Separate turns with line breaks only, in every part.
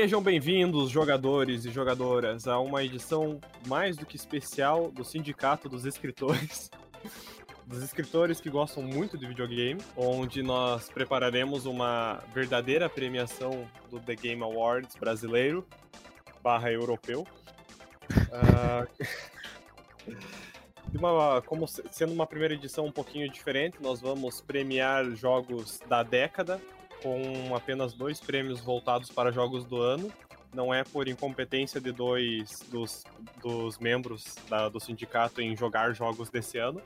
Sejam bem-vindos, jogadores e jogadoras, a uma edição mais do que especial do Sindicato dos Escritores. Dos escritores que gostam muito de videogame, onde nós prepararemos uma verdadeira premiação do The Game Awards brasileiro barra europeu. Uh... Uma, como sendo uma primeira edição um pouquinho diferente, nós vamos premiar jogos da década com apenas dois prêmios voltados para jogos do ano. Não é por incompetência de dois dos, dos membros da, do sindicato em jogar jogos desse ano.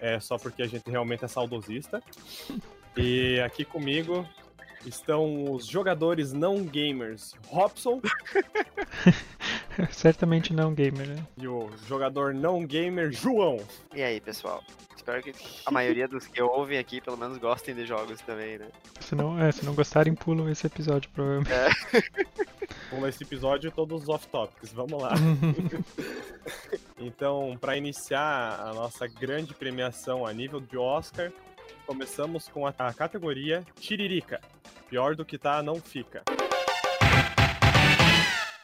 É só porque a gente realmente é saudosista. E aqui comigo estão os jogadores não gamers Robson.
Certamente não gamer, né?
E o jogador não gamer João.
E aí, pessoal? Espero que a maioria dos que ouvem aqui pelo menos gostem de jogos também, né?
Se não, é, se não gostarem, pulam esse episódio, provavelmente. É.
Pula esse episódio e todos os off-topics. Vamos lá. então, para iniciar a nossa grande premiação a nível de Oscar, começamos com a, a categoria Tiririca. Pior do que tá, não fica.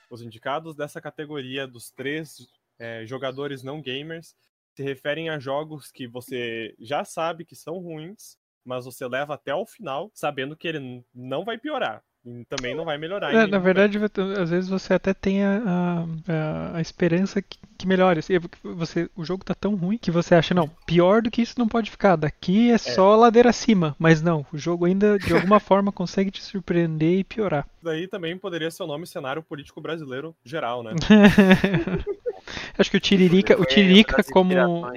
Os indicados dessa categoria dos três é, jogadores não gamers se referem a jogos que você já sabe que são ruins, mas você leva até o final sabendo que ele não vai piorar. E também não vai melhorar.
É, na verdade, às vezes você até tem a, a, a esperança que, que, melhore. Você, o jogo tá tão ruim que você acha, não, pior do que isso não pode ficar. Daqui é, é. só ladeira acima. Mas não, o jogo ainda, de alguma forma, consegue te surpreender e piorar.
Daí também poderia ser o nome cenário político brasileiro geral, né?
Acho que o Tiririca, o Tiririca como,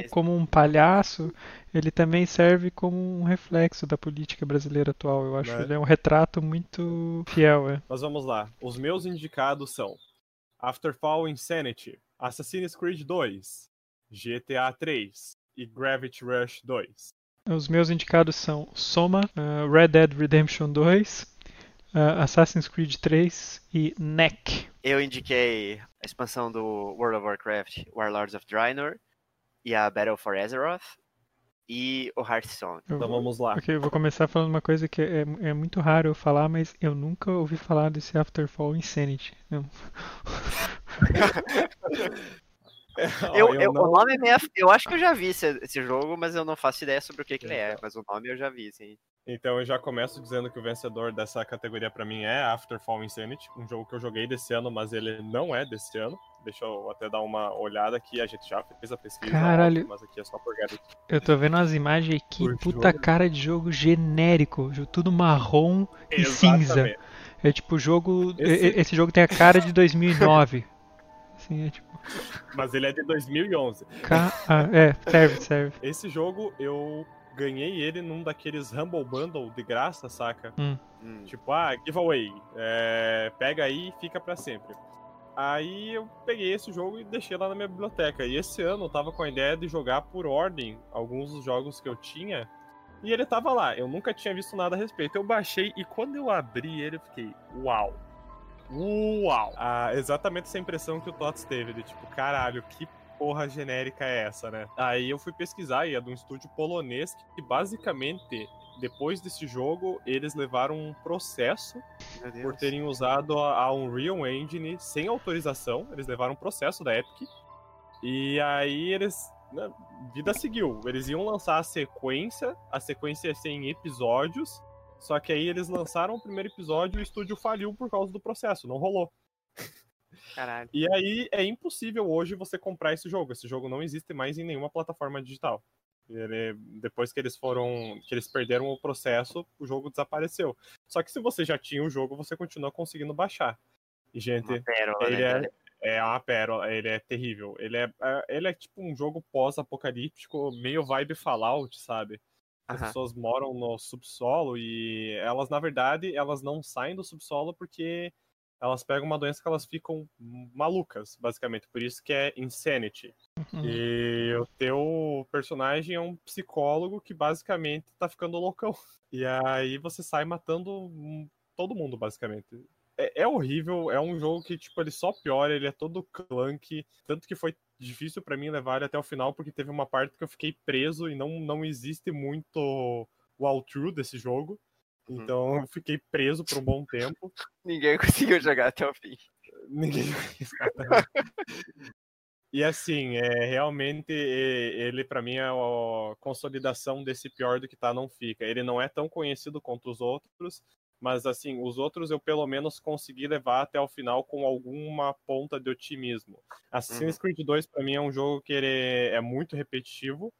como um palhaço, ele também serve como um reflexo da política brasileira atual. Eu acho que né? ele é um retrato muito fiel. É.
Mas vamos lá. Os meus indicados são Afterfall Insanity, Assassin's Creed 2, GTA 3 e Gravity Rush 2.
Os meus indicados são Soma, uh, Red Dead Redemption 2, uh, Assassin's Creed 3 e NEC.
Eu indiquei a expansão do World of Warcraft, Warlords of Draenor e a Battle for Azeroth e o Hearthstone.
Então vamos lá.
Ok, eu vou começar falando uma coisa que é, é muito raro eu falar, mas eu nunca ouvi falar desse Afterfall Insanity. Não.
eu, eu, não... O nome é Eu acho que eu já vi esse, esse, jogo, mas eu não faço ideia sobre o que, que ele é. Então. Mas o nome eu já vi, sim.
Então eu já começo dizendo que o vencedor dessa categoria para mim é Afterfall Insanity, um jogo que eu joguei desse ano, mas ele não é desse ano. Deixa eu até dar uma olhada aqui, a gente já fez a pesquisa,
Caralho.
mas aqui é só por garoto.
Eu tô vendo as imagens aqui, por puta jogo. cara de jogo genérico, tudo marrom e cinza. É tipo jogo, esse... esse jogo tem a cara de 2009. Assim, é tipo...
Mas ele é de 2011.
Ca... Ah, é, serve, serve.
Esse jogo eu ganhei ele num daqueles Humble Bundle de graça, saca? Hum. hum. Tipo, ah, giveaway. É, pega aí e fica para sempre. Aí eu peguei esse jogo e deixei lá na minha biblioteca. E esse ano eu tava com a ideia de jogar por ordem alguns dos jogos que eu tinha. E ele tava lá. Eu nunca tinha visto nada a respeito. Eu baixei e quando eu abri ele, eu fiquei, uau. Uau! Ah, exatamente essa impressão que o Tots teve, de tipo, caralho, que porra genérica é essa, né? Aí eu fui pesquisar e é de um estúdio polonês que basicamente depois desse jogo, eles levaram um processo por terem usado a Unreal Engine sem autorização. Eles levaram um processo da Epic. E aí eles. Né, vida seguiu. Eles iam lançar a sequência. A sequência ia ser em episódios. Só que aí eles lançaram o primeiro episódio e o estúdio faliu por causa do processo. Não rolou.
Caralho.
E aí é impossível hoje você comprar esse jogo. Esse jogo não existe mais em nenhuma plataforma digital. Ele, depois que eles foram. que eles perderam o processo, o jogo desapareceu. Só que se você já tinha o jogo, você continua conseguindo baixar. E, gente, pérola, ele né? é, é uma pérola, ele é terrível. Ele é, é ele é tipo um jogo pós-apocalíptico, meio vibe Fallout, sabe? As uhum. pessoas moram no subsolo e elas, na verdade, elas não saem do subsolo porque elas pegam uma doença que elas ficam malucas, basicamente. Por isso que é Insanity. Uhum. E o teu personagem é um psicólogo que basicamente tá ficando loucão. E aí você sai matando todo mundo, basicamente. É, é horrível, é um jogo que, tipo, ele só piora, ele é todo clunk. Tanto que foi difícil para mim levar ele até o final, porque teve uma parte que eu fiquei preso e não, não existe muito o all-true desse jogo. Uhum. Então eu fiquei preso por um bom tempo.
Ninguém conseguiu jogar até o fim.
Ninguém E assim, é, realmente ele para mim é a consolidação desse pior do que tá não fica. Ele não é tão conhecido quanto os outros, mas assim, os outros eu pelo menos consegui levar até o final com alguma ponta de otimismo. Assassin's uhum. Creed 2 para mim é um jogo que é muito repetitivo,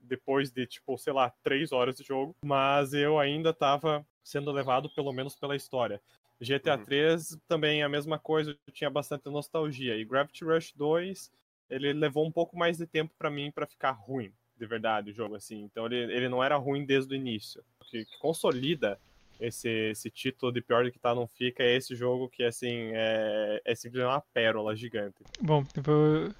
depois de, tipo, sei lá, três horas de jogo, mas eu ainda tava sendo levado pelo menos pela história. GTA uhum. 3 também é a mesma coisa, eu tinha bastante nostalgia. E Gravity Rush 2, ele levou um pouco mais de tempo para mim para ficar ruim, de verdade, o jogo, assim. Então ele, ele não era ruim desde o início. O que, que consolida esse, esse título de pior do que tá não fica é esse jogo que, assim, é, é simplesmente uma pérola gigante.
Bom, eu vou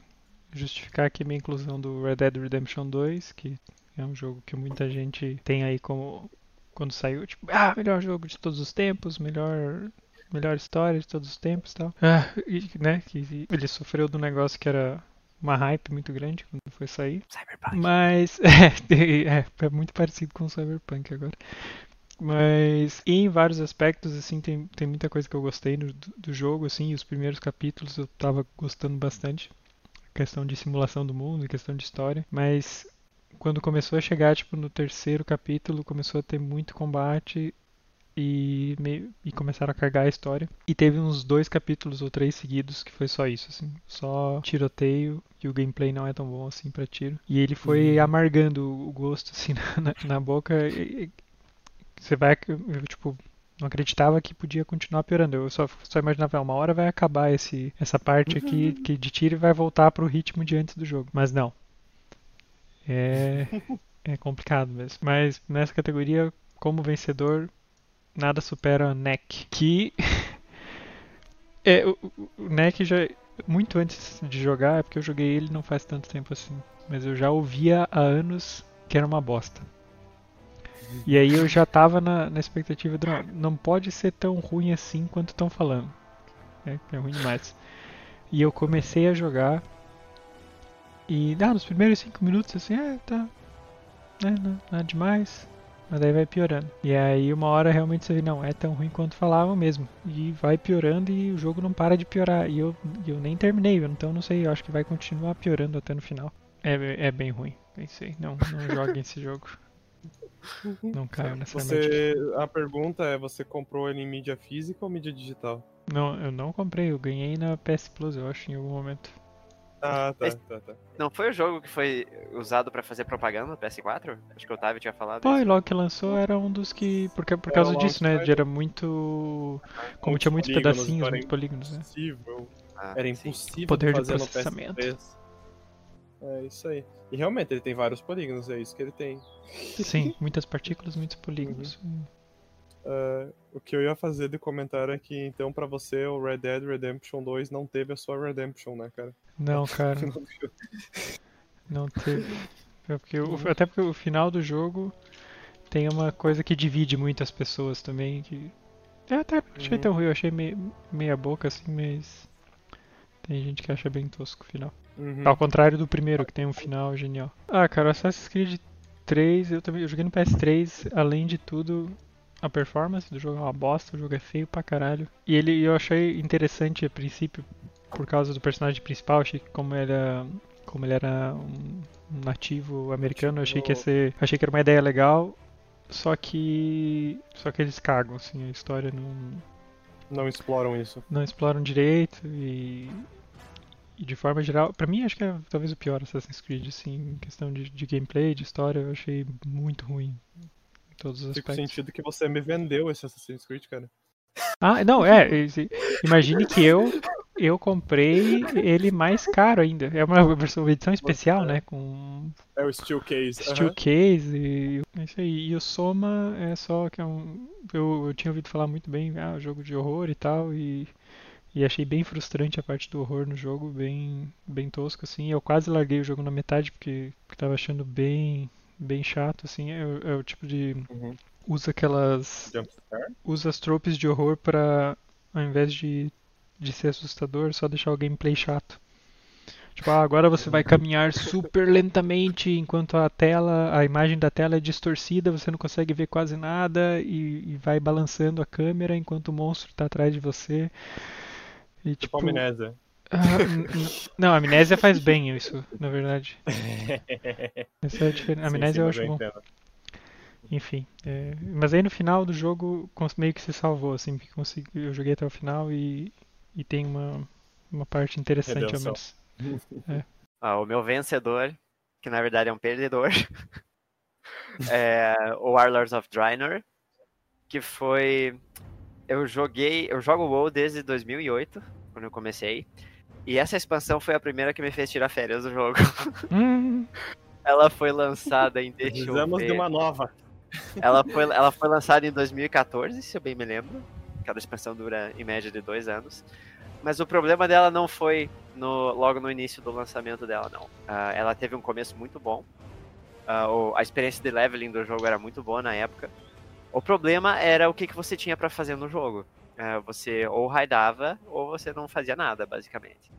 justificar aqui minha inclusão do Red Dead Redemption 2, que é um jogo que muita gente tem aí como quando saiu, tipo, ah, melhor jogo de todos os tempos, melhor melhor história de todos os tempos, tal. Ah, e, né, que ele sofreu do negócio que era uma hype muito grande quando foi sair.
Cyberpunk.
Mas é, é, é muito parecido com o Cyberpunk agora. Mas em vários aspectos, assim, tem, tem muita coisa que eu gostei do, do jogo, assim, os primeiros capítulos eu tava gostando bastante. Questão de simulação do mundo, questão de história. Mas quando começou a chegar, tipo, no terceiro capítulo, começou a ter muito combate e, meio, e começaram a carregar a história. E teve uns dois capítulos ou três seguidos que foi só isso, assim, só tiroteio e o gameplay não é tão bom assim para tiro. E ele foi uhum. amargando o gosto assim na, na boca. E, você vai, eu, tipo, não acreditava que podia continuar piorando. Eu só, só imaginava, uma hora vai acabar esse, essa parte aqui uhum. que de tiro e vai voltar pro ritmo de antes do jogo. Mas não. É, é complicado mesmo. Mas nessa categoria, como vencedor, nada supera NEC. Que. é, o, o NEC já. Muito antes de jogar, é porque eu joguei ele não faz tanto tempo assim. Mas eu já ouvia há anos que era uma bosta. E aí eu já tava na, na expectativa de não, não pode ser tão ruim assim quanto estão falando. É, é ruim demais. E eu comecei a jogar. E ah, nos primeiros 5 minutos assim, é, tá. É, não, nada demais. Mas daí vai piorando. E aí uma hora realmente você vê, não, é tão ruim quanto falavam mesmo. E vai piorando e o jogo não para de piorar. E eu, eu nem terminei, então não sei, eu acho que vai continuar piorando até no final. É, é bem ruim, pensei. Não, não jogue esse jogo. Não caiu nessa
você, A pergunta é: você comprou ele em mídia física ou mídia digital?
Não, eu não comprei, eu ganhei na PS Plus, eu acho, em algum momento.
Ah, tá, tá, tá.
Não foi o jogo que foi usado pra fazer propaganda no PS4? Acho que o Otávio tinha falado.
Foi, logo que lançou era um dos que. Porque, por causa disso, né? Era muito. Como tinha muitos pedacinhos, muitos polígonos, né?
Ah, era impossível
Poder de processamento.
É isso aí. E realmente ele tem vários polígonos, é isso que ele tem.
Sim, muitas partículas, muitos polígonos. Uhum.
Uh, o que eu ia fazer de comentário é que então para você o Red Dead Redemption 2 não teve a sua Redemption, né, cara?
Não, cara. não teve. É porque o, uhum. até porque o final do jogo tem uma coisa que divide muitas pessoas também. Que... Eu até achei uhum. tão ruim, eu achei meio, meia boca assim, mas. Tem gente que acha bem tosco o final. Uhum. Ao contrário do primeiro, que tem um final genial. Ah, cara, Assassin's Creed 3, eu também eu joguei no PS3, além de tudo, a performance do jogo é uma bosta, o jogo é feio pra caralho. E ele eu achei interessante a princípio, por causa do personagem principal, achei que como ele era, como ele era um nativo americano, eu achei que ia ser, achei que era uma ideia legal, só que só que eles cagam assim, a história não
não exploram isso.
Não exploram direito e de forma geral, para mim acho que é talvez o pior Assassin's Creed, assim, em questão de, de gameplay, de história, eu achei muito ruim. Em todos os aspectos.
Fico sentido que você me vendeu esse Assassin's Creed, cara.
Ah, não, é. Imagine que eu eu comprei ele mais caro ainda. É uma versão edição especial, né? Com
é o Steel Case.
Steel. Case e é isso aí. E o Soma é só que é um eu, eu tinha ouvido falar muito bem, ah, jogo de horror e tal e e achei bem frustrante a parte do horror no jogo, bem, bem tosco, assim. Eu quase larguei o jogo na metade porque, porque tava achando bem, bem chato, assim. É, é o tipo de... Uhum. Usa aquelas... Usa as tropes de horror para ao invés de, de ser assustador, só deixar o gameplay chato. Tipo, ah, agora você vai caminhar super lentamente enquanto a tela, a imagem da tela é distorcida, você não consegue ver quase nada e, e vai balançando a câmera enquanto o monstro está atrás de você.
E, tipo, tipo amnésia.
Uh, não, a amnésia faz bem isso, na verdade. Essa é a diferença. Amnésia sim, sim, eu acho eu bom. Enfim, é... mas aí no final do jogo meio que se salvou, assim, que consegui... eu joguei até o final e, e tem uma, uma parte interessante ao menos.
É. Ah, o meu vencedor, que na verdade é um perdedor, é o Warlords of Draenor, que foi eu joguei, eu jogo WoW desde 2008, quando eu comecei. E essa expansão foi a primeira que me fez tirar férias do jogo. Hum. ela foi lançada em
Precisamos de uma nova.
Ela foi, ela foi lançada em 2014, se eu bem me lembro. Cada expansão dura em média de dois anos. Mas o problema dela não foi no, logo no início do lançamento dela, não. Uh, ela teve um começo muito bom. Uh, a experiência de leveling do jogo era muito boa na época. O problema era o que, que você tinha para fazer no jogo. Uh, você ou raidava ou você não fazia nada, basicamente.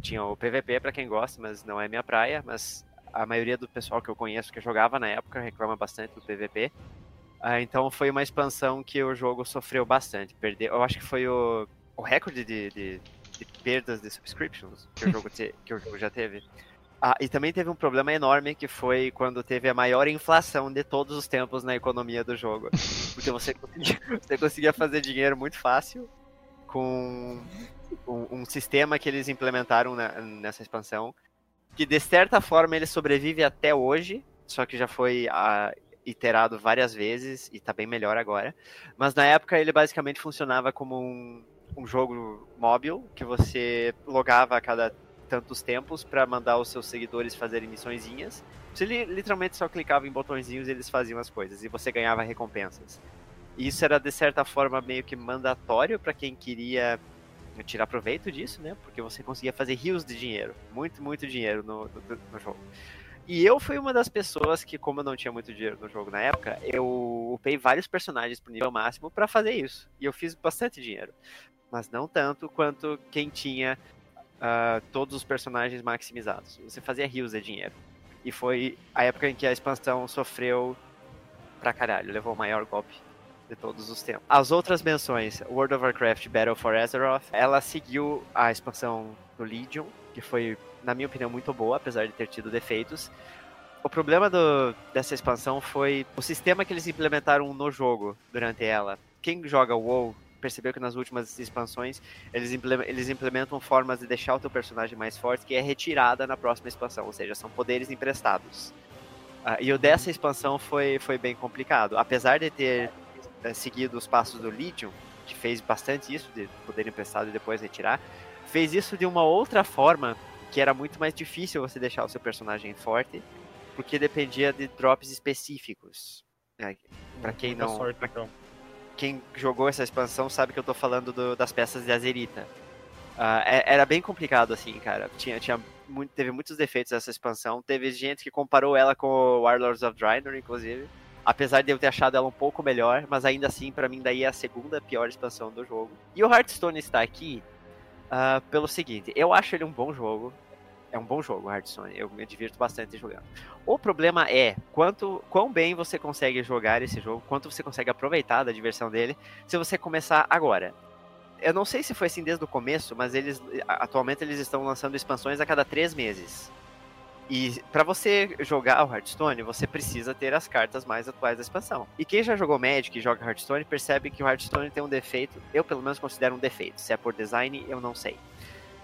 Tinha o PVP para quem gosta, mas não é minha praia. Mas a maioria do pessoal que eu conheço que jogava na época reclama bastante do PVP. então foi uma expansão que o jogo sofreu bastante. Perdeu, eu acho que foi o, o recorde de, de, de perdas de subscriptions que o, jogo te, que o jogo já teve. Ah, e também teve um problema enorme que foi quando teve a maior inflação de todos os tempos na economia do jogo. Porque você conseguia, você conseguia fazer dinheiro muito fácil com um, um sistema que eles implementaram na, nessa expansão, que de certa forma ele sobrevive até hoje, só que já foi ah, iterado várias vezes e está bem melhor agora. Mas na época ele basicamente funcionava como um, um jogo móvel que você logava a cada tantos tempos para mandar os seus seguidores fazerem missõezinhas. Você literalmente só clicava em botõezinhos e eles faziam as coisas e você ganhava recompensas. E isso era de certa forma meio que mandatório para quem queria tirar proveito disso, né? Porque você conseguia fazer rios de dinheiro, muito, muito dinheiro no, no, no jogo. E eu fui uma das pessoas que, como eu não tinha muito dinheiro no jogo na época, eu upei vários personagens pro nível máximo para fazer isso. E eu fiz bastante dinheiro mas não tanto quanto quem tinha uh, todos os personagens maximizados. Você fazia rios de dinheiro. E foi a época em que a expansão sofreu pra caralho, levou o maior golpe de todos os tempos. As outras menções, World of Warcraft Battle for Azeroth, ela seguiu a expansão do Legion, que foi, na minha opinião, muito boa, apesar de ter tido defeitos. O problema do, dessa expansão foi o sistema que eles implementaram no jogo durante ela. Quem joga WoW percebeu que nas últimas expansões eles, eles implementam formas de deixar o teu personagem mais forte que é retirada na próxima expansão, ou seja, são poderes emprestados. Uh, e o dessa expansão foi, foi bem complicado. Apesar de ter uh, seguido os passos do Legion, que fez bastante isso, de poder emprestado e depois retirar, fez isso de uma outra forma que era muito mais difícil você deixar o seu personagem forte, porque dependia de drops específicos. Né? Para quem não. Sorte, então quem jogou essa expansão sabe que eu tô falando do, das peças de Azerita. Uh, era bem complicado, assim, cara. Tinha, tinha muito, teve muitos defeitos essa expansão. Teve gente que comparou ela com o Warlords of Draenor, inclusive. Apesar de eu ter achado ela um pouco melhor, mas ainda assim, para mim, daí é a segunda pior expansão do jogo. E o Hearthstone está aqui uh, pelo seguinte: eu acho ele um bom jogo é um bom jogo, Hearthstone. Eu me divirto bastante jogando. O problema é quanto, quão bem você consegue jogar esse jogo, quanto você consegue aproveitar da diversão dele, se você começar agora. Eu não sei se foi assim desde o começo, mas eles atualmente eles estão lançando expansões a cada três meses. E para você jogar o Hearthstone, você precisa ter as cartas mais atuais da expansão. E quem já jogou Magic e joga Hearthstone percebe que o Hearthstone tem um defeito, eu pelo menos considero um defeito. Se é por design, eu não sei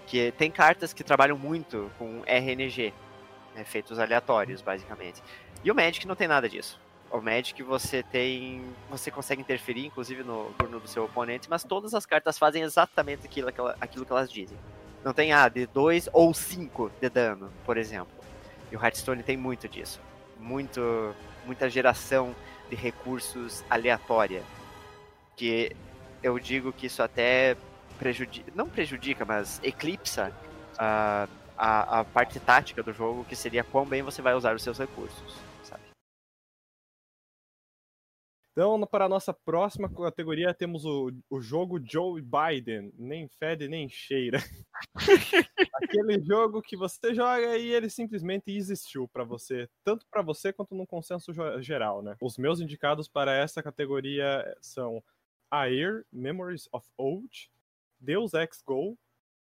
que tem cartas que trabalham muito com RNG, né, efeitos aleatórios, basicamente. E o Magic não tem nada disso. O Magic você tem. Você consegue interferir, inclusive, no turno do seu oponente, mas todas as cartas fazem exatamente aquilo, aquilo que elas dizem. Não tem ah, de 2 ou 5 de dano, por exemplo. E o Hearthstone tem muito disso. Muito, muita geração de recursos aleatória. Que eu digo que isso até prejudica, não prejudica, mas eclipsa a, a, a, parte tática do jogo, que seria quão bem você vai usar os seus recursos?
Então, para a nossa próxima categoria, temos o, o jogo Joe Biden. Nem fede, nem cheira. Aquele jogo que você joga e ele simplesmente existiu para você, tanto para você quanto no consenso geral, né? Os meus indicados para essa categoria são Air, Memories of Old, Deus Ex Go,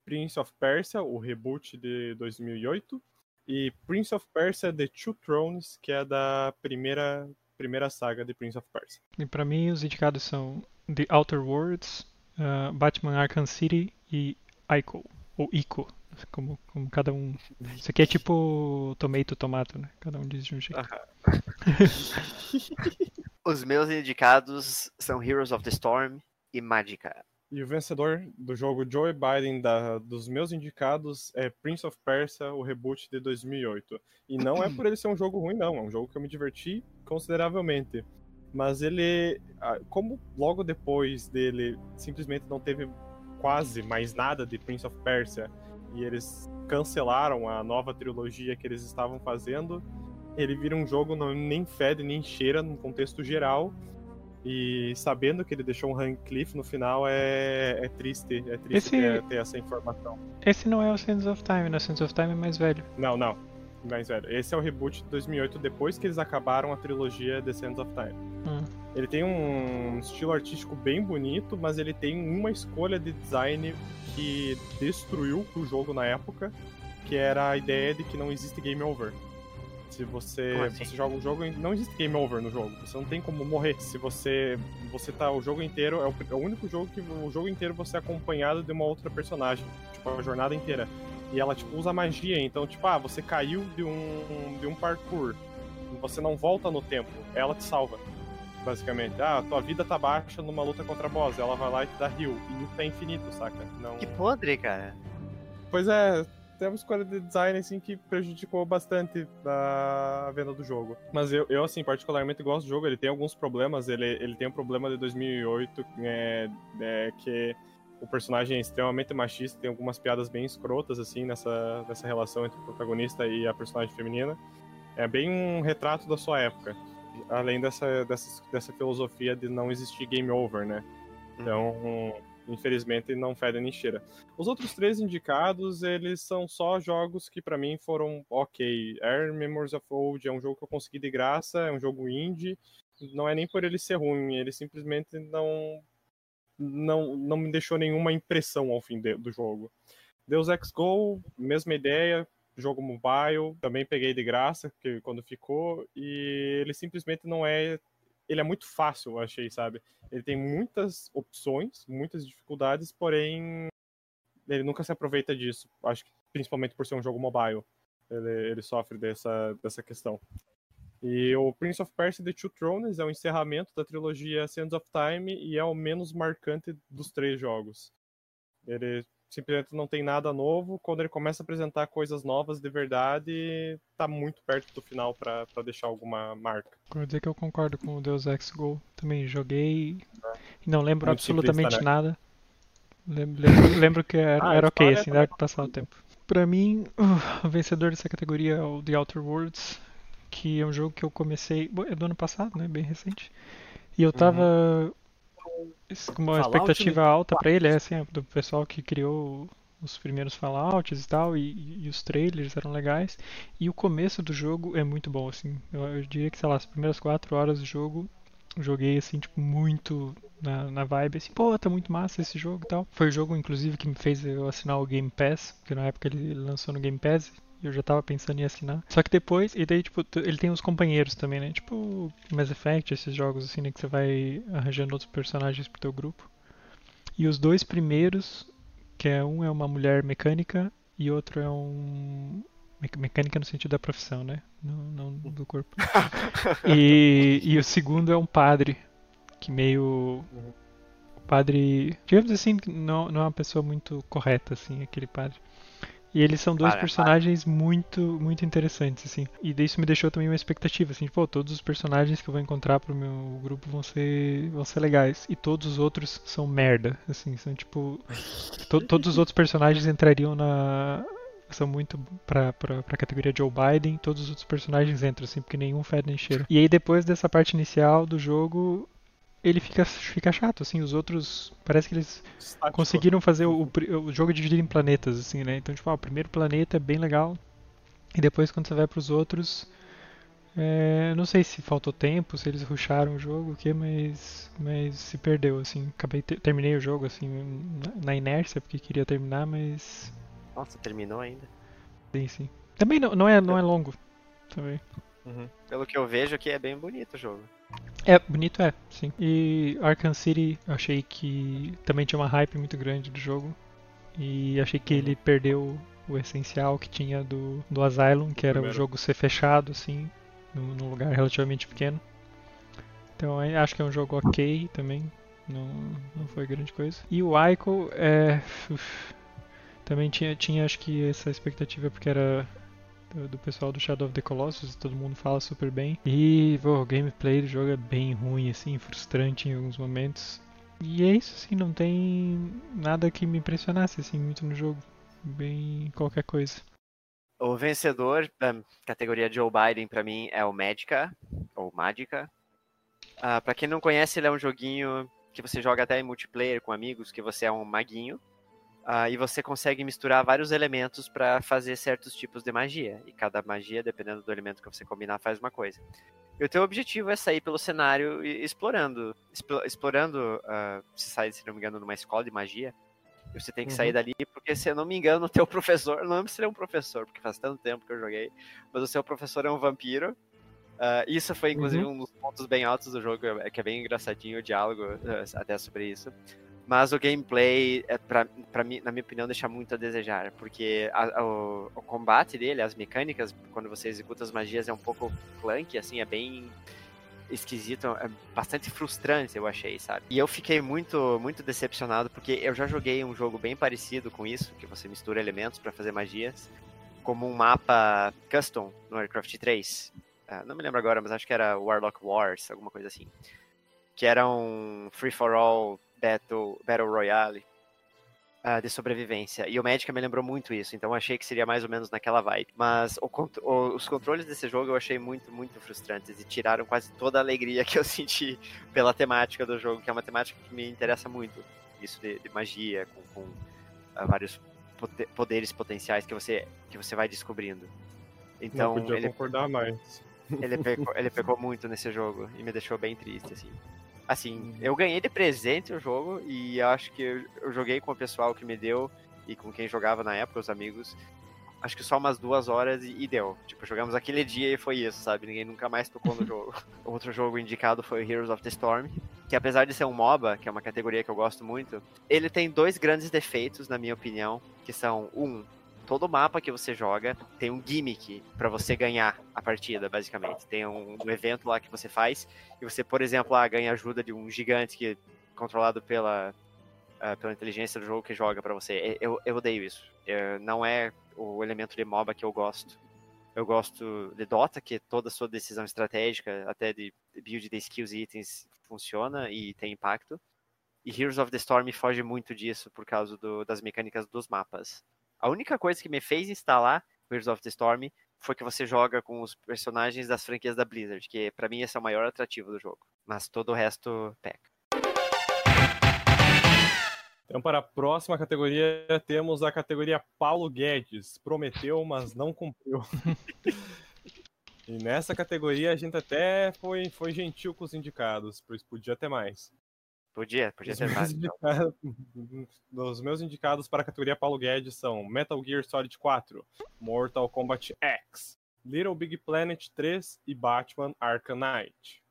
Prince of Persia, o reboot de 2008, e Prince of Persia The Two Thrones, que é da primeira primeira saga de Prince of Persia.
E para mim os indicados são The Outer Worlds, uh, Batman Arkham City e Ico, ou Ico, como, como cada um. Isso aqui é tipo tomato tomato, né? Cada um diz de um jeito.
os meus indicados são Heroes of the Storm e Magica.
E o vencedor do jogo Joe Biden da, dos meus indicados é Prince of Persia, o reboot de 2008. E não é por ele ser um jogo ruim, não. É um jogo que eu me diverti consideravelmente. Mas ele, como logo depois dele simplesmente não teve quase mais nada de Prince of Persia e eles cancelaram a nova trilogia que eles estavam fazendo, ele vira um jogo não nem fede nem cheira no contexto geral e sabendo que ele deixou um Cliff no final é, é triste. É triste Esse... ter, ter, essa informação.
Esse não é o Sands of Time, né? O Sands of Time é mais velho.
Não, não. Mais velho. Esse é o reboot de 2008, depois que eles acabaram a trilogia The Sands of Time. Hum. Ele tem um estilo artístico bem bonito, mas ele tem uma escolha de design que destruiu o jogo na época, que era a ideia de que não existe game over. Se você, assim? você joga um jogo, não existe game over no jogo. Você não tem como morrer. Se você você tá o jogo inteiro é o, é o único jogo que o jogo inteiro você é acompanhado de uma outra personagem, tipo a jornada inteira. E ela tipo usa magia, então tipo, ah, você caiu de um de um parkour. Você não volta no tempo, ela te salva. Basicamente, ah, tua vida tá baixa numa luta contra boss, ela vai lá e te dá heal. E isso é infinito, saca?
Não... Que podre, cara.
Pois é, tem uma escolha de design assim que prejudicou bastante a venda do jogo. Mas eu, eu assim, particularmente gosto do jogo. Ele tem alguns problemas. Ele, ele tem um problema de 2008 é, é, que o personagem é extremamente machista, tem algumas piadas bem escrotas assim nessa, nessa relação entre o protagonista e a personagem feminina. É bem um retrato da sua época, além dessa, dessa, dessa filosofia de não existir game over, né? Então, infelizmente não fede nem cheira. Os outros três indicados, eles são só jogos que para mim foram ok. Air Memories of Old é um jogo que eu consegui de graça, é um jogo indie, não é nem por ele ser ruim, ele simplesmente não não, não me deixou nenhuma impressão ao fim de, do jogo. Deus Ex Go, mesma ideia, jogo mobile, também peguei de graça que quando ficou e ele simplesmente não é ele é muito fácil, eu achei, sabe? Ele tem muitas opções, muitas dificuldades, porém ele nunca se aproveita disso. Acho que principalmente por ser um jogo mobile, ele, ele sofre dessa, dessa questão. E o Prince of Persia The Two Thrones é o encerramento da trilogia Sands of Time e é o menos marcante dos três jogos. Ele simplesmente não tem nada novo. Quando ele começa a apresentar coisas novas de verdade, tá muito perto do final para deixar alguma marca.
Vou dizer que eu concordo com o Deus Ex Go. Também joguei e não lembro muito absolutamente né? nada. Lembro, lembro, lembro que era, ah, era ok, assim, dá pra passar o tempo. Pra mim, uh, o vencedor dessa categoria é o The Outer Worlds, que é um jogo que eu comecei. É do ano passado, né? Bem recente. E eu tava uhum uma Fallout expectativa alta para ele, é assim, é, do pessoal que criou os primeiros Fallouts e tal, e, e, os trailers eram legais. E o começo do jogo é muito bom, assim. Eu, eu, diria que, sei lá, as primeiras quatro horas do jogo, joguei, assim, tipo, muito na, na vibe, assim, pô, tá muito massa esse jogo e tal. Foi o jogo, inclusive, que me fez eu assinar o Game Pass, porque na época ele lançou no Game Pass, eu já tava pensando em assinar. Só que depois, e daí, tipo, ele tem os companheiros também, né? Tipo, Mass Effect, esses jogos assim, né? Que você vai arranjando outros personagens pro teu grupo. E os dois primeiros, que é um é uma mulher mecânica e outro é um. Mecânica no sentido da profissão, né? Não, não do corpo. e, e o segundo é um padre, que meio. O padre. Digamos assim, não, não é uma pessoa muito correta, assim, aquele padre. E eles são dois para, personagens para. muito, muito interessantes, assim. E isso me deixou também uma expectativa, assim, pô, todos os personagens que eu vou encontrar pro meu grupo vão ser, vão ser legais. E todos os outros são merda, assim, são tipo. to, todos os outros personagens entrariam na. São muito pra, pra, pra categoria Joe Biden, todos os outros personagens entram, assim, porque nenhum fede nem cheira. E aí depois dessa parte inicial do jogo, ele fica, fica chato, assim, os outros, parece que eles Estático. conseguiram fazer o, o, jogo dividido em planetas, assim, né, então, tipo, ah, o primeiro planeta é bem legal, e depois quando você vai para os outros, é, não sei se faltou tempo, se eles rusharam o jogo, o que, mas, mas se perdeu, assim. Acabei terminei o jogo assim na, na, inércia porque queria terminar, mas.
Nossa, terminou ainda?
Sim, sim. Também não, não é não é longo, também.
Uhum. Pelo que eu vejo aqui é bem bonito o jogo.
É, bonito é, sim. E Arkham City, achei que também tinha uma hype muito grande do jogo. E achei que ele perdeu o essencial que tinha do, do Asylum, que era o jogo ser fechado, assim num lugar relativamente pequeno. Então acho que é um jogo ok também, não, não foi grande coisa. E o Ico é. Uf, também tinha, tinha acho que essa expectativa porque era do, do, pessoal do Shadow of the Colossus, todo mundo fala super bem. E pô, o gameplay do jogo é bem ruim, assim, frustrante em alguns momentos. E é isso, assim, não tem nada que me impressionasse assim muito no jogo. Bem qualquer coisa.
O vencedor da categoria Joe Biden, para mim, é o Magica, ou Magica. Uh, para quem não conhece, ele é um joguinho que você joga até em multiplayer com amigos, que você é um maguinho. Uh, e você consegue misturar vários elementos para fazer certos tipos de magia. E cada magia, dependendo do elemento que você combinar, faz uma coisa. E o teu objetivo é sair pelo cenário explorando. Explorando, uh, você sai, se não me engano, numa escola de magia. Você tem que uhum. sair dali, porque se eu não me engano, o teu professor, não lembro se ele é um professor, porque faz tanto tempo que eu joguei, mas o seu professor é um vampiro. Uh, isso foi, inclusive, uhum. um dos pontos bem altos do jogo, é que é bem engraçadinho o diálogo até sobre isso. Mas o gameplay, é pra mim, na minha opinião, deixa muito a desejar, porque a, a, o, o, combate dele, as mecânicas, quando você executa as magias, é um pouco clunky, assim, é bem esquisito, é bastante frustrante, eu achei, sabe? E eu fiquei muito, muito decepcionado, porque eu já joguei um jogo bem parecido com isso, que você mistura elementos para fazer magias, como um mapa custom no Warcraft 3. Uh, ah, não me lembro agora, mas acho que era Warlock Wars, alguma coisa assim. Que era um free-for-all battle, battle royale uh, de sobrevivência. E o Magic me lembrou muito isso, então achei que seria mais ou menos naquela vibe. Mas o, o, os controles desse jogo eu achei muito, muito frustrantes e tiraram quase toda a alegria que eu senti pela temática do jogo, que é uma temática que me interessa muito. Isso de, de magia, com, com uh, vários poderes potenciais que você, que você vai descobrindo. Então,
Não podia ele, concordar mais.
Ele pecou, ele pecou muito nesse jogo e me deixou bem triste, assim. Assim, eu ganhei de presente o jogo e acho que eu, joguei com o pessoal que me deu e com quem jogava na época, os amigos. Acho que só umas duas horas e, e deu. Tipo, jogamos aquele dia e foi isso, sabe? Ninguém nunca mais tocou no jogo. Outro jogo indicado foi Heroes of the Storm, que apesar de ser um MOBA, que é uma categoria que eu gosto muito, ele tem dois grandes defeitos, na minha opinião, que são, um, todo mapa que você joga tem um gimmick para você ganhar a partida, basicamente. Tem um, um, evento lá que você faz e você, por exemplo, lá, ganha ajuda de um gigante que controlado pela, uh, pela inteligência do jogo que joga para você. Eu, eu odeio isso. Eu, não é o elemento de MOBA que eu gosto. Eu gosto de Dota, que toda a sua decisão estratégica, até de build de skills e itens, funciona e tem impacto. E Heroes of the Storm foge muito disso por causa do, das mecânicas dos mapas. A única coisa que me fez instalar Heroes of the Storm foi que você joga com os personagens das franquias da Blizzard, que para mim esse é o maior atrativo do jogo. Mas todo o resto peca.
Então, para a próxima categoria, temos a categoria Paulo Guedes. Prometeu, mas não cumpriu. e nessa categoria a gente até foi, foi gentil com os indicados, pois podia ter mais.
Podia, podia ter mais. Então.
Os meus indicados para a categoria Paulo Guedes são Metal Gear Solid 4, Mortal Kombat X, Little Big Planet 3 e Batman Arkham Knight.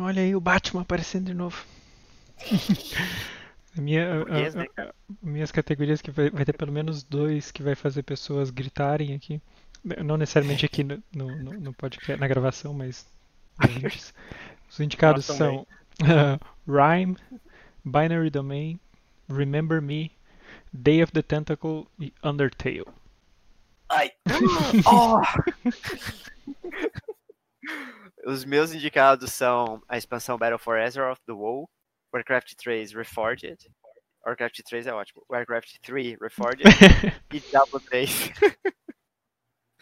Olha aí o Batman aparecendo de novo. Minha, a, né, a, a, minhas categorias que vai, vai, ter pelo menos dois que vai fazer pessoas gritarem aqui. Não necessariamente aqui no, no, no podcast, na gravação, mas antes. Os indicados são uh, Rhyme, Binary Domain, Remember Me, Day of the Tentacle e Undertale.
Ai! Oh! Os meus indicados são a expansão Battle for Azeroth do WoW, Warcraft 3 Reforged, Warcraft 3 é ótimo, Warcraft 3 Reforged e Diablo 3.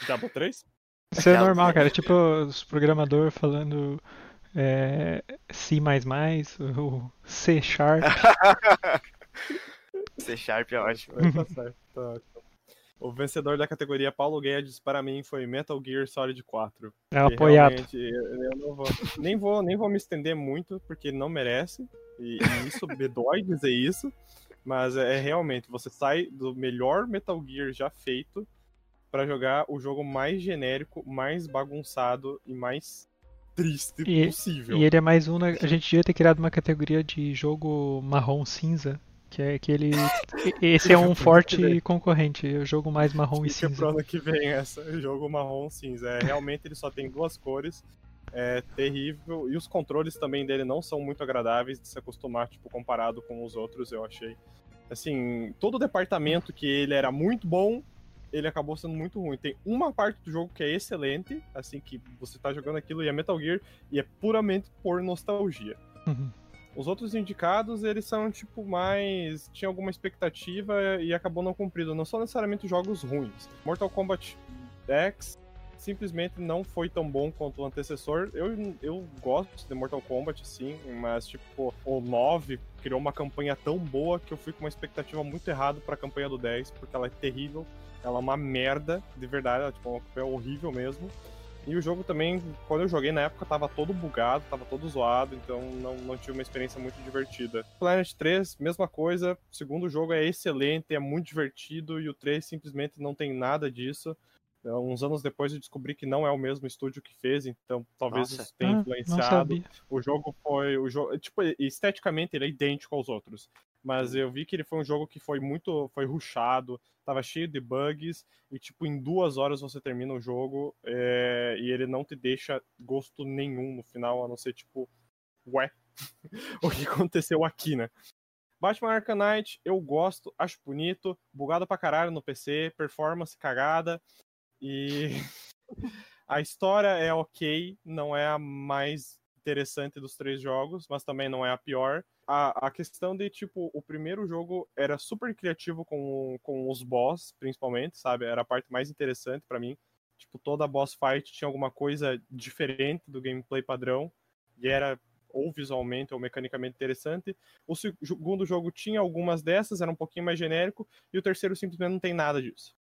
Diablo 3?
Isso é normal, cara. Tipo os programadores falando é, C++, o C Sharp.
C Sharp é ótimo. tá certo, tá
ótimo. O vencedor da categoria Paulo Guedes, para mim, foi Metal Gear Solid 4.
É apoiado.
Eu não vou, nem, vou, nem vou me estender muito, porque não merece. E, e isso me dói dizer isso. Mas é, é realmente, você sai do melhor Metal Gear já feito para jogar o jogo mais genérico, mais bagunçado e mais triste
e,
possível.
E ele é mais um. A gente devia ter criado uma categoria de jogo marrom cinza. Que é que ele. Esse é um forte concorrente, o jogo mais marrom e cinza.
pro ano que vem essa, jogo marrom cinza. É, realmente ele só tem duas cores. É terrível. E os controles também dele não são muito agradáveis de se acostumar, tipo, comparado com os outros, eu achei. Assim, todo o departamento que ele era muito bom, ele acabou sendo muito ruim. Tem uma parte do jogo que é excelente, assim, que você tá jogando aquilo e é Metal Gear, e é puramente por nostalgia.
Uhum.
Os outros indicados, eles são, tipo, mais. tinha alguma expectativa e acabou não cumprido. Não são necessariamente jogos ruins. Mortal Kombat X simplesmente não foi tão bom quanto o antecessor. Eu, eu gosto de Mortal Kombat, sim, mas, tipo, o 9 criou uma campanha tão boa que eu fui com uma expectativa muito errada pra campanha do 10, porque ela é terrível. Ela é uma merda, de verdade, ela tipo, é horrível mesmo. E o jogo também, quando eu joguei na época, tava todo bugado, tava todo zoado, então não, não tive uma experiência muito divertida. Planet 3, mesma coisa, o segundo jogo é excelente, é muito divertido, e o 3 simplesmente não tem nada disso. Então, uns anos depois eu descobri que não é o mesmo estúdio que fez, então talvez Nossa. isso tenha ah, influenciado. o jogo foi. O jogo, tipo, esteticamente ele é idêntico aos outros mas eu vi que ele foi um jogo que foi muito, foi ruchado, tava cheio de bugs, e tipo, em duas horas você termina o jogo, é, e ele não te deixa gosto nenhum no final, a não ser tipo, ué, o que aconteceu aqui, né? Batman Arkham Knight, eu gosto, acho bonito, bugado pra caralho no PC, performance cagada, e a história é ok, não é a mais interessante dos três jogos, mas também não é a pior. A, a questão de, tipo, o primeiro jogo era super criativo com, com os boss, principalmente, sabe? Era a parte mais interessante para mim. Tipo, toda boss fight tinha alguma coisa diferente do gameplay padrão, e era ou visualmente ou mecanicamente interessante. O segundo jogo tinha algumas dessas, era um pouquinho mais genérico, e o terceiro simplesmente não tem nada disso.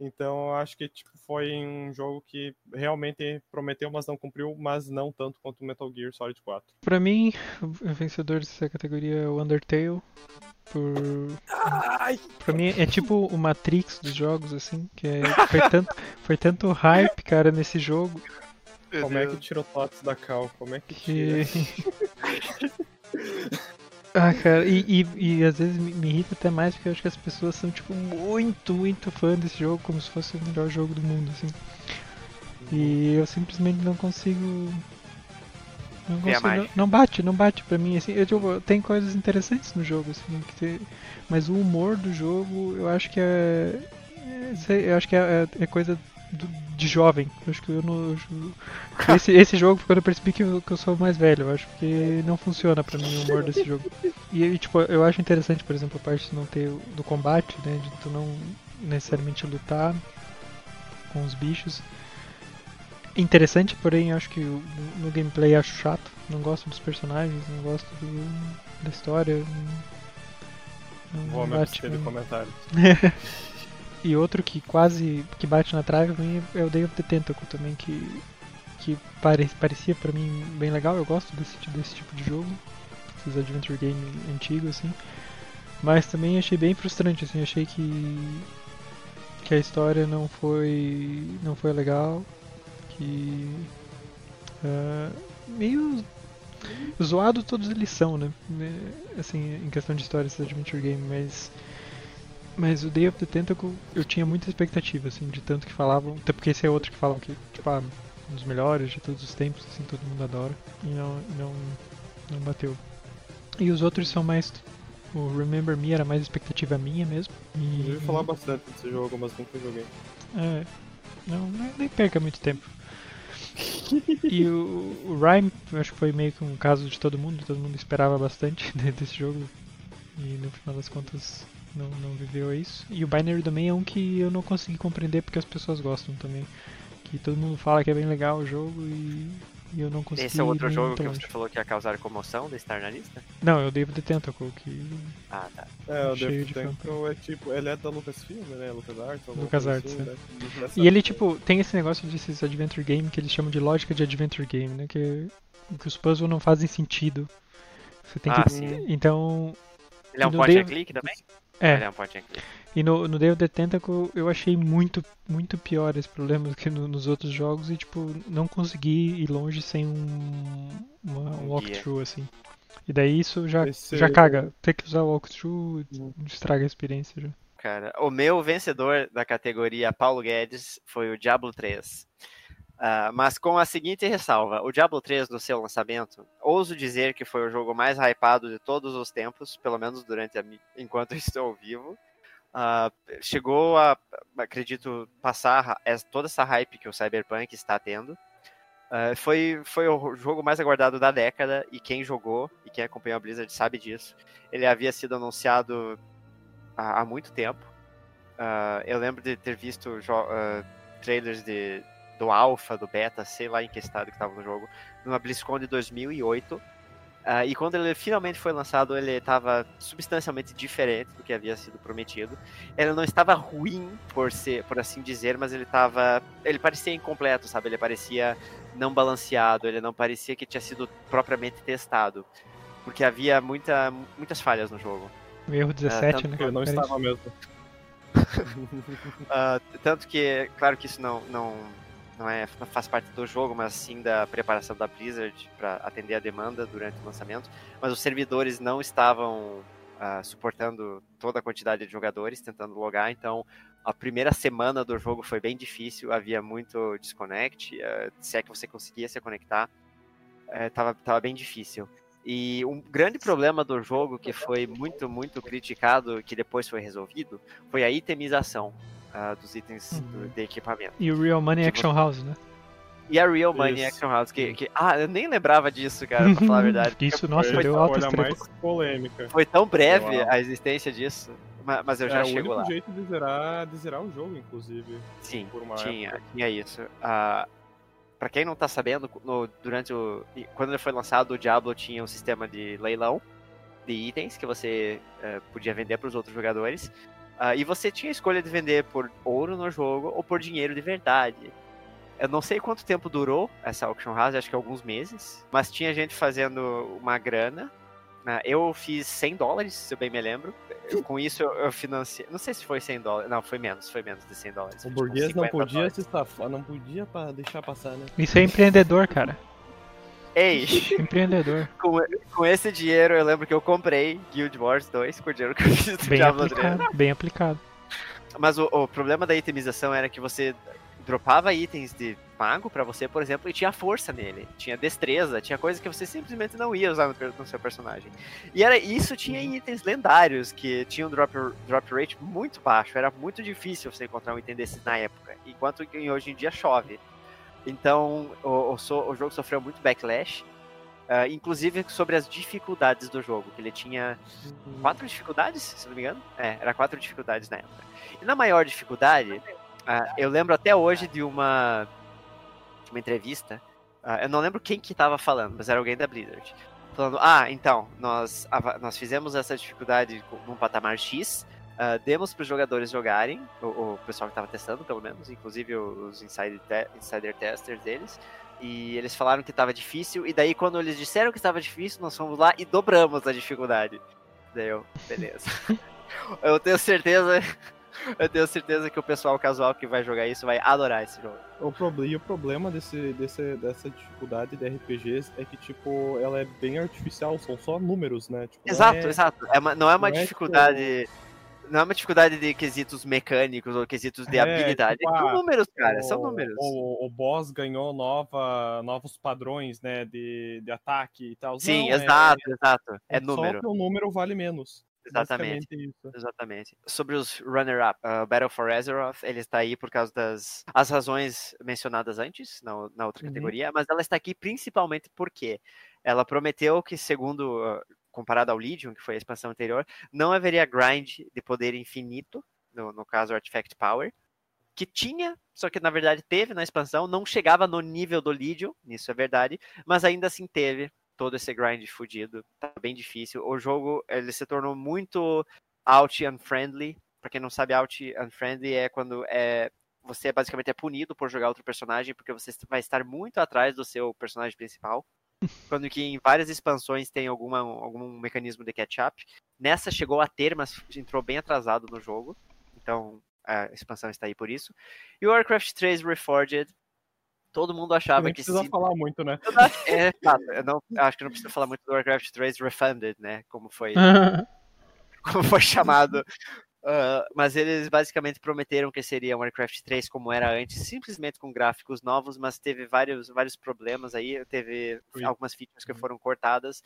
Então, acho que tipo, foi um jogo que realmente prometeu, mas não cumpriu, mas não tanto quanto o Metal Gear Solid 4.
Para mim, o vencedor dessa categoria é o Undertale. Por... Pra mim é tipo o Matrix dos jogos, assim, que é... foi, tanto, foi tanto hype, cara, nesse jogo.
Como é que tirou fotos da Cal? Como é que tira?
Ah, cara, e, e, e, às vezes me, irrita até mais porque eu acho que as pessoas são, tipo, muito, muito fã desse jogo, como se fosse o melhor jogo do mundo, assim. E eu simplesmente não consigo. Não consigo. Não, não, bate, não bate pra mim, assim. Eu, tipo, tem coisas interessantes no jogo, assim, tem, mas o humor do jogo eu acho que é. é eu acho que é, é, é coisa de jovem. acho que eu não. Esse, esse jogo foi quando eu percebi que eu, que eu sou mais velho. Eu acho que não funciona pra mim o humor desse jogo. E, tipo, eu acho interessante, por exemplo, a parte de não ter do combate, né? De tu não necessariamente lutar com os bichos. Interessante, porém acho que no gameplay acho chato. Não gosto dos personagens, não gosto do, da história.
Não, Vou me de comentários.
E outro que quase que bate na trave é o Day of the Tentacle também, que, que pare, parecia para mim bem legal. Eu gosto desse, desse tipo de jogo, esses adventure game antigos assim. Mas também achei bem frustrante, assim, achei que que a história não foi não foi legal, que uh, meio zoado todos eles são, né? Assim, em questão de história, esses adventure game, mas mas o Day of the Tentacle eu tinha muita expectativa, assim, de tanto que falavam. Até porque esse é outro que falam que, tipo, ah, um dos melhores de todos os tempos, assim, todo mundo adora. E não, não, não bateu. E os outros são mais. O Remember Me era mais expectativa minha mesmo. E...
Eu ia falar bastante desse jogo, mas nunca joguei.
É. Não, nem perca muito tempo. e o, o Rhyme, acho que foi meio que um caso de todo mundo, todo mundo esperava bastante desse jogo. E no final das contas não, não viveu isso. E o Binary Domain é um que eu não consegui compreender porque as pessoas gostam também. Que todo mundo fala que é bem legal o jogo e E eu não consegui.
Esse é outro jogo que você falou que ia causar comoção de estar na lista?
Não, é o David the Tentacle que.
Ah, tá.
É, o David the Tentacle é tipo. Ele é da LucasFilm, né? LucasArts.
LucasArts, assim, né? E ele, tipo, tem esse negócio desses Adventure Game que eles chamam de lógica de Adventure Game, né? Que, que os puzzles não fazem sentido. Você tem
ah,
que.
Sim.
Então.
Ele é um point and click também?
É.
Ele é um point and click.
E no, no Day of the Tentacle eu achei muito, muito pior esse problema do que no, nos outros jogos e, tipo, não consegui ir longe sem um, uma, um walkthrough, assim. E daí isso já, Esse... já caga. Ter que usar o walkthrough hum. estraga a experiência já.
Cara, o meu vencedor da categoria Paulo Guedes foi o Diablo 3. Uh, mas com a seguinte ressalva: o Diablo 3, no seu lançamento, ouso dizer que foi o jogo mais hypado de todos os tempos, pelo menos durante a, enquanto estou vivo. Uh, chegou a, acredito, passar toda essa hype que o Cyberpunk está tendo. Uh, foi, foi o jogo mais aguardado da década e quem jogou e quem acompanhou a Blizzard sabe disso. Ele havia sido anunciado há, há muito tempo. Eu lembro de ter visto trailers de, do Alpha, do Beta, sei lá em que estado que estava no jogo, numa BlizzCon de 2008. Uh, e quando ele finalmente foi lançado, ele estava substancialmente diferente do que havia sido prometido. Ele não estava ruim, por ser, por assim dizer, mas ele estava, ele parecia incompleto, sabe? Ele parecia não balanceado, ele não parecia que tinha sido propriamente testado, porque havia muita, muitas falhas no jogo.
O erro 17, uh, né?
Ele não estava mesmo.
uh, tanto que, claro que isso não, não não é não faz parte do jogo, mas sim da preparação da Blizzard para atender a demanda durante o lançamento. Mas os servidores não estavam uh, suportando toda a quantidade de jogadores tentando logar, então a primeira semana do jogo foi bem difícil, havia muito disconnect, uh, se é que você conseguia se conectar, estava uh, tava bem difícil. E um grande problema do jogo que foi muito, muito criticado, que depois foi resolvido, foi a itemização uh, dos itens uhum. do, de equipamento.
E o Real Money Action House, né?
E a Real Money Isso. Action House, que, que, Ah, eu nem lembrava disso, cara, pra falar a verdade.
Isso, nossa, foi deu alta
mais polêmica.
Foi tão breve a existência disso, mas eu já
é,
chego lá.
É o jeito de zerar, de zerar o jogo, inclusive.
Sim, tinha, tinha isso. Uh, pra quem não tá sabendo, no, durante o... Quando ele foi lançado, o Diablo tinha um sistema de leilão de itens que você uh, podia vender para os outros jogadores. Uh, e você tinha a escolha de vender por ouro no jogo ou por dinheiro de verdade. Eu não sei quanto tempo durou essa auction house, acho que alguns meses, mas tinha gente fazendo uma grana. Uh, eu fiz 100 dólares, se eu bem me lembro. Eu, com isso eu, eu, financei. Não sei se foi 100 dólares. Não, foi menos, foi menos de 100 dólares.
O burguês não podia dólares. se safar, não podia deixar passar, né?
Isso é empreendedor, cara.
Ei!
Empreendedor.
Com, com esse dinheiro eu lembro que eu comprei Guild Wars 2 com o dinheiro que eu fiz do
bem Diablo aplicado, 3. Bem aplicado.
Mas o, o, problema da itemização era que você dropava itens de mago para você, por exemplo, e tinha força nele, tinha destreza, tinha coisa que você simplesmente não ia usar no, no seu personagem. E era isso tinha em itens lendários que tinham um drop, drop rate muito baixo, era muito difícil você encontrar um item desses na época, enquanto hoje em dia chove. Então, o, o, o jogo sofreu muito backlash, uh, inclusive sobre as dificuldades do jogo, que ele tinha quatro dificuldades, se não me engano. É, era quatro dificuldades na época. E na maior dificuldade, uh, eu lembro até hoje de uma, de uma entrevista, uh, eu não lembro quem que estava falando, mas era alguém da Blizzard, falando, ah, então, nós, nós fizemos essa dificuldade num patamar X, Uh, demos para os jogadores jogarem, o, o pessoal que estava testando, pelo menos, inclusive os insider, te insider testers deles, e eles falaram que estava difícil, e daí quando eles disseram que estava difícil, nós fomos lá e dobramos a dificuldade. Daí eu, beleza. eu tenho certeza, eu tenho certeza que o pessoal casual que vai jogar isso vai adorar esse jogo.
O pro... E o problema desse, desse, dessa dificuldade de RPGs é que, tipo, ela é bem artificial, são só números, né? Tipo,
exato, é... exato. É uma, não é uma não dificuldade. É, tipo não é uma dificuldade de quesitos mecânicos ou quesitos de é, habilidade. Tipo, são números, cara, o, são números.
O, o, boss ganhou nova, novos padrões, né, de, de ataque e tal.
Sim, não, exato, é, exato. É, é número.
Só que o número vale menos.
Exatamente. Exatamente. Sobre os runner-up, uh, Battle for Azeroth, ele está aí por causa das as razões mencionadas antes, na, na outra uhum. categoria, mas ela está aqui principalmente porque ela prometeu que, segundo uh, comparado ao Legion, que foi a expansão anterior, não haveria grind de poder infinito, no, no caso Artifact Power. que tinha, só que na verdade teve na expansão, não chegava no nível do Legion, isso é verdade, mas ainda assim teve todo esse grind fudido, tá bem difícil. O jogo, ele se tornou muito out unfriendly, para quem não sabe, out unfriendly é quando é você basicamente é punido por jogar outro personagem, porque você vai estar muito atrás do seu personagem principal. Quando que em várias expansões tem alguma, algum mecanismo de catch-up. Nessa chegou a ter, mas entrou bem atrasado no jogo. Então a expansão está aí por isso. E o Warcraft 3 Reforged, todo mundo achava
não
que.
Não precisa se... falar muito, né?
É, eu não, acho que não precisa falar muito do Warcraft 3 Refunded, né? Como foi, como foi chamado Uh, mas eles basicamente prometeram que seria Warcraft 3 como era antes, simplesmente com gráficos novos, mas teve vários, vários problemas aí, teve Sim. algumas features que uhum. foram cortadas.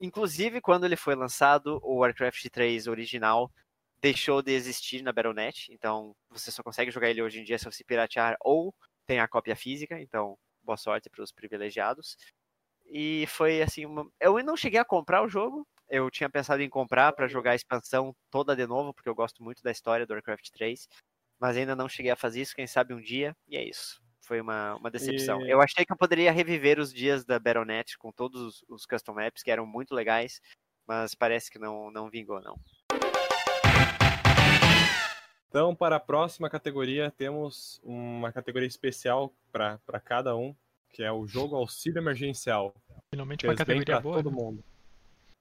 Inclusive, quando ele foi lançado, o Warcraft 3 original deixou de existir na Battle.net, então você só consegue jogar ele hoje em dia se você piratear ou tem a cópia física, então boa sorte para os privilegiados. E foi assim, uma... eu não cheguei a comprar o jogo, eu tinha pensado em comprar para jogar a expansão toda de novo, porque eu gosto muito da história do Warcraft 3, mas ainda não cheguei a fazer isso, quem sabe um dia, e é isso. Foi uma, uma decepção. E... Eu achei que eu poderia reviver os dias da Battle.net com todos os, os custom maps, que eram muito legais, mas parece que não, não vingou, não.
Então, para a próxima categoria, temos uma categoria especial para cada um, que é o jogo auxílio emergencial.
Finalmente uma categoria boa.
Todo
né?
mundo.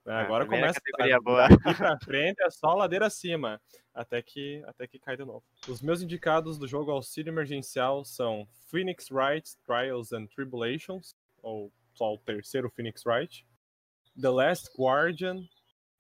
É, agora começa
categoria a,
boa. Daqui pra frente é só ladeira acima, até que, até que cai de novo. Os meus indicados do jogo auxílio emergencial são Phoenix Wright Trials and Tribulations, ou só o terceiro Phoenix Wright, The Last Guardian,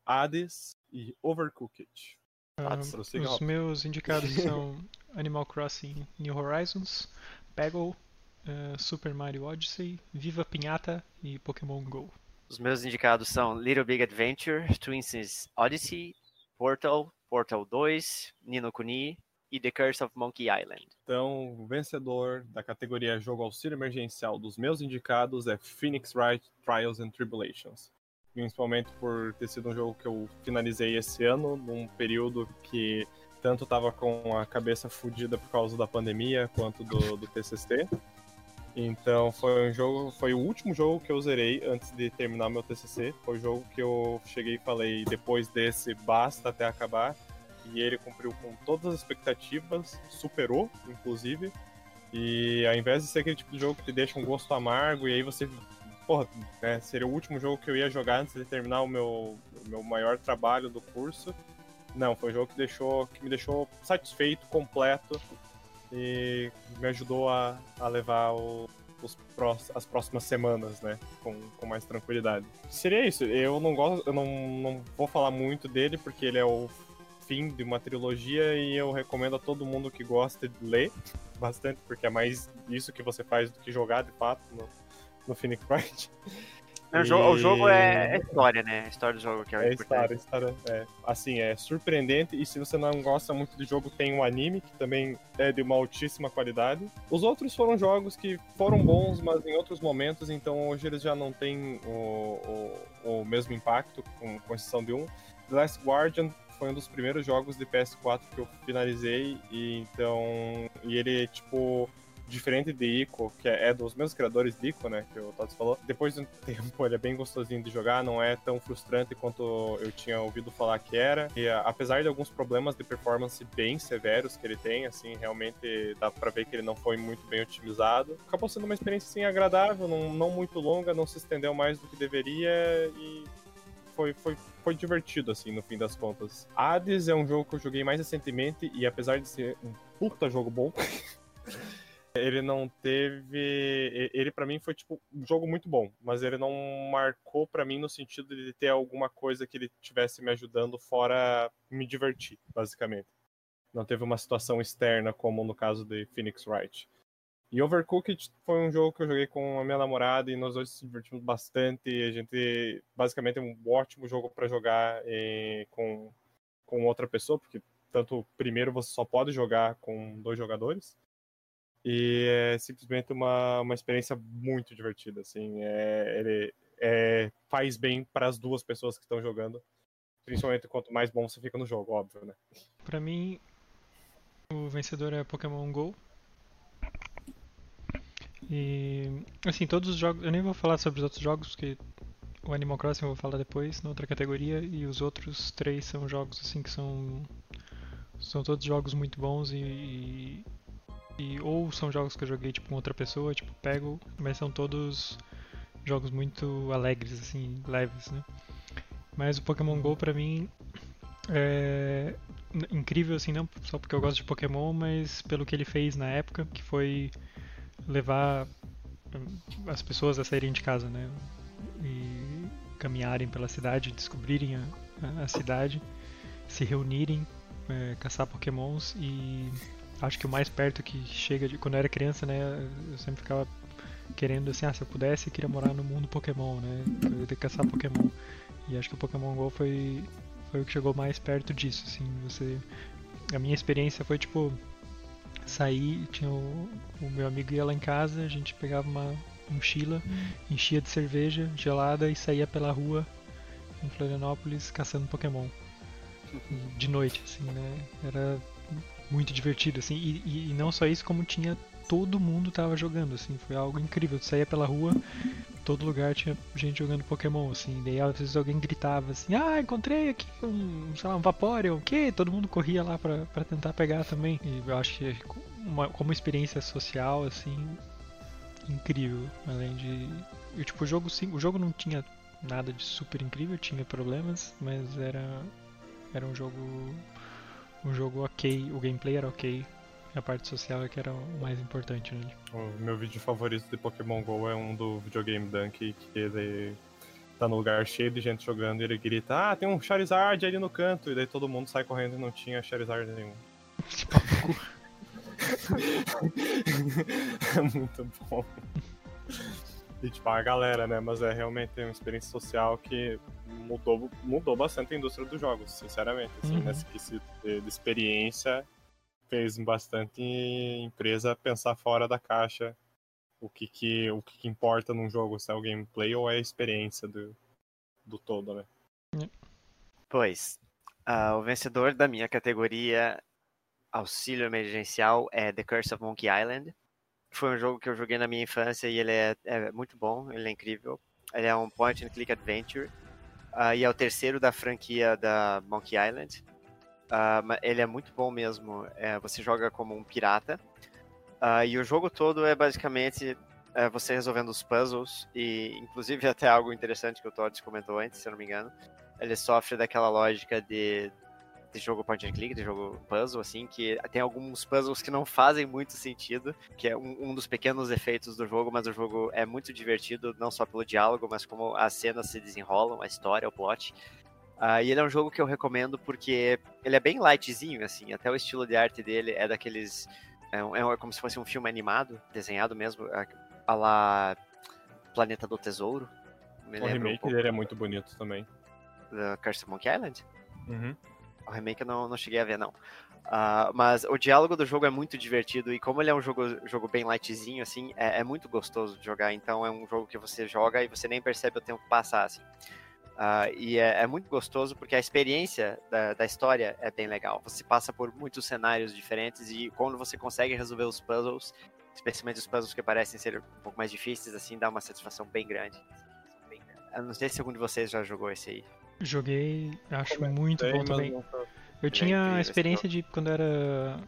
Hades e Overcooked.
Ah, os meus indicados são Animal Crossing New Horizons, Peggle, uh, Super Mario Odyssey, Viva Pinhata e Pokémon GO.
Os meus indicados são Little Big Adventure, Twins Odyssey, Portal, Portal 2, Nino Kuni e The Curse of Monkey Island.
Então, o vencedor da categoria Jogo Auxílio Emergencial dos meus indicados é Phoenix Wright Trials and Tribulations. Principalmente por ter sido um jogo que eu finalizei esse ano, num período que tanto estava com a cabeça fodida por causa da pandemia quanto do, do TCC. Então foi um jogo, foi o último jogo que eu zerei antes de terminar meu TCC. Foi o jogo que eu cheguei e falei depois desse basta até acabar. E ele cumpriu com todas as expectativas, superou, inclusive. E ao invés de ser aquele tipo de jogo que te deixa um gosto amargo e aí você, porra, né, seria o último jogo que eu ia jogar antes de terminar o meu, o meu maior trabalho do curso. Não, foi um jogo que deixou, que me deixou satisfeito, completo e me ajudou a, a levar o, os pró as próximas semanas, né, com, com mais tranquilidade. Seria isso. Eu não gosto, eu não, não vou falar muito dele porque ele é o fim de uma trilogia e eu recomendo a todo mundo que gosta de ler bastante, porque é mais isso que você faz do que jogar de fato no, no Phoenix Wright.
O, jogo, o jogo é, é história, né? A história do jogo que é,
é história, história, é. Assim, é surpreendente. E se você não gosta muito do jogo, tem um anime que também é de uma altíssima qualidade. Os outros foram jogos que foram bons, mas em outros momentos, então hoje eles já não têm o, o, o mesmo impacto, com, com exceção de um. The Last Guardian foi um dos primeiros jogos de PS4 que eu finalizei, e então. E ele, tipo diferente de Ico, que é, é, dos mesmos criadores de Ico, né, que o Tots falou, depois de um tempo ele é bem gostosinho de jogar, não é tão frustrante quanto eu tinha ouvido falar que era. E apesar de alguns problemas de performance bem severos que ele tem, assim, realmente dá pra ver que ele não foi muito bem otimizado. Acabou sendo uma experiência, assim, agradável, não, não muito longa, não se estendeu mais do que deveria e foi, foi, foi divertido, assim, no fim das contas. Hades é um jogo que eu joguei mais recentemente e apesar de ser um puta jogo bom, Ele não teve. Ele para mim foi tipo um jogo muito bom, mas ele não marcou para mim no sentido de ter alguma coisa que ele tivesse me ajudando fora me divertir, basicamente. Não teve uma situação externa como no caso de Phoenix Wright. E Overcooked foi um jogo que eu joguei com a minha namorada e nós dois se divertimos bastante. A gente basicamente é um ótimo jogo para jogar em, com, com outra pessoa, porque tanto primeiro você só pode jogar com dois jogadores e é simplesmente uma, uma experiência muito divertida, assim. É, ele é, faz bem para as duas pessoas que estão jogando. Principalmente quanto mais bom você fica no jogo, óbvio, né?
Pra mim, O vencedor é Pokémon GO. E assim, todos os jogos, eu nem vou falar sobre os outros jogos, porque o Animal Crossing eu vou falar depois, na outra categoria, e os outros três são jogos assim que são são todos jogos muito bons e, e, ou são jogos que eu joguei tipo com outra pessoa, tipo Pego, mas são todos jogos muito alegres assim, leves, né? Mas o Pokémon Go pra mim é incrível assim, não só porque eu gosto de Pokémon, mas pelo que ele fez na época, que foi levar hum, as pessoas a saírem de casa, né? E caminharem pela cidade, descobrirem a, a cidade, se reunirem, é, caçar pokémons e acho que o mais perto que chega de quando eu era criança, né? Eu sempre ficava querendo assim, ah, se eu pudesse, eu queria morar no mundo Pokémon, né? Eu ia ter que caçar Pokémon. E acho que o Pokémon Go foi foi o que chegou mais perto disso, assim, você a minha experiência foi tipo sair, tinha o, o, meu amigo ia lá em casa, a gente pegava uma mochila, enchia de cerveja gelada e saía pela rua em Florianópolis caçando Pokémon. De noite, assim, né? Era muito divertido, assim, e, e, e não só isso, como tinha todo mundo tava jogando, assim, foi algo incrível. Tu saía pela rua, todo lugar tinha gente jogando Pokémon, assim, daí às vezes alguém gritava assim, ah, encontrei aqui um, sei lá, um Vaporeon, o quê? Todo mundo corria lá pra, tentar pegar também. E eu acho que uma, como experiência social, assim, incrível. Além de. E, tipo, o jogo sim, o jogo não tinha nada de super incrível, tinha problemas, mas era. Era um jogo. Um jogo ok, o gameplay era ok, a parte social é que era o mais importante, né?
O meu vídeo favorito de Pokémon GO é um do videogame Dunk, que ele tá no lugar cheio de gente jogando e ele grita, ah, tem um Charizard ali no canto, e daí todo mundo sai correndo e não tinha Charizard nenhum. é muito bom. E tipo, a galera, né? Mas é realmente uma experiência social que mudou, mudou bastante a indústria dos jogos, sinceramente. Assim, uhum. nessa quesito de, de experiência fez bastante empresa pensar fora da caixa o que, que, o que, que importa num jogo, se é o gameplay ou é a experiência do, do todo, né?
Pois, uh, o vencedor da minha categoria auxílio emergencial é The Curse of Monkey Island. Foi um jogo que eu joguei na minha infância e ele é, é muito bom, ele é incrível. Ele é um point and click adventure uh, e é o terceiro da franquia da Monkey Island. Uh, ele é muito bom mesmo. É, você joga como um pirata. Uh, e o jogo todo é basicamente é, você resolvendo os puzzles. E inclusive até algo interessante que o Todd comentou antes, se eu não me engano. Ele sofre daquela lógica de, de jogo point and click, de jogo puzzle, assim, que tem alguns puzzles que não fazem muito sentido, que é um, um dos pequenos efeitos do jogo, mas o jogo é muito divertido, não só pelo diálogo, mas como as cenas se desenrolam, a história, o plot. Uh, e ele é um jogo que eu recomendo porque ele é bem lightzinho, assim, até o estilo de arte dele é daqueles. É, é como se fosse um filme animado, desenhado mesmo, a lá Planeta do Tesouro.
O remake um dele é muito bonito também.
The Curse Monkey Island?
Uhum.
O remake eu não, não cheguei a ver, não. Uh, mas o diálogo do jogo é muito divertido e como ele é um jogo, jogo bem lightzinho, assim, é, é, muito gostoso de jogar. Então é um jogo que você joga e você nem percebe o tempo passar, assim. Uh, e é, é, muito gostoso porque a experiência da, da, história é bem legal. Você passa por muitos cenários diferentes e quando você consegue resolver os puzzles, especialmente os puzzles que parecem ser um pouco mais difíceis, assim, dá uma satisfação bem grande. Eu não sei se algum de vocês já jogou esse aí.
Joguei, acho muito bom também. Eu é tinha a experiência de quando era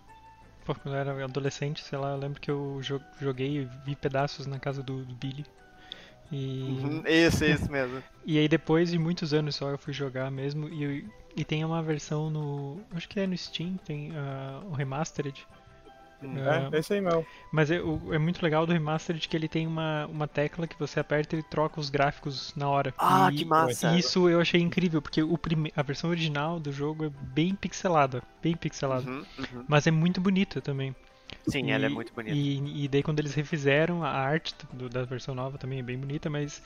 quando eu era adolescente, sei lá, eu lembro que eu joguei e vi pedaços na casa do, do Billy. E...
Uhum, isso, isso mesmo.
e aí depois de muitos anos só eu fui jogar mesmo e, e tem uma versão no. Acho que é no Steam, tem uh, o Remastered.
É, esse aí mesmo.
Mas é, é, muito legal do Remastered que ele tem uma, uma tecla que você aperta e ele troca os gráficos na hora.
Ah,
e,
que massa!
Isso eu achei incrível, porque o prime... a versão original do jogo é bem pixelada. Bem pixelada. Uhum, uhum. Mas é muito bonita também.
Sim, e, ela é muito bonita.
E, e, daí quando eles refizeram a arte do, da versão nova também é bem bonita, mas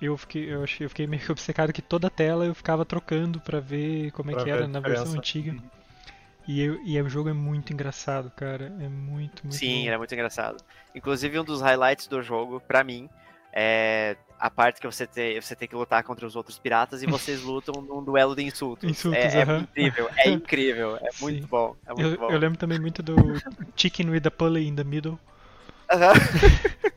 eu fiquei, eu, achei, eu fiquei meio obcecado que toda a tela eu ficava trocando para ver como é que era na versão antiga. E, eu, e o jogo é muito engraçado, cara. É muito, muito
Sim,
bom.
é muito engraçado. Inclusive, um dos highlights do jogo, pra mim, é a parte que você tem, você tem que lutar contra os outros piratas e vocês lutam num duelo de insultos.
insultos
é,
uh -huh.
é, incrível, é incrível, é Sim. muito bom. É muito
eu,
bom.
eu, lembro também muito do Chicken with a Pulley in the Middle.
Uh -huh.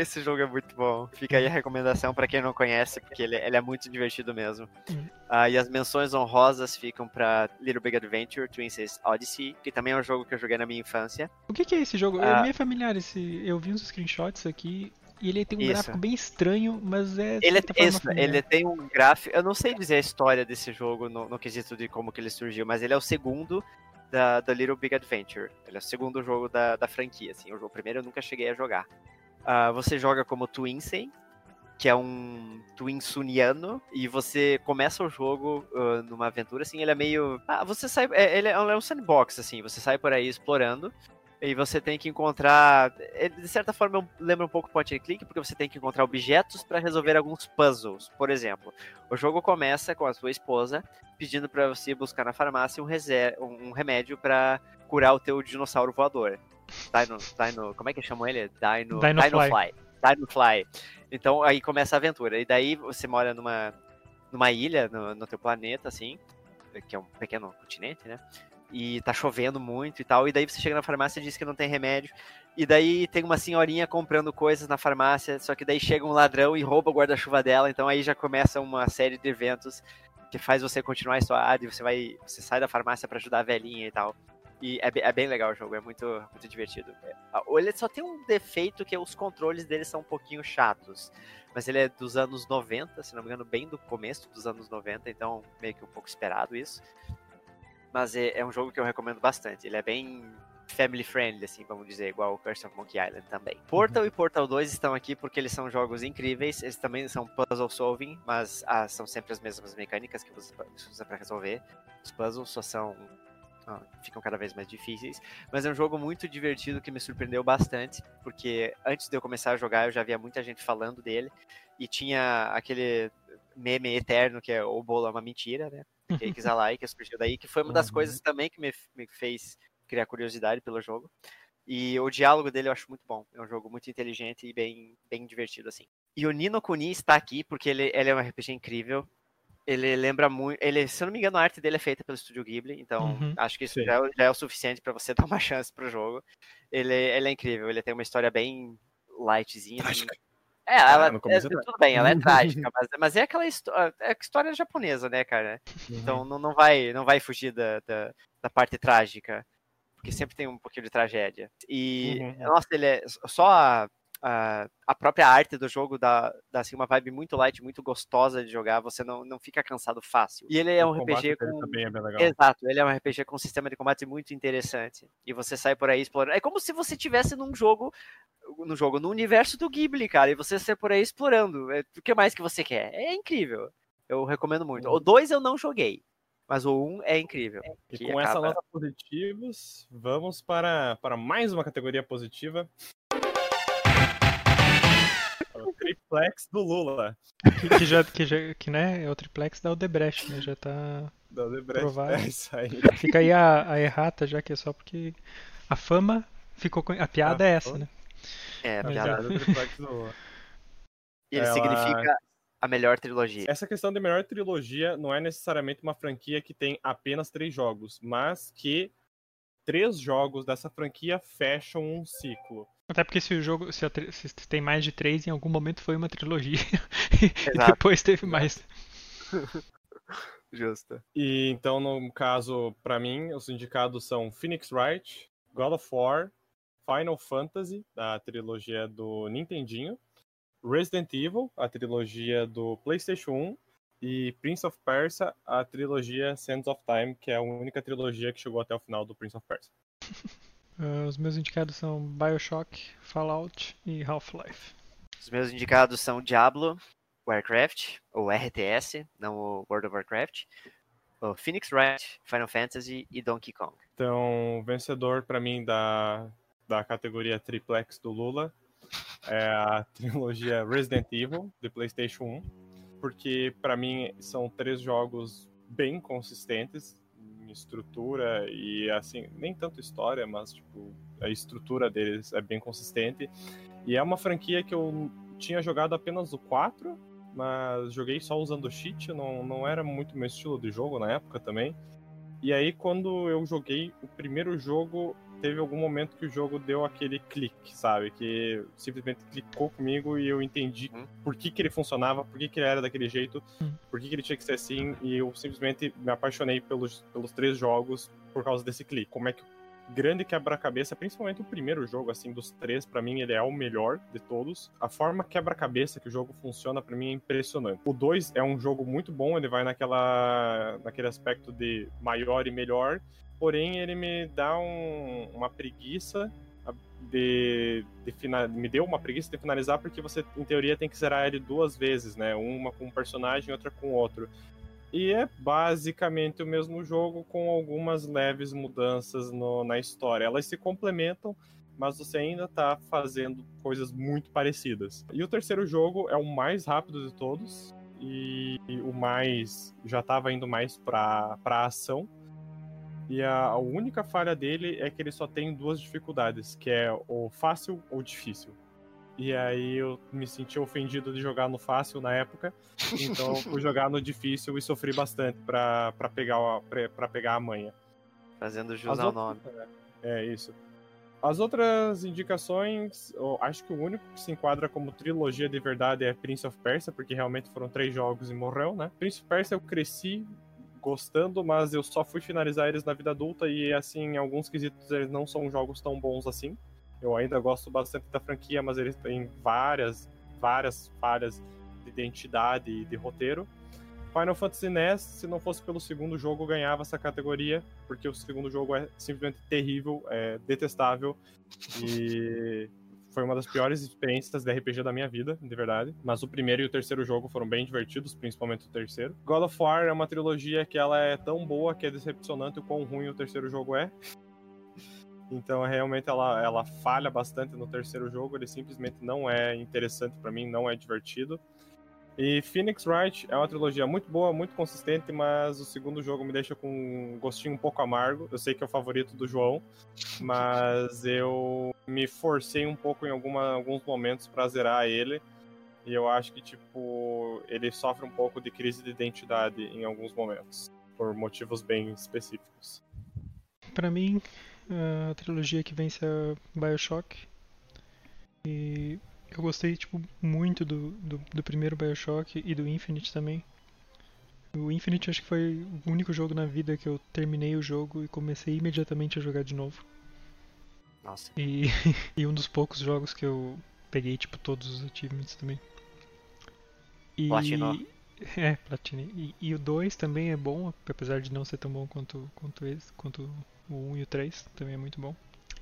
Esse jogo é muito bom. Fica aí a recomendação para quem não conhece, porque ele, ele, é muito divertido mesmo. Uhum. Uh, e as menções honrosas ficam para Little Big Adventure, Princess Odyssey, que também é um jogo que eu joguei na minha infância.
O que, que é esse jogo? Uh, é meio familiar. Esse, eu vi uns screenshots aqui. E ele tem um isso. gráfico bem estranho, mas é.
Ele, isso, ele tem um gráfico. Eu não sei dizer a história desse jogo no, no quesito de como que ele surgiu, mas ele é o segundo da, da Little Big Adventure. Ele é o segundo jogo da, da franquia. Assim. O, o primeiro eu nunca cheguei a jogar. Uh, você joga como Twinsei, que é um Twinsuniano, e você começa o jogo uh, numa aventura, assim, ele é meio... Ah, você sai... É, ele é um sandbox, assim, você sai por aí explorando, e você tem que encontrar... De certa forma, lembra um pouco point and click, porque você tem que encontrar objetos para resolver alguns puzzles. Por exemplo, o jogo começa com a sua esposa pedindo para você buscar na farmácia um, um remédio para curar o teu dinossauro voador. Dino, Dino, como é que chamam ele? Dino,
Dino, Dino Fly.
Fly. Dino Fly. Então aí começa a aventura. E daí você mora numa, numa ilha no, no teu planeta, assim, que é um pequeno continente, né? E tá chovendo muito e tal. E daí você chega na farmácia e diz que não tem remédio. E daí tem uma senhorinha comprando coisas na farmácia, só que daí chega um ladrão e rouba o guarda-chuva dela. Então aí já começa uma série de eventos que faz você continuar a sua e você vai. Você sai da farmácia para ajudar a velhinha e tal. E é, é, bem legal o jogo, é muito, muito divertido. É, ele só tem um defeito que os controles dele são um pouquinho chatos. Mas ele é dos anos 90, se não me engano, bem do começo dos anos 90, então meio que um pouco esperado isso. Mas é, é um jogo que eu recomendo bastante. Ele é bem family friendly, assim, vamos dizer, igual o Curse of Monkey Island também. Portal uhum. e Portal 2 estão aqui porque eles são jogos incríveis, eles também são puzzle solving, mas ah, são sempre as mesmas mecânicas que você usa para resolver. Os puzzles só são ficam cada vez mais difíceis. Mas é um jogo muito divertido que me surpreendeu bastante, porque antes de eu começar a jogar eu já via muita gente falando dele e tinha aquele meme eterno que é o bolo é uma mentira, né? Cakes Alike, que surgiu daí, que foi uma das uhum. coisas também que me, me fez criar curiosidade pelo jogo. E o diálogo dele eu acho muito bom. É um jogo muito inteligente e bem, bem divertido, assim. E o Nino Kuni está aqui porque ele, ele é um RPG incrível ele lembra muito. Ele, se eu não me engano, a arte dele é feita pelo Estúdio Ghibli, então uhum, acho que isso já, é já, é o suficiente para você dar uma chance pro jogo. Ele, ele é incrível, ele tem uma história bem lightzinha. Trágica. É, ah, ela, é, é, tudo bem, ela é trágica, mas, mas é aquela história, é história japonesa, né, cara? Uhum. Então não, não, vai, não vai fugir da, da, da, parte trágica, porque sempre tem um pouquinho de tragédia. E, uhum. nossa, ele é só a, a, a própria arte do jogo dá, dá assim, uma vibe muito light, muito gostosa de jogar, você não, não fica cansado fácil. E ele é um RPG com. É Exato, ele é um RPG com um sistema de combate muito interessante. E você sai por aí explorando. É como se você estivesse num jogo. No jogo, no universo do Ghibli, cara, e você sai por aí explorando. É, o que mais que você quer? É incrível. Eu recomendo muito. O 2 eu não joguei, mas o 1 um é incrível.
E com acaba... essa nota positivos, vamos para, para mais uma categoria positiva. O triplex do Lula.
Que, que, já, que, já, que né, é o triplex da Odebrecht, né? Já tá
da Odebrecht, provado. É isso aí.
Fica aí a, a errata, já que é só porque a fama ficou com... A piada ah, é essa, né?
É, a piada do triplex do Lula. E ele Ela... significa a melhor trilogia.
Essa questão de melhor trilogia não é necessariamente uma franquia que tem apenas três jogos, mas que três jogos dessa franquia fecham um ciclo.
Até porque se o jogo se, se, tem mais de três, em algum momento foi uma trilogia. e depois teve mais.
Justo.
E então, no caso, para mim, os indicados são Phoenix Wright, God of War, Final Fantasy, da trilogia do Nintendinho, Resident Evil, a trilogia do PlayStation 1, e Prince of Persia, a trilogia Sands of Time, que é a única trilogia que chegou até o final do Prince of Persia.
Uh, os meus indicados são Bioshock, Fallout e Half-Life.
Os meus indicados são Diablo, Warcraft, ou RTS, não o World of Warcraft, o Phoenix Wright, Final Fantasy e Donkey Kong.
Então, vencedor para mim da, da categoria Triplex do Lula é a trilogia Resident Evil, de PlayStation 1, porque para mim são três jogos bem consistentes, estrutura e assim, nem tanto história, mas tipo, a estrutura deles é bem consistente. E é uma franquia que eu tinha jogado apenas o 4, mas joguei só usando o cheat, não, não era muito meu estilo de jogo na época também. E aí, quando eu joguei o primeiro jogo, teve algum momento que o jogo deu aquele clique, sabe? Que simplesmente clicou comigo e eu entendi uhum. por que, que ele funcionava, por que, que ele era daquele jeito, uhum. por que, que ele tinha que ser assim, e eu simplesmente me apaixonei pelos, pelos três jogos por causa desse clique. Como é que grande quebra-cabeça, principalmente o primeiro jogo, assim, dos três, para mim ele é o melhor de todos. A forma quebra-cabeça que o jogo funciona, para mim, é impressionante. O 2 é um jogo muito bom, ele vai naquela, naquele aspecto de maior e melhor, porém ele me dá um, uma preguiça de, de final, me deu uma preguiça de finalizar porque você em teoria tem que zerar ele duas vezes, né? Uma com um personagem, outra com outro. E é basicamente o mesmo jogo com algumas leves mudanças no, na história. Elas se complementam, mas você ainda está fazendo coisas muito parecidas. E o terceiro jogo é o mais rápido de todos e o mais já estava indo mais para para ação. E a, a única falha dele é que ele só tem duas dificuldades, que é o fácil ou difícil. E aí eu me senti ofendido de jogar no fácil na época. Então fui jogar no difícil e sofri bastante pra, pra, pegar, pra, pra pegar a manha.
Fazendo jus ao nome.
É, é, isso. As outras indicações, acho que o único que se enquadra como trilogia de verdade é Prince of Persia, porque realmente foram três jogos e morreu, né? Prince of Persia eu cresci gostando, mas eu só fui finalizar eles na vida adulta e, assim, em alguns quesitos eles não são jogos tão bons assim. Eu ainda gosto bastante da franquia, mas eles têm várias, várias falhas de identidade e de roteiro. Final Fantasy NES, se não fosse pelo segundo jogo, ganhava essa categoria, porque o segundo jogo é simplesmente terrível, é detestável e foi uma das piores experiências de RPG da minha vida, de verdade. Mas o primeiro e o terceiro jogo foram bem divertidos, principalmente o terceiro. God of War é uma trilogia que ela é tão boa que é decepcionante o quão ruim o terceiro jogo é. Então, realmente, ela, ela falha bastante no terceiro jogo. Ele simplesmente não é interessante para mim, não é divertido. E Phoenix Wright é uma trilogia muito boa, muito consistente, mas o segundo jogo me deixa com um gostinho um pouco amargo. Eu sei que é o favorito do João, mas eu me forcei um pouco em alguma, alguns momentos para zerar ele. E eu acho que, tipo, ele sofre um pouco de crise de identidade em alguns momentos, por motivos bem específicos.
Para mim, a trilogia que vence a Bioshock. E eu gostei tipo, muito do, do, do, primeiro Bioshock e do Infinite também. O Infinite acho que foi o único jogo na vida que eu terminei o jogo e comecei imediatamente a jogar de novo.
Nossa.
E, e um dos poucos jogos que eu peguei tipo todos os achievements também.
E, Platinou.
É, platinei. E, e o 2 também é bom, apesar de não ser tão bom quanto, quanto, esse, quanto o 1 e o 3, também é muito bom.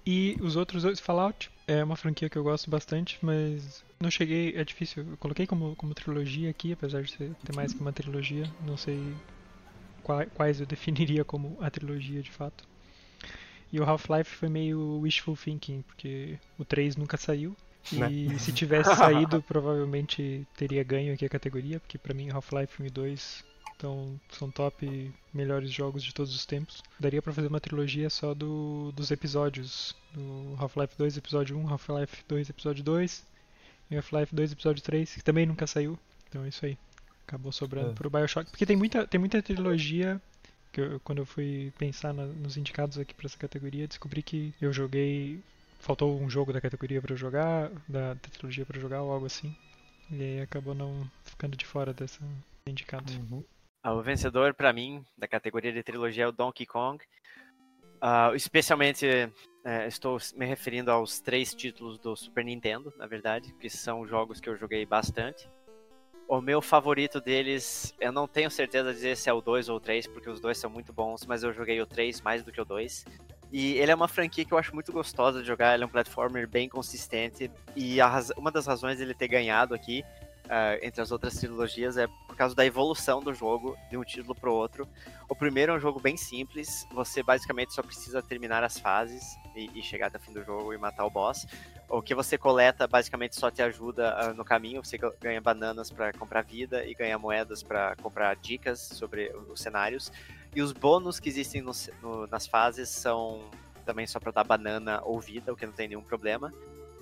E os outros dois, Fallout, é uma franquia que eu gosto bastante, mas não cheguei, é difícil. Eu coloquei como, como trilogia aqui, apesar de ter mais que uma trilogia, não sei quais eu definiria como a trilogia de fato. E o Half-Life foi meio wishful thinking, porque o 3 nunca saiu. Né? E se tivesse saído, provavelmente teria ganho aqui a categoria, porque para mim Half-Life 1 e 2 então, são top melhores jogos de todos os tempos. Daria para fazer uma trilogia só do, dos episódios. Do Half-Life 2, episódio 1, Half-Life 2, episódio 2, e Half-Life 2, episódio 3, que também nunca saiu. Então é isso aí. Acabou sobrando é. pro Bioshock. Porque tem muita, tem muita trilogia que eu, quando eu fui pensar na, nos indicados aqui para essa categoria, descobri que eu joguei. Faltou um jogo da categoria para jogar, da, trilogia para jogar ou algo assim. E aí acabou não ficando de fora dessa indicado. Uhum.
Ah, o vencedor, para mim, da categoria de trilogia é o Donkey Kong. Uh, especialmente, é, estou me referindo aos três títulos do Super Nintendo, na verdade, que são jogos que eu joguei bastante. O meu favorito deles, eu não tenho certeza de dizer se é o 2 ou o 3, porque os dois são muito bons, mas eu joguei o 3 mais do que o 2. E ele é uma franquia que eu acho muito gostosa de jogar, ele é um platformer bem consistente, e uma das razões dele ter ganhado aqui uh, entre as outras trilogias é por causa da evolução do jogo de um título para o outro. O primeiro é um jogo bem simples, você basicamente só precisa terminar as fases e, e, chegar até o fim do jogo e matar o boss. O que você coleta basicamente só te ajuda uh, no caminho, você ganha bananas para comprar vida e ganha moedas para comprar dicas sobre os cenários. E os bônus que existem no, no, nas fases são também só para dar banana ou vida, o que não tem nenhum problema.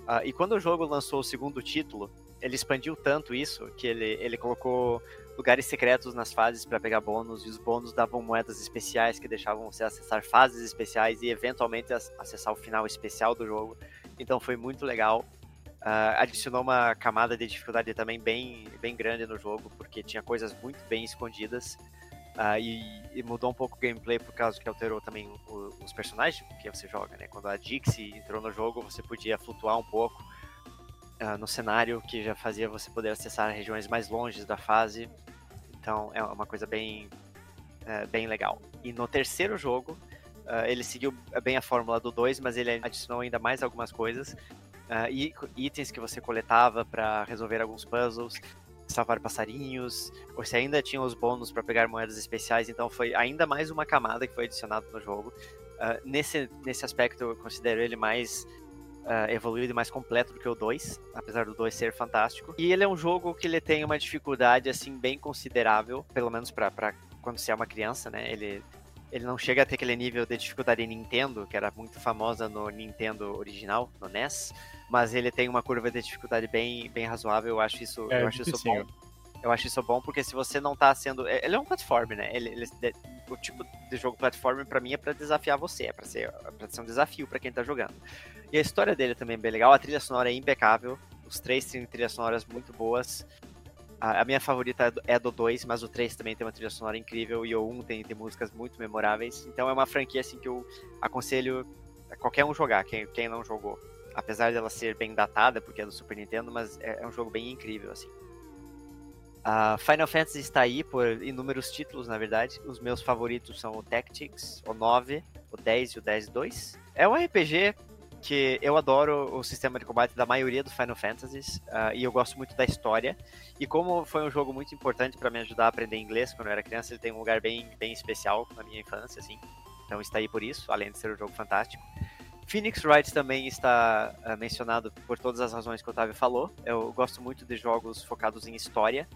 Uh, e quando o jogo lançou o segundo título, ele expandiu tanto isso que ele, ele colocou lugares secretos nas fases para pegar bônus, e os bônus davam moedas especiais que deixavam você acessar fases especiais e eventualmente acessar o final especial do jogo. Então foi muito legal. Uh, adicionou uma camada de dificuldade também bem, bem grande no jogo, porque tinha coisas muito bem escondidas. Uh, e, e, mudou um pouco o gameplay por causa que alterou também o, os personagens que você joga, né? Quando a Dixie entrou no jogo, você podia flutuar um pouco uh, no cenário, que já fazia você poder acessar regiões mais longe da fase. Então é uma coisa bem, uh, bem legal. E no terceiro jogo, uh, ele seguiu bem a fórmula do 2, mas ele adicionou ainda mais algumas coisas. e itens que você coletava para resolver alguns puzzles, salvar passarinhos, você ainda tinha os bônus para pegar moedas especiais, então foi ainda mais uma camada que foi adicionada no jogo. Uh, nesse, nesse aspecto, eu considero ele mais uh, evoluído e mais completo do que o 2, apesar do 2 ser fantástico. E ele é um jogo que ele tem uma dificuldade assim bem considerável, pelo menos para quando você é uma criança, né? Ele ele não chega a ter aquele nível de dificuldade Nintendo, que era muito famosa no Nintendo original, no NES, mas ele tem uma curva de dificuldade bem, bem razoável, eu acho isso, é, eu acho isso bom. Eu acho isso bom porque se você não tá sendo. É, ele é um platform, né? Ele, ele, o tipo de jogo platform para mim é para desafiar você, é para ser, é pra ser um desafio para quem tá jogando. E a história dele também é bem legal. A trilha sonora é impecável. Os três têm trilhas sonoras muito boas. A, a minha favorita é do 2, mas o 3 também tem uma trilha sonora incrível. E o 1 um tem, tem músicas muito memoráveis. Então é uma franquia assim que eu aconselho a qualquer um jogar, quem, quem não jogou. Apesar dela ser bem datada, porque é do Super Nintendo, mas é, é um jogo bem incrível, assim. A Final Fantasy está aí por inúmeros títulos, na verdade. Os meus favoritos são o Tactics, o 9, o 10 e o 10-2. É um RPG que eu adoro o sistema de combate da maioria dos Final Fantasies uh, e eu gosto muito da história. E como foi um jogo muito importante para me ajudar a aprender inglês quando eu era criança, ele tem um lugar bem, bem especial na minha infância, assim. Então está aí por isso, além de ser um jogo fantástico. Phoenix Wright também está uh, mencionado por todas as razões que o Otávio falou. Eu gosto muito de jogos focados em história.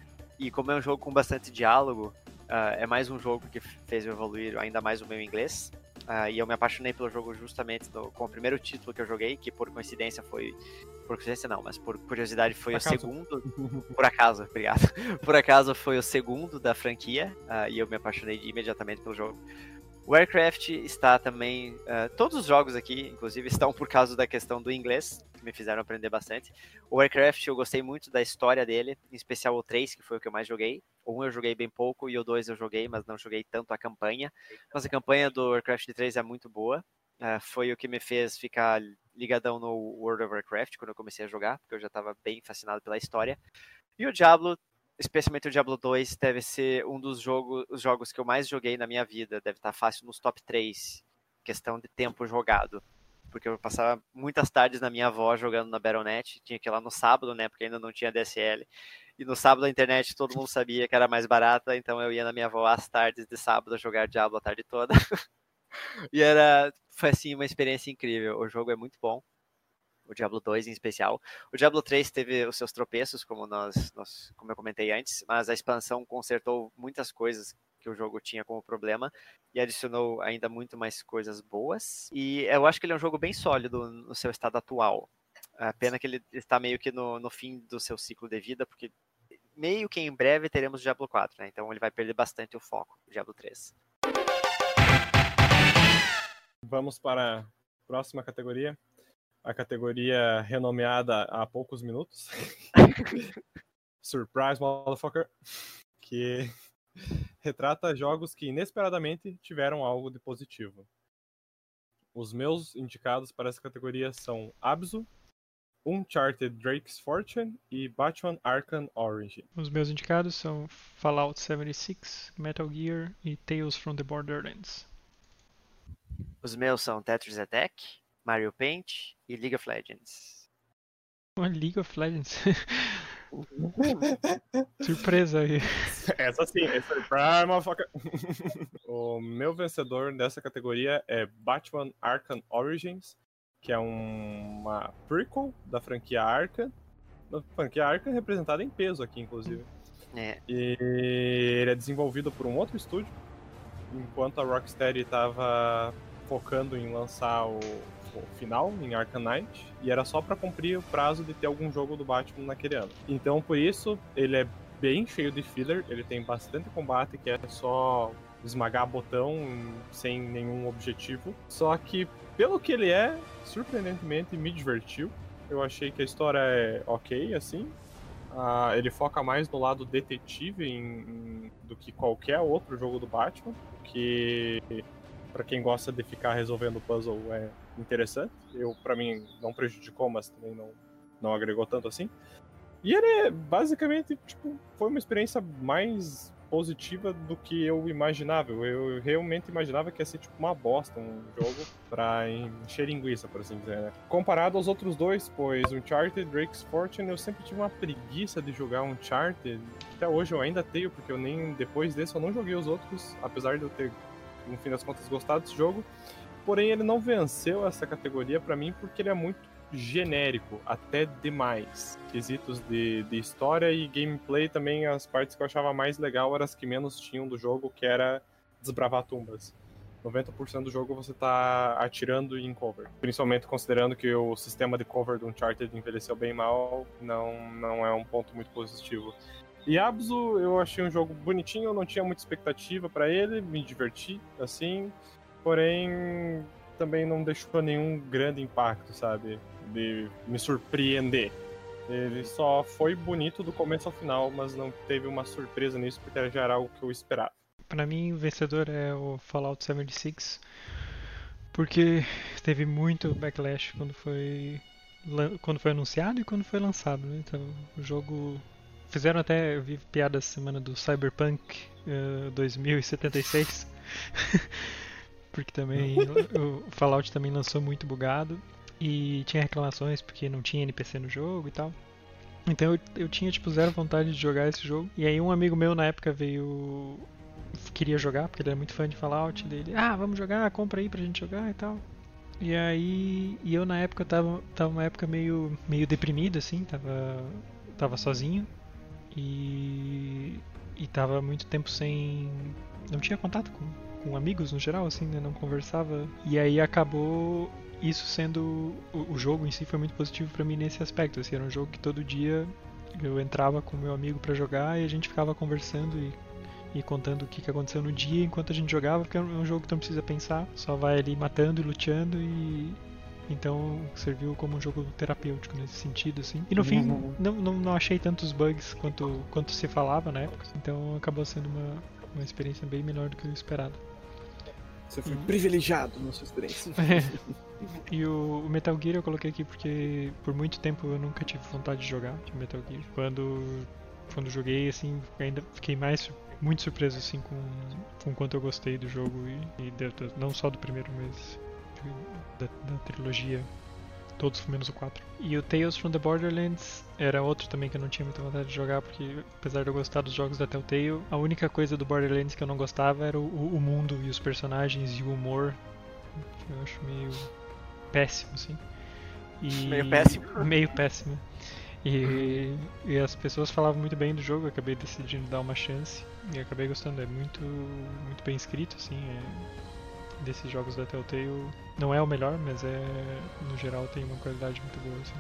E como é um jogo com bastante diálogo, uh, é mais um jogo que fez eu evoluir ainda mais o meu inglês. Uh, e eu me apaixonei pelo jogo justamente no, com o primeiro título que eu joguei, que por coincidência foi. Por coincidência não, mas por curiosidade foi por o segundo. Por acaso, obrigado. Por acaso foi o segundo da franquia, uh, e eu me apaixonei imediatamente pelo jogo. Warcraft está também. Uh, todos os jogos aqui, inclusive, estão por causa da questão do inglês, que me fizeram aprender bastante. O Warcraft eu gostei muito da história dele, em especial o 3, que foi o que eu mais joguei. O 1 eu joguei bem pouco e o 2 eu joguei, mas não joguei tanto a campanha. Mas a campanha do Warcraft 3 é muito boa. Uh, foi o que me fez ficar ligadão no World of Warcraft quando eu comecei a jogar, porque eu já estava bem fascinado pela história. E o Diablo especialmente o Diablo 2 deve ser um dos jogo, os jogos que eu mais joguei na minha vida. Deve estar fácil nos top 3, questão de tempo jogado. Porque eu passava muitas tardes na minha avó jogando na Battle.net, tinha que ir lá no sábado, né, porque ainda não tinha DSL. E no sábado a internet todo mundo sabia que era mais barata, então eu ia na minha avó às tardes de sábado jogar Diablo a tarde toda. e era, foi assim, uma experiência incrível. O jogo é muito bom o Diablo 2 em especial. O Diablo 3 teve os seus tropeços, como nós, nós como eu comentei antes, mas a expansão consertou muitas coisas que o jogo tinha como problema e adicionou ainda muito mais coisas boas. E eu acho que ele é um jogo bem sólido no seu estado atual. A pena que ele está meio que no, no fim do seu ciclo de vida, porque meio que em breve teremos o Diablo 4, né? Então ele vai perder bastante o foco, o Diablo 3.
Vamos para a próxima categoria, a categoria renomeada há poucos minutos. Surprise, motherfucker. Que retrata jogos que inesperadamente tiveram algo de positivo. Os meus indicados para essa categoria são Abzu, Uncharted Drake's Fortune e Batman Arkham Origin.
Os meus indicados são Fallout 76, Metal Gear e Tales from the Borderlands.
Os meus são Tetris Attack, Mario Paint e League of Legends.
League of Legends. Surpresa aí.
Essa sim, essa é pra motherfucker. o meu vencedor dessa categoria é Batman Arkham Origins, que é uma prequel da franquia Arkham. Da franquia Arkham representada em peso aqui, inclusive. É. E ele é desenvolvido por um outro estúdio, enquanto a Rocksteady estava focando em lançar o final em Arkham Knight e era só para cumprir o prazo de ter algum jogo do Batman naquele ano. Então, por isso, ele é bem cheio de filler, ele tem bastante combate que é só esmagar botão sem nenhum objetivo. Só que, pelo que ele é, surpreendentemente me divertiu. Eu achei que a história é ok, assim. Uh, ele foca mais no lado detetive em, em, do que qualquer outro jogo do Batman, que para quem gosta de ficar resolvendo puzzle é interessante. Eu, para mim, não prejudicou, mas também não, não agregou tanto assim. E ele é basicamente, tipo, foi uma experiência mais positiva do que eu imaginava. Eu realmente imaginava que ia ser tipo uma bosta um jogo pra encher linguiça, por assim dizer, né? Comparado aos outros dois, pois Uncharted Drake's Fortune eu sempre tive uma preguiça de jogar Uncharted. Até hoje eu ainda tenho, porque eu nem depois desse eu não joguei os outros, apesar de eu ter, no fim das contas, gostado desse jogo. Porém, ele não venceu essa categoria para mim porque ele é muito genérico, até demais. Quesitos de, de história e gameplay também, as partes que eu achava mais legal eram as que menos tinham do jogo, que era desbravar tumbas. 90% do jogo você tá atirando em cover. Principalmente considerando que o sistema de cover do Uncharted envelheceu bem mal, não, não é um ponto muito positivo. E Abzu, eu achei um jogo bonitinho, não tinha muita expectativa para ele, me diverti, assim, porém também não deixou nenhum grande impacto, sabe? de me surpreender. Ele só foi bonito do começo ao final, mas não teve uma surpresa nisso, porque já era algo que eu esperava.
Para mim, o vencedor é o Fallout 76, porque teve muito backlash quando foi quando foi anunciado e quando foi lançado. Né? Então, o jogo fizeram até eu vi piada semana do Cyberpunk uh, eh, 2076, porque também o, o Fallout também lançou muito bugado e tinha reclamações porque não tinha NPC no jogo e tal. Então eu, eu tinha tipo zero vontade de jogar esse jogo. E aí um amigo meu na época veio queria jogar, porque ele era muito fã de Fallout, dele, ah, vamos jogar, compra aí pra gente jogar e tal. E aí, e eu na época tava tava uma época meio meio deprimido assim, tava tava sozinho e e tava muito tempo sem não tinha contato com, com amigos no geral assim, né, não conversava. E aí acabou isso sendo o, o jogo em si foi muito positivo para mim nesse aspecto. Assim, era um jogo que todo dia eu entrava com meu amigo para jogar e a gente ficava conversando e, e contando o que, que aconteceu no dia enquanto a gente jogava, porque é um jogo que não precisa pensar, só vai ali matando e lutando e então serviu como um jogo terapêutico nesse sentido, assim. E no fim, uhum. não, não, não achei tantos bugs quanto, quanto se falava na época, então acabou sendo uma, uma experiência bem melhor do que eu esperado.
Você foi uhum. privilegiado na sua experiência.
E o, Metal Gear eu coloquei aqui porque por muito tempo eu nunca tive vontade de jogar de Metal Gear. Quando, quando joguei, assim, ainda fiquei mais muito surpreso assim com, com quanto eu gostei do jogo e, e de, não só do primeiro, mas da, da trilogia todos menos o 4. E o Tales from the Borderlands era outro também que eu não tinha muita vontade de jogar, porque apesar de eu gostar dos jogos da Telltale, a única coisa do Borderlands que eu não gostava era o, o mundo e os personagens e o humor. Que eu acho meio péssimo, assim.
E... Meio péssimo.
Meio péssimo. E, e, as pessoas falavam muito bem do jogo, eu acabei decidindo dar uma chance e acabei gostando. É muito, muito bem escrito, assim. É desses jogos da Telltale não é o melhor, mas é no geral tem uma qualidade muito boa. Assim.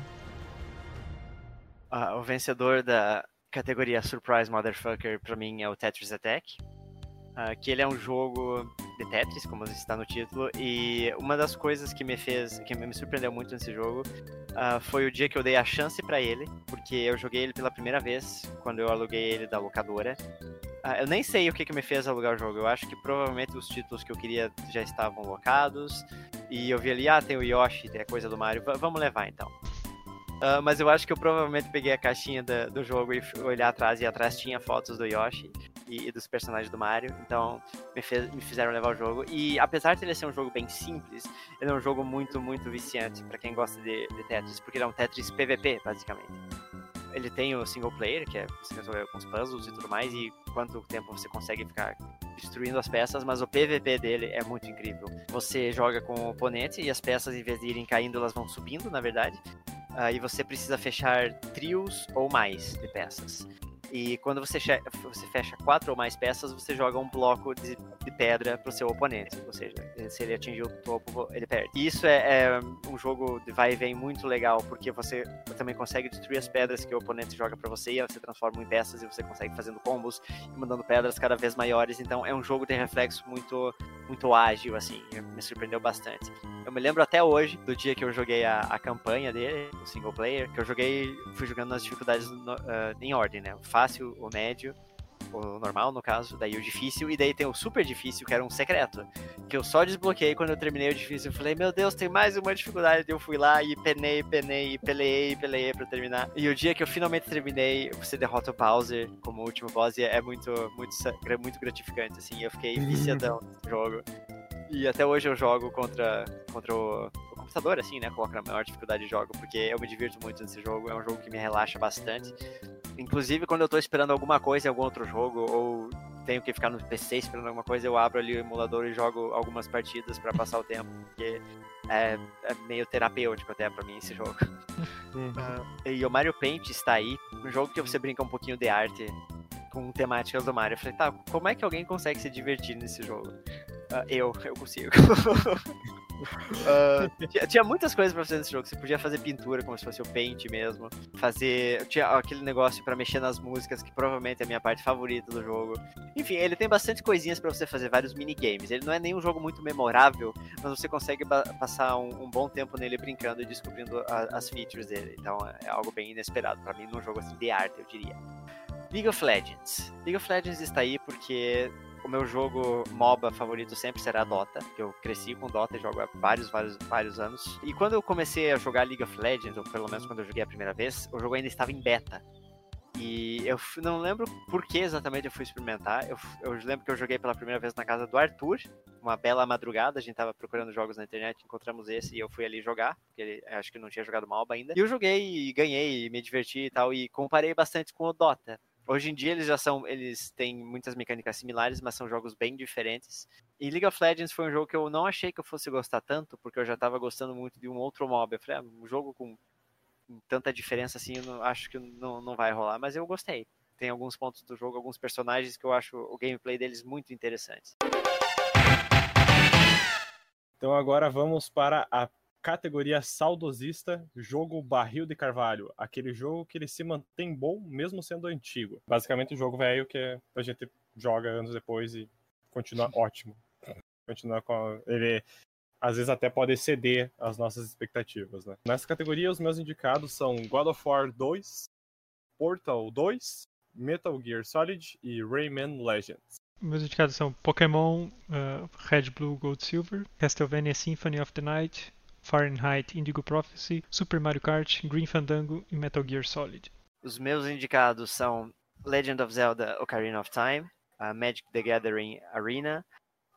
Ah, o vencedor da categoria Surprise Motherfucker pra mim é o Tetris Attack. Uh, que ele é um jogo de Tetris, como está no título, e uma das coisas que me fez, que me surpreendeu muito nesse jogo, uh, foi o dia que eu dei a chance para ele, porque eu joguei ele pela primeira vez quando eu aluguei ele da locadora, ah, eu nem sei o que, que me fez alugar o jogo. Eu acho que provavelmente os títulos que eu queria já estavam locados. E eu vi ali, ah, tem o Yoshi, tem a coisa do Mario. V vamos levar então. Uh, mas eu acho que eu provavelmente peguei a caixinha da, do jogo e olhar atrás, e atrás tinha fotos do Yoshi e, e dos personagens do Mario. Então me, fez, me fizeram levar o jogo. E apesar de ele ser um jogo bem simples, ele é um jogo muito, muito viciante para quem gosta de, de Tetris, porque ele é um Tetris PVP, basicamente ele tem o single player, que é você resolver alguns puzzles e tudo mais, e quanto tempo você consegue ficar destruindo as peças, mas o PVP dele é muito incrível. Você joga com o oponente e as peças, em vez de irem caindo, elas vão subindo, na verdade. Aí você precisa fechar trios ou mais de peças. E quando você, você fecha quatro ou mais peças, você joga um bloco de, de pedra pro seu oponente. Ou seja, se ele atingir o topo, ele perde. E isso é, é, um jogo de vai e vem muito legal, porque você também consegue destruir as pedras que o oponente joga para você e você transforma em peças e você consegue fazendo combos e mandando pedras cada vez maiores. Então é um jogo de reflexo muito, muito ágil, assim. Me surpreendeu bastante. Eu me lembro até hoje do dia que eu joguei a, a campanha dele, o single player, que eu joguei, fui jogando nas dificuldades no, uh, em ordem, né? O fácil, o médio, o normal, no caso, daí o difícil, e daí tem o super difícil, que era um secreto, que eu só desbloqueei quando eu terminei o difícil. Eu falei, meu Deus, tem mais uma dificuldade. Eu fui lá e penei, penei, peleei, peleei pra terminar. E o dia que eu finalmente terminei, você derrota o Bowser como último boss, e é muito, muito, muito gratificante, assim. Eu fiquei viciadão no jogo. E até hoje eu jogo contra, contra o, o, computador, assim, né? Coloco na maior dificuldade de jogo, porque eu me divirto muito nesse jogo. É um jogo que me relaxa bastante. Inclusive, quando eu tô esperando alguma coisa em algum outro jogo, ou tenho que ficar no PC esperando alguma coisa, eu abro ali o emulador e jogo algumas partidas para passar o tempo, porque é, é, meio terapêutico até para mim esse jogo. Uhum. Uh, e o Mario Paint está aí, um jogo que você brinca um pouquinho de arte com temáticas do Mario. Eu falei, tá, como é que alguém consegue se divertir nesse jogo? Uh, eu, eu consigo. uh, tinha, muitas coisas pra fazer nesse jogo. Você podia fazer pintura como se fosse o paint mesmo. Fazer. Tinha aquele negócio para mexer nas músicas, que provavelmente é a minha parte favorita do jogo. Enfim, ele tem bastante coisinhas para você fazer, vários minigames. Ele não é nem um jogo muito memorável, mas você consegue passar um, um, bom tempo nele brincando e descobrindo a, as features dele. Então é algo bem inesperado para mim num jogo assim de arte, eu diria. League of Legends. League of Legends está aí porque o meu jogo MOBA favorito sempre será Dota, que eu cresci com Dota e jogo há vários, vários, vários anos. E quando eu comecei a jogar League of Legends, ou pelo menos quando eu joguei a primeira vez, o jogo ainda estava em beta. E eu não lembro por que exatamente eu fui experimentar. Eu, eu, lembro que eu joguei pela primeira vez na casa do Arthur, uma bela madrugada. A gente tava procurando jogos na internet, encontramos esse e eu fui ali jogar, porque ele acho que não tinha jogado MOBA ainda. E eu joguei e ganhei, e me diverti e tal. E comparei bastante com o Dota. Hoje em dia eles já são, eles têm muitas mecânicas similares, mas são jogos bem diferentes. E League of Legends foi um jogo que eu não achei que eu fosse gostar tanto, porque eu já estava gostando muito de um outro mob. Eu falei, ah, um jogo com, tanta diferença assim, eu não, acho que não, não vai rolar, mas eu gostei. Tem alguns pontos do jogo, alguns personagens que eu acho o gameplay deles muito interessantes.
Então agora vamos para a categoria saudosista, jogo Barril de Carvalho. Aquele jogo que ele se mantém bom mesmo sendo antigo. Basicamente o jogo velho que a gente joga anos depois e continua ótimo. Continua com. Ele às vezes até pode exceder as nossas expectativas, né? Nessa categoria, os meus indicados são God of War 2, Portal 2, Metal Gear Solid e Rayman Legends.
Meus indicados são Pokémon uh, Red, Blue, Gold, Silver, Castlevania Symphony of the Night, Fahrenheit Indigo Prophecy, Super Mario Kart, Green Fandango e Metal Gear Solid.
Os meus indicados são Legend of Zelda Ocarina of Time, uh, Magic the Gathering Arena,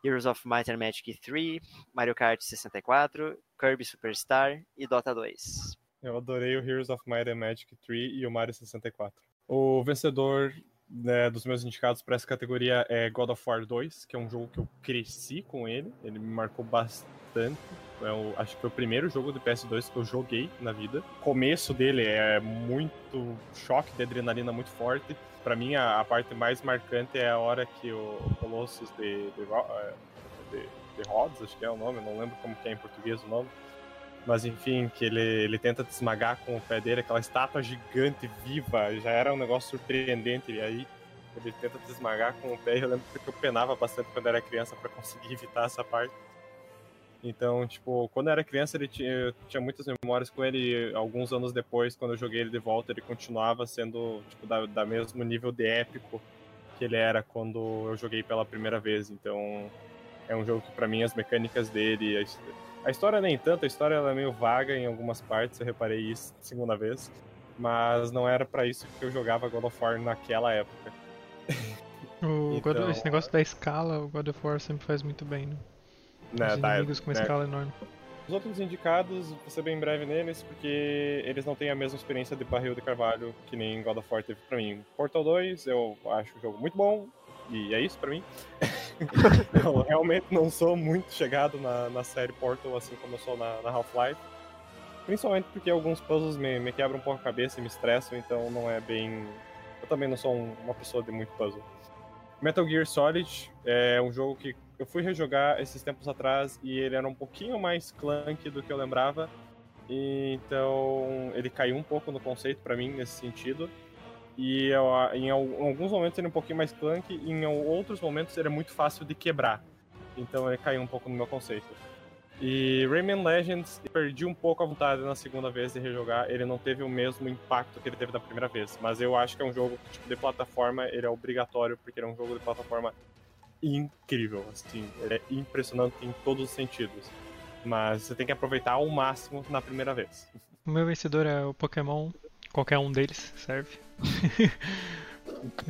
Heroes of Might and Magic 3, Mario Kart 64, Kirby Superstar e Dota 2.
Eu adorei o Heroes of Might and Magic 3 e o Mario 64. O vencedor né, dos meus indicados para essa categoria é God of War 2, que é um jogo que eu cresci com ele, ele me marcou bastante. É o, acho que foi o primeiro jogo de PS2 que eu joguei na vida. O começo dele é muito choque de adrenalina muito forte. Para mim, a, a, parte mais marcante é a hora que o, Colossus de, de, é, de, de Rhodes, acho que é o nome, não lembro como que é em português o nome, mas enfim, que ele, ele tenta te esmagar com o pé dele, aquela estátua gigante, viva, já era um negócio surpreendente. E aí ele tenta te esmagar com o pé. Eu lembro que eu penava bastante quando era criança para conseguir evitar essa parte. Então, tipo, quando eu era criança, ele tinha, tinha muitas memórias com ele. Alguns anos depois, quando eu joguei ele de volta, ele continuava sendo, tipo, da, da mesmo nível de épico que ele era quando eu joguei pela primeira vez. Então, é um jogo que, para mim, as mecânicas dele, a, história nem tanto, a história ela é meio vaga em algumas partes, eu reparei isso segunda vez. Mas não era para isso que eu jogava God of War naquela época.
O então, God, esse negócio da escala, o God of War sempre faz muito bem, né? né Os inimigos com uma né. escala enorme.
Os outros indicados, vou ser bem breve neles, porque eles não têm a mesma experiência de barril de carvalho que nem God of War teve pra mim. Portal 2, eu acho o jogo muito bom, e é isso pra mim. eu realmente não sou muito chegado na, na série Portal, assim como eu sou na, na Half-Life. Principalmente porque alguns puzzles me, me quebram um pouco a cabeça e me estressam, então não é bem eu também não sou um, uma pessoa de muito puzzle. Metal Gear Solid é um jogo que eu fui rejogar esses tempos atrás e ele era um pouquinho mais clunk do que eu lembrava. Então ele caiu um pouco no conceito para mim nesse sentido. E eu, em, alguns momentos ele é um pouquinho mais clunk, e em outros momentos ele é muito fácil de quebrar. Então ele caiu um pouco no meu conceito. E Rayman Legends, perdi um pouco a vontade na segunda vez de rejogar. Ele não teve o mesmo impacto que ele teve da primeira vez. Mas eu acho que é um jogo tipo, de plataforma, ele é obrigatório, porque ele é um jogo de plataforma incrível. Assim, ele é impressionante em todos os sentidos. Mas você tem que aproveitar ao máximo na primeira vez.
O meu vencedor é o Pokémon. Qualquer um deles serve.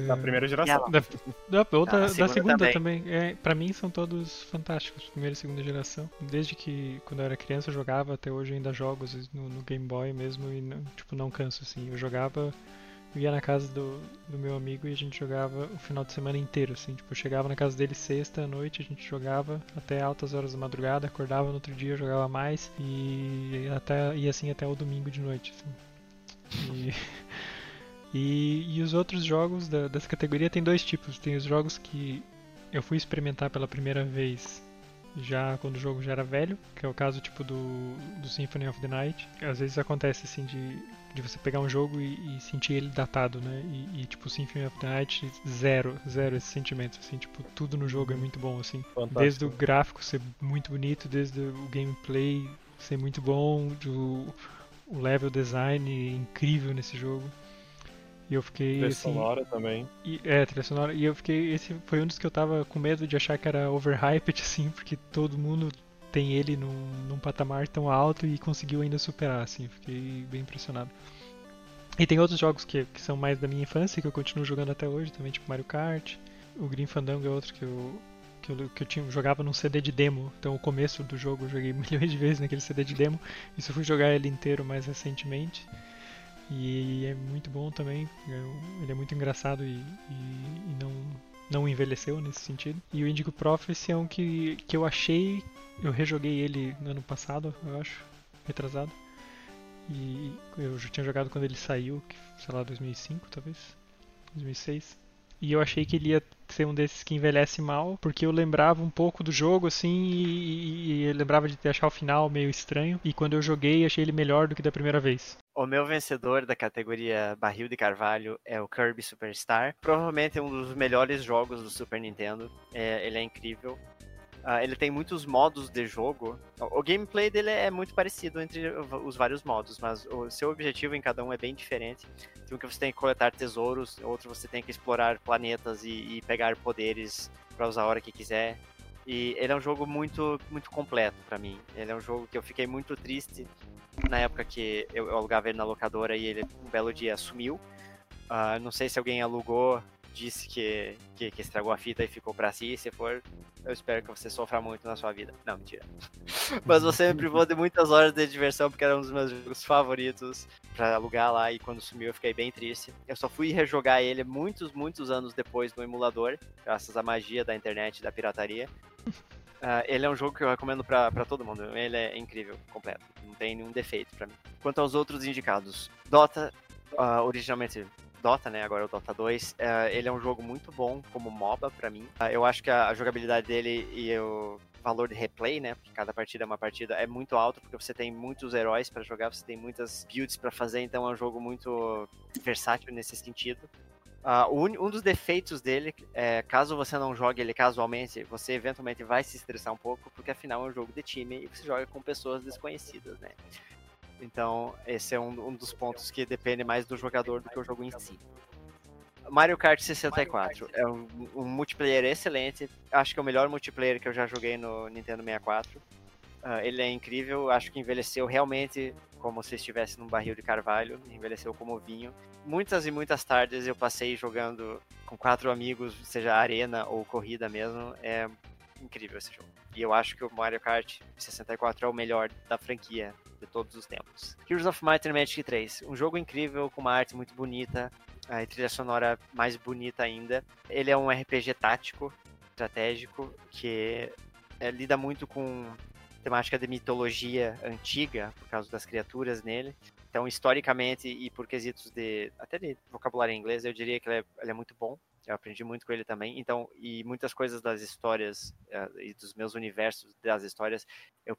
Da primeira geração.
Da, da, outra, da segunda, da segunda também. também. É, pra mim são todos fantásticos, primeira e segunda geração. Desde que quando eu era criança eu jogava, até hoje ainda jogo no, no Game Boy mesmo e não, tipo, não canso assim. Eu jogava, eu ia na casa do, do meu amigo e a gente jogava o final de semana inteiro, assim. Tipo, eu chegava na casa dele sexta à noite, a gente jogava até altas horas da madrugada, acordava no outro dia, jogava mais e até e assim até o domingo de noite, assim. E E, e os outros jogos da, dessa categoria tem dois tipos. Tem os jogos que eu fui experimentar pela primeira vez já quando o jogo já era velho, que é o caso tipo do, do Symphony of the Night. Às vezes acontece assim de, de você pegar um jogo e, e sentir ele datado, né? E, e, tipo Symphony of the Night zero, zero esses sentimentos, assim, tipo tudo no jogo é muito bom, assim. Fantástico. Desde o gráfico ser muito bonito, desde o gameplay ser muito bom, do, o level design incrível nesse jogo. E eu fiquei.
Trilha
assim,
sonora também.
E, é, trilha sonora. E eu fiquei. Esse foi um dos que eu tava com medo de achar que era overhyped, assim, porque todo mundo tem ele num, num patamar tão alto e conseguiu ainda superar, assim. Fiquei bem impressionado. E tem outros jogos que, que são mais da minha infância, que eu continuo jogando até hoje também, tipo Mario Kart. O Green Fandango é outro que eu, que eu, que eu tinha, jogava num CD de demo. Então o começo do jogo eu joguei milhões de vezes naquele CD de demo. Isso eu fui jogar ele inteiro mais recentemente. E é muito bom também. É ele é muito engraçado e, e, e não, não envelheceu nesse sentido. E o Indigo Prophecy é um que, que eu achei. Eu rejoguei ele no ano passado, eu acho, retrasado. E eu já tinha jogado quando ele saiu, sei lá, 2005 talvez, 2006. E eu achei que ele ia ser um desses que envelhece mal, porque eu lembrava um pouco do jogo, assim, e, e eu lembrava de achar o final meio estranho. E quando eu joguei, achei ele melhor do que da primeira vez.
O meu vencedor da categoria Barril de Carvalho é o Kirby Superstar. Provavelmente um dos melhores jogos do Super Nintendo. É, ele é incrível. Uh, ele tem muitos modos de jogo. O, o gameplay dele é muito parecido entre os vários modos, mas o seu objetivo em cada um é bem diferente. Tem um que você tem que coletar tesouros, outro você tem que explorar planetas e, e pegar poderes para usar a hora que quiser. E ele é um jogo muito, muito completo para mim. Ele é um jogo que eu fiquei muito triste na época que eu, eu alugava ele na locadora e ele um belo dia sumiu. Uh, não sei se alguém alugou disse que, que, que, estragou a fita e ficou pra si, se for, eu espero que você sofra muito na sua vida. Não, mentira. Mas você me privou de muitas horas de diversão, porque era um dos meus jogos favoritos pra alugar lá, e quando sumiu eu fiquei bem triste. Eu só fui rejogar ele muitos, muitos anos depois no emulador, graças à magia da internet da pirataria. Uh, ele é um jogo que eu recomendo para todo mundo. Ele é incrível, completo. Não tem nenhum defeito para mim. Quanto aos outros indicados, Dota, uh, originalmente Dota, né? Agora é o Dota 2. Uh, é, ele é um jogo muito bom como MOBA para mim. Eu acho que a, a, jogabilidade dele e o valor de replay, né? Porque cada partida é uma partida, é muito alto porque você tem muitos heróis para jogar, você tem muitas builds para fazer, então é um jogo muito versátil nesse sentido. Uh, um, dos defeitos dele é, caso você não jogue ele casualmente, você eventualmente vai se estressar um pouco, porque afinal é um jogo de time e você joga com pessoas desconhecidas, né? Então, esse é um, um dos pontos que depende mais do jogador do que o jogo em si. Mario Kart 64 é um, um, multiplayer excelente. Acho que é o melhor multiplayer que eu já joguei no Nintendo 64. Uh, ah, ele é incrível, acho que envelheceu realmente como se estivesse num barril de carvalho, envelheceu como vinho. Muitas e muitas tardes eu passei jogando com quatro amigos, seja arena ou corrida mesmo. É incrível esse jogo. E eu acho que o Mario Kart 64 é o melhor da franquia de todos os tempos. Heroes of Might and Magic 3, um jogo incrível com uma arte muito bonita, a trilha sonora mais bonita ainda. Ele é um RPG tático, estratégico, que é, lida muito com temática de mitologia antiga, por causa das criaturas nele. Então, historicamente e por quesitos de até de vocabulário em inglês, eu diria que ele é, ele é muito bom. Eu aprendi muito com ele também. Então, e muitas coisas das histórias uh, e dos meus universos das histórias, eu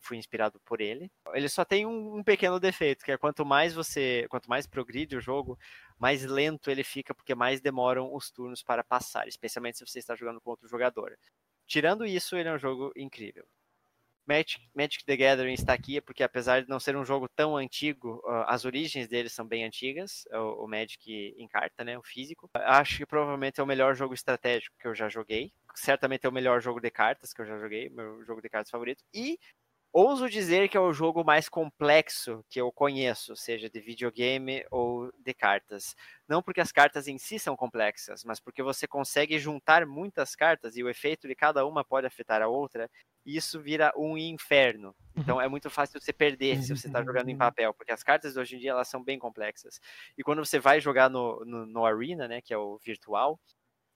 fui inspirado por ele. Ele só tem um, um, pequeno defeito, que é quanto mais você, quanto mais progride o jogo, mais lento ele fica, porque mais demoram os turnos para passar, especialmente se você está jogando com outro jogador. Tirando isso, ele é um jogo incrível. Magic, Magic the Gathering está aqui porque apesar de não ser um jogo tão antigo, as origens dele são bem antigas, o, o Magic em carta, né, o físico. Acho que provavelmente é o melhor jogo estratégico que eu já joguei. Certamente é o melhor jogo de cartas que eu já joguei, meu jogo de cartas favorito. E ouso dizer que é o jogo mais complexo que eu conheço, seja de videogame ou de cartas. Não porque as cartas em si são complexas, mas porque você consegue juntar muitas cartas e o efeito de cada uma pode afetar a outra isso vira um inferno. Uhum. Então é muito fácil você perder se você está jogando em uhum. papel, porque as cartas de hoje em dia elas são bem complexas. E quando você vai jogar no, no, no Arena, né, que é o virtual,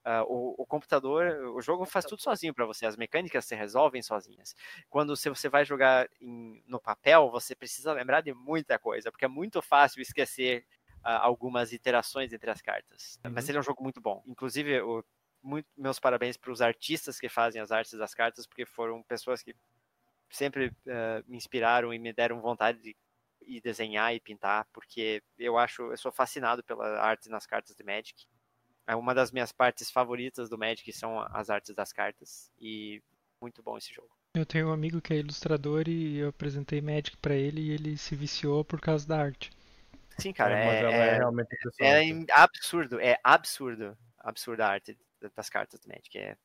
Uh, o, o, computador, o jogo faz tudo sozinho para você, as mecânicas se resolvem sozinhas. Quando você, você vai jogar em, no papel, você precisa lembrar de muita coisa, porque é muito fácil esquecer uh, algumas iterações entre as cartas. Uhum. Mas ele é um jogo muito bom. Inclusive, o muito meus parabéns para os artistas que fazem as artes das cartas, porque foram pessoas que sempre uh, me inspiraram e me deram vontade de ir desenhar e pintar, porque eu acho, eu sou fascinado pela arte nas cartas de Magic. É uma das minhas partes favoritas do Magic são as artes das cartas e muito bom esse jogo.
Eu tenho um amigo que é ilustrador e eu apresentei Magic para ele e ele se viciou por causa da arte.
Sim, cara, é, é, é, realmente é absurdo, é absurdo, absurda a arte das cartas do Magic. É,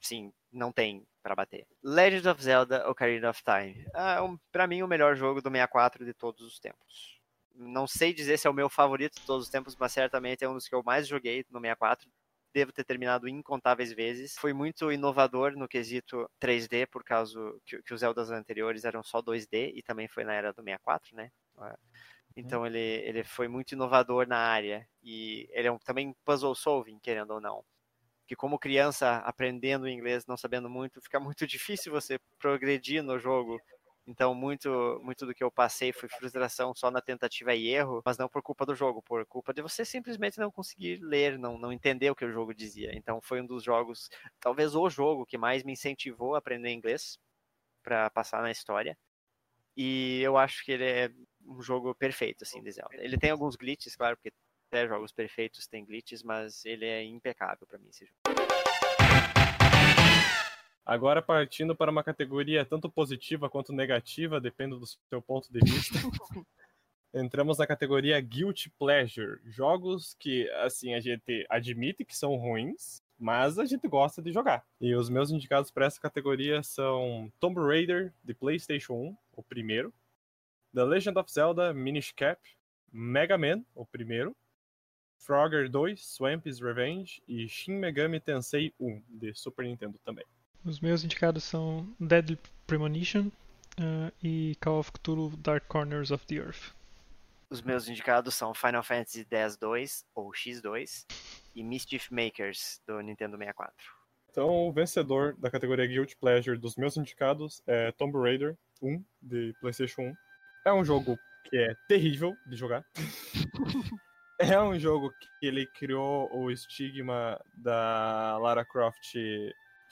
sim, não tem para bater. Legend of Zelda Ocarina of Time. É, um, para mim, o melhor jogo do 64 de todos os tempos. Não sei dizer se é o meu favorito de todos os tempos, mas certamente é um dos que eu mais joguei no 64 devo ter terminado incontáveis vezes. Foi muito inovador no quesito 3D, por causa que, que os Zeldas anteriores eram só 2D, e também foi na era do 64, né? Uhum. Então ele, ele foi muito inovador na área. E ele é um, também puzzle solving, querendo ou não que como criança aprendendo inglês, não sabendo muito, fica muito difícil você progredir no jogo. Então, muito, muito do que eu passei foi frustração só na tentativa e erro, mas não por culpa do jogo, por culpa de você simplesmente não conseguir ler, não, não entender o que o jogo dizia. Então, foi um dos jogos, talvez o jogo que mais me incentivou a aprender inglês para passar na história. E eu acho que ele é um jogo perfeito, assim, de Zelda. Ele tem alguns glitches, claro, porque até jogos perfeitos têm glitches, mas ele é impecável para mim esse jogo.
Agora partindo para uma categoria tanto positiva quanto negativa, depende do seu ponto de vista. Entramos na categoria Guilty Pleasure, jogos que assim a gente admite que são ruins, mas a gente gosta de jogar. E os meus indicados para essa categoria são Tomb Raider de PlayStation 1, o primeiro, The Legend of Zelda Minish Cap, Mega Man, o primeiro, Frogger 2, Swamp's Revenge e Shin Megami Tensei 1, de Super Nintendo também.
Os meus indicados são Deadly Premonition uh, e Call of Cthulhu Dark Corners of the Earth.
Os meus indicados são Final Fantasy X-2 ou X2 e Mischief Makers do Nintendo 64.
Então, o vencedor da categoria Guilty Pleasure dos meus indicados é Tomb Raider 1 de PlayStation 1. É um jogo que é terrível de jogar. é um jogo que ele criou o estigma da Lara Croft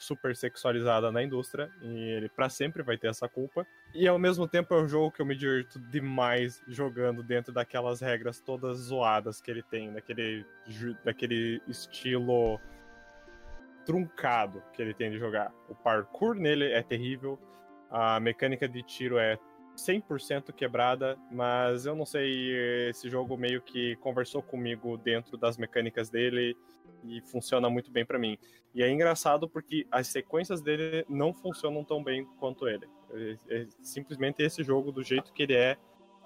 super sexualizada na indústria e ele para sempre vai ter essa culpa. E ao mesmo tempo é um jogo que eu me divirto demais jogando dentro daquelas regras todas zoadas que ele tem, daquele, daquele estilo truncado que ele tem de jogar. O parkour nele é terrível, a mecânica de tiro é 100% quebrada, mas eu não sei, esse jogo meio que conversou comigo dentro das mecânicas dele e funciona muito bem para mim. E é engraçado porque as sequências dele não funcionam tão bem quanto ele. É, é simplesmente esse jogo, do jeito que ele é,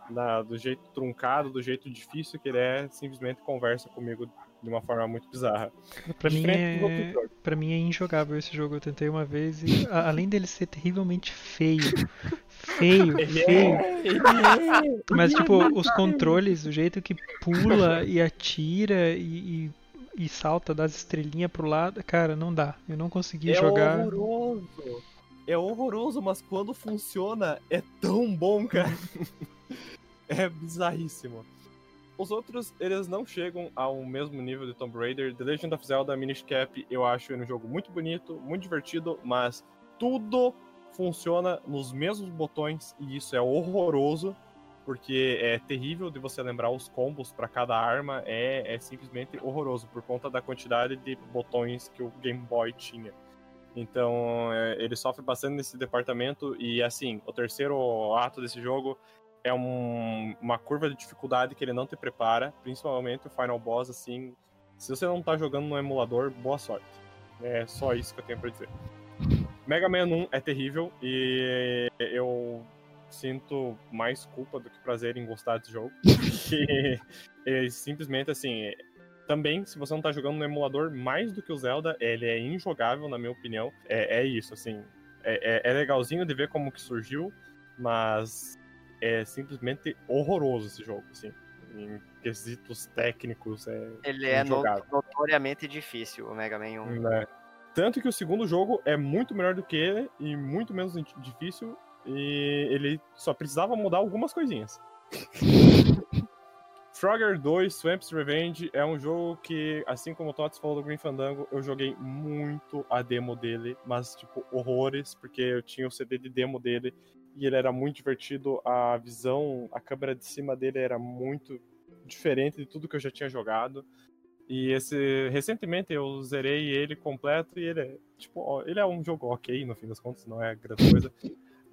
na, do jeito truncado, do jeito difícil que ele é, simplesmente conversa comigo de uma forma muito bizarra.
Pra mim, é... pra mim é injogável esse jogo. Eu tentei uma vez e, além dele ser terrivelmente feio, feio, é, feio. É. Mas, tipo, os controles, o jeito que pula e atira e, e, e salta das estrelinhas pro lado, cara, não dá. Eu não consegui
é
jogar.
É horroroso. É horroroso, mas quando funciona, é tão bom, cara. é bizarríssimo. Os outros, eles não chegam ao mesmo nível de Tomb Raider. The Legend of Zelda Minish Cap, eu acho ele um jogo muito bonito, muito divertido, mas tudo funciona nos mesmos botões e isso é horroroso, porque é terrível de você lembrar os combos para cada arma, é, é simplesmente horroroso por conta da quantidade de botões que o Game Boy tinha. Então, é, ele sofre bastante nesse departamento e assim, o terceiro ato desse jogo é um, uma curva de dificuldade que ele não te prepara, principalmente o Final Boss, assim. Se você não tá jogando no emulador, boa sorte. É só isso que eu tenho pra dizer. Mega Man 1 é terrível e eu sinto mais culpa do que prazer em gostar desse jogo. e, e simplesmente assim, também, se você não tá jogando no emulador, mais do que o Zelda, ele é injogável, na minha opinião. É, é isso, assim. É, é, é legalzinho de ver como que surgiu, mas é simplesmente horroroso esse jogo, assim. Em quesitos técnicos, é.
Ele é notoriamente difícil, o Mega Man 1.
Né? Tanto que o segundo jogo é muito melhor do que ele e muito menos difícil. E ele só precisava mudar algumas coisinhas. Frogger 2 Swamp's Revenge é um jogo que, assim como o Tots falou do Green Fandango, eu joguei muito a demo dele, mas, tipo, horrores, porque eu tinha o CD de demo dele e ele era muito divertido. A visão, a câmera de cima dele era muito diferente de tudo que eu já tinha jogado. E esse recentemente eu zerei ele completo e ele é tipo, ele é um jogo ok no fim das contas, não é grande coisa,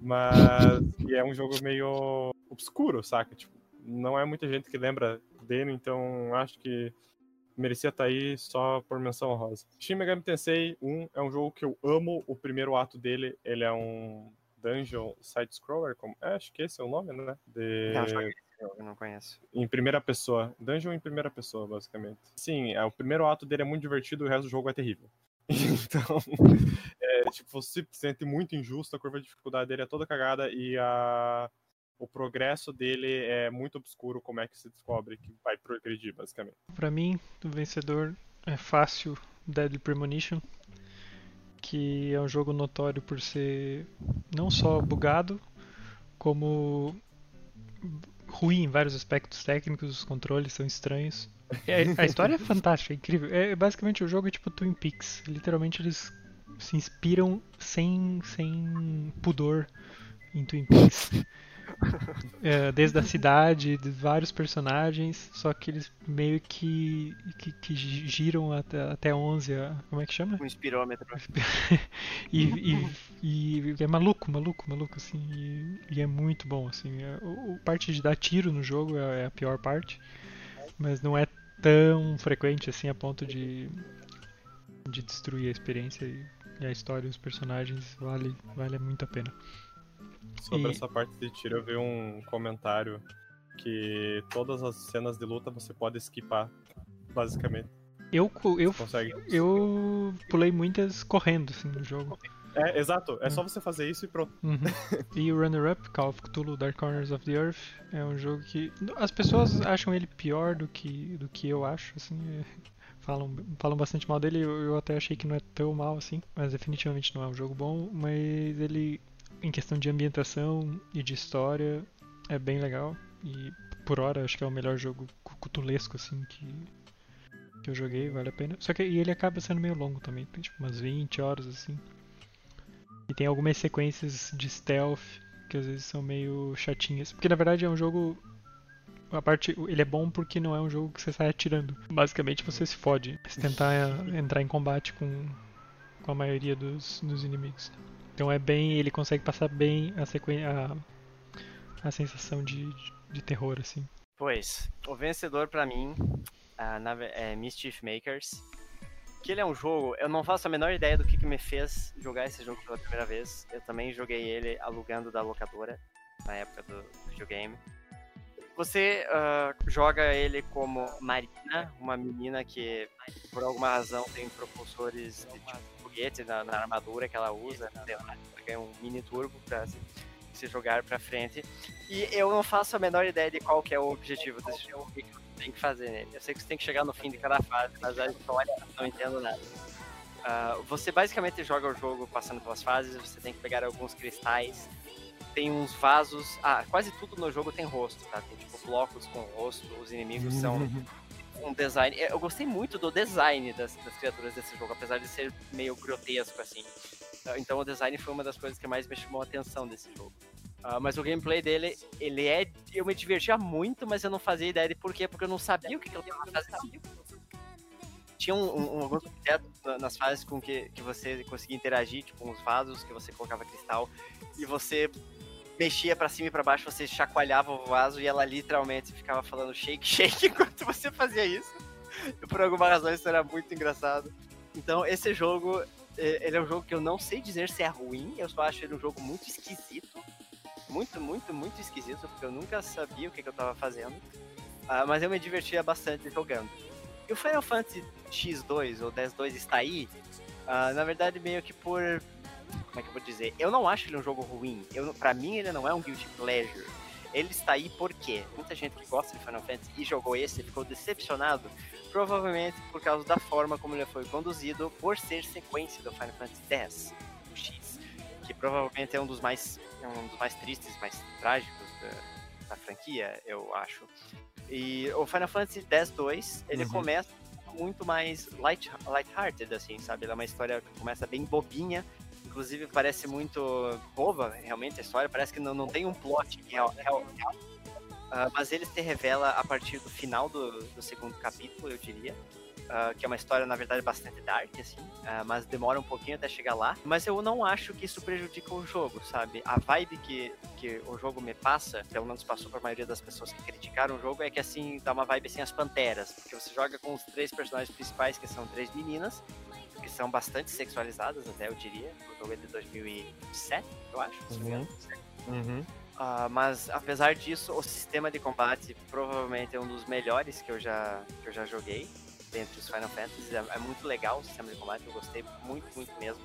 mas é um jogo meio obscuro, saca? Tipo, não é muita gente que lembra dele, então acho que merecia estar tá aí só por menção rosa. Shin Megami Tensei 1 é um jogo que eu amo o primeiro ato dele, ele é um dungeon side-scroller, como... É, acho que esse é o nome, né?
De... Não, eu não conheço.
Em primeira pessoa. Dungeon em primeira pessoa, basicamente. Sim, é, o primeiro ato dele é muito divertido, o resto do jogo é terrível. Então, é, tipo, você se sente muito injusto, a curva de dificuldade dele é toda cagada e a... o progresso dele é muito obscuro, como é que se descobre que vai progredir, basicamente.
Para mim, o vencedor é fácil Deadly Premonition que é um jogo notório por ser não só bugado, como ruim em vários aspectos técnicos, os controles são estranhos. A, história é fantástica, é incrível. É basicamente o jogo é tipo Twin Peaks. Literalmente eles se inspiram sem, sem pudor em Twin Peaks. é, desde a cidade, de vários personagens, só que eles meio que, que, que giram até, até 11, como é que chama?
Um espirômetro.
e, e, e, é maluco, maluco, maluco, assim, e, e é muito bom, assim. A, é, parte de dar tiro no jogo é, é a pior parte, mas não é tão frequente assim a ponto de, de destruir a experiência e, e a história e os personagens vale, vale muito a pena.
Sobre e... essa parte de tiro, eu vi um comentário que todas as cenas de luta você pode esquipar, basicamente.
Eu, eu, eu pulei muitas correndo assim, no jogo.
É, exato. É hum. só você fazer isso e pronto.
Uhum. e o Runner-Up, Call of Cthulhu Dark Corners of the Earth, é um jogo que... As pessoas acham ele pior do que, do que eu acho, assim... É... Falam, falam bastante mal dele, eu, eu até achei que não é tão mal assim, mas definitivamente não é um jogo bom, mas ele em questão de ambientação e de história, é bem legal. E por hora acho que é o melhor jogo cutulesco assim que, que eu joguei, vale a pena. Só que ele acaba sendo meio longo também, tem tipo umas 20 horas assim. E tem algumas sequências de stealth que às vezes são meio chatinhas. Porque na verdade é um jogo. A parte. Ele é bom porque não é um jogo que você sai atirando. Basicamente você se fode se tentar entrar em combate com, com a maioria dos, dos inimigos. Então é bem, ele consegue passar bem a sequência, a, a sensação de, de, terror assim.
Pois, o vencedor para mim é Mischief Makers. Que ele é um jogo, eu não faço a menor ideia do que, que me fez jogar esse jogo pela primeira vez. Eu também joguei ele alugando da locadora na época do videogame. Você uh, joga ele como Marina, uma menina que por alguma razão tem propulsores de tipo, foguete na, na, armadura que ela usa, ela ganha um mini turbo pra se, se, jogar pra frente. E eu não faço a menor ideia de qual que é o objetivo desse jogo, o que tem que fazer nele. Eu sei que você tem que chegar no fim de cada fase, mas a história não entendo nada. Uh, você basicamente joga o jogo passando pelas fases, você tem que pegar alguns cristais tem uns vasos. Ah, quase tudo no jogo tem rosto, tá? Tem tipo blocos com rosto, os inimigos são um design. Eu gostei muito do design das, das criaturas desse jogo, apesar de ser meio grotesco, assim. Então o design foi uma das coisas que mais me chamou a atenção desse jogo. Uh, mas o gameplay dele, ele é. Eu me divertia muito, mas eu não fazia ideia de por quê, porque eu não sabia o que, que eu tava fazendo. Tinha um, um, alguns objetos nas fases com que, que você conseguia interagir, tipo uns vasos que você colocava cristal, e você mexia para cima e para baixo, você chacoalhava o vaso e ela literalmente ficava falando shake, shake enquanto você fazia isso. E por alguma razão isso era muito engraçado. Então esse jogo, ele é um jogo que eu não sei dizer se é ruim, eu só acho ele um jogo muito esquisito muito, muito, muito esquisito, porque eu nunca sabia o que, que eu tava fazendo. Uh, mas eu me divertia bastante jogando. E o Final Fantasy X2 ou 10.2 está aí, uh, na verdade, meio que por. Como é que eu vou dizer? Eu não acho ele um jogo ruim. Eu, pra mim, ele não é um guilty pleasure. Ele está aí porque muita gente que gosta de Final Fantasy e jogou esse ficou decepcionado, provavelmente por causa da forma como ele foi conduzido, por ser sequência do Final Fantasy X, o X, que provavelmente é um dos mais é um dos mais tristes, mais trágicos da, da franquia, eu acho. E o Final Fantasy X-2, ele uhum. começa muito mais light, light-hearted, assim, sabe? Ele é uma história que começa bem bobinha, inclusive parece muito boba, realmente, a história, parece que não, não tem um plot real, real, real. Uh, mas ele se revela a partir do final do, do segundo capítulo, eu diria uh, que é uma história, na verdade, bastante dark, assim, uh, mas demora um pouquinho até chegar lá. Mas eu não acho que isso prejudica o jogo, sabe? A vibe que, que o jogo me passa, pelo menos passou para a maioria das pessoas que criticaram o jogo, é que, assim, dá uma vibe, assim, as panteras, porque você joga com os três personagens principais, que são três meninas, que são bastante sexualizadas, até eu diria. O jogo é de 2007, eu acho, se não me engano. Uhum. Uh, mas apesar disso, o sistema de combate provavelmente é um dos melhores que eu já, que eu já joguei dentre os Final Fantasy. É, é, muito legal o sistema de combate, eu gostei muito, muito mesmo.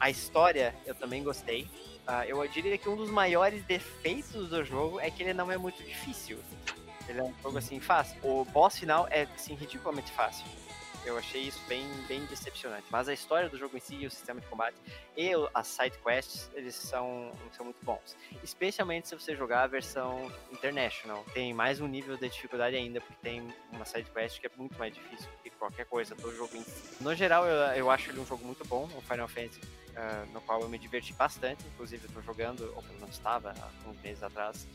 A história eu também gostei. Uh, eu diria que um dos maiores defeitos do jogo é que ele não é muito difícil. Ele é um jogo assim fácil. O boss final é assim ridiculamente fácil. Eu achei isso bem, bem decepcionante. Mas a história do jogo em si, o sistema de combate e as side quests, eles são, são muito bons. Especialmente se você jogar a versão International. Tem mais um nível de dificuldade ainda, porque tem uma side quest que é muito mais difícil que qualquer coisa do jogo em si. No geral, eu, eu acho ele um jogo muito bom, o Final Fantasy, uh, no qual eu me diverti bastante. Inclusive, eu tô jogando, ou pelo menos estava, há uns meses atrás,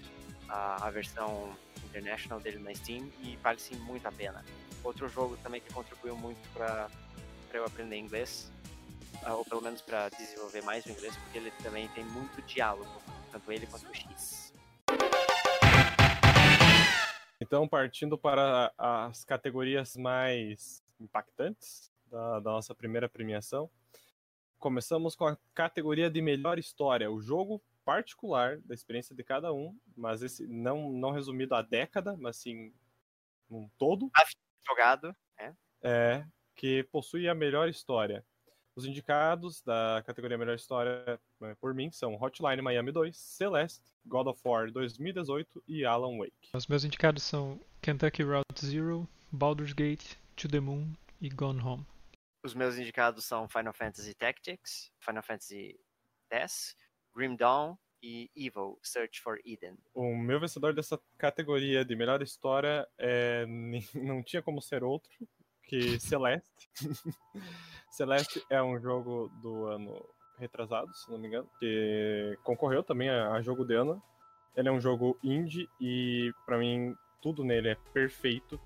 a, a versão International dele na Steam e vale sim muito a pena. Outro jogo também que contribuiu muito para eu aprender inglês, ah, ou pelo menos para desenvolver mais o inglês, porque ele também tem muito diálogo, tanto ele quanto o X.
Então, partindo para as categorias mais impactantes da, da nossa primeira premiação, começamos com a categoria de melhor história, o jogo particular da experiência de cada um, mas esse não, não resumido a década, mas sim um todo
jogado, né?
É, que possui a melhor história. Os indicados da categoria Melhor História, né, por mim, são Hotline Miami 2, Celeste, God of War 2018 e Alan Wake.
Os meus indicados são Kentucky Route Zero, Baldur's Gate, To the Moon e Gone Home.
Os meus indicados são Final Fantasy Tactics, Final Fantasy X, Grim Dawn e Evil, Search for Eden.
O meu vencedor dessa categoria de melhor história é... não tinha como ser outro que Celeste. Celeste é um jogo do ano retrasado, se não me engano, que concorreu também a, jogo de ano. Ele é um jogo indie e para mim tudo nele é perfeito.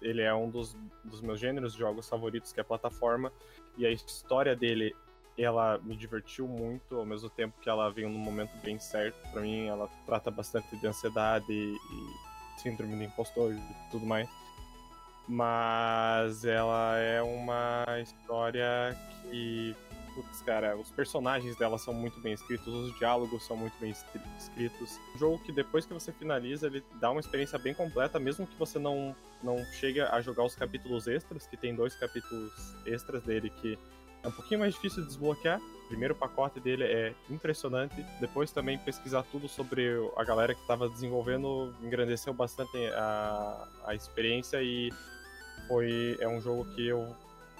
Ele é um dos, dos meus gêneros de jogos favoritos, que é plataforma, e a história dele ela me divertiu muito, ao mesmo tempo que ela veio num momento bem certo. para mim, ela trata bastante de ansiedade e, síndrome do impostor e tudo mais. Mas ela é uma história que, putz, cara, os personagens dela são muito bem escritos, os diálogos são muito bem escritos. Um jogo que depois que você finaliza, ele dá uma experiência bem completa, mesmo que você não, não chegue a jogar os capítulos extras, que tem dois capítulos extras dele que é um pouquinho mais difícil de desbloquear. O primeiro pacote dele é impressionante. Depois também pesquisar tudo sobre a galera que estava desenvolvendo engrandeceu bastante a, a experiência e foi é um jogo que eu,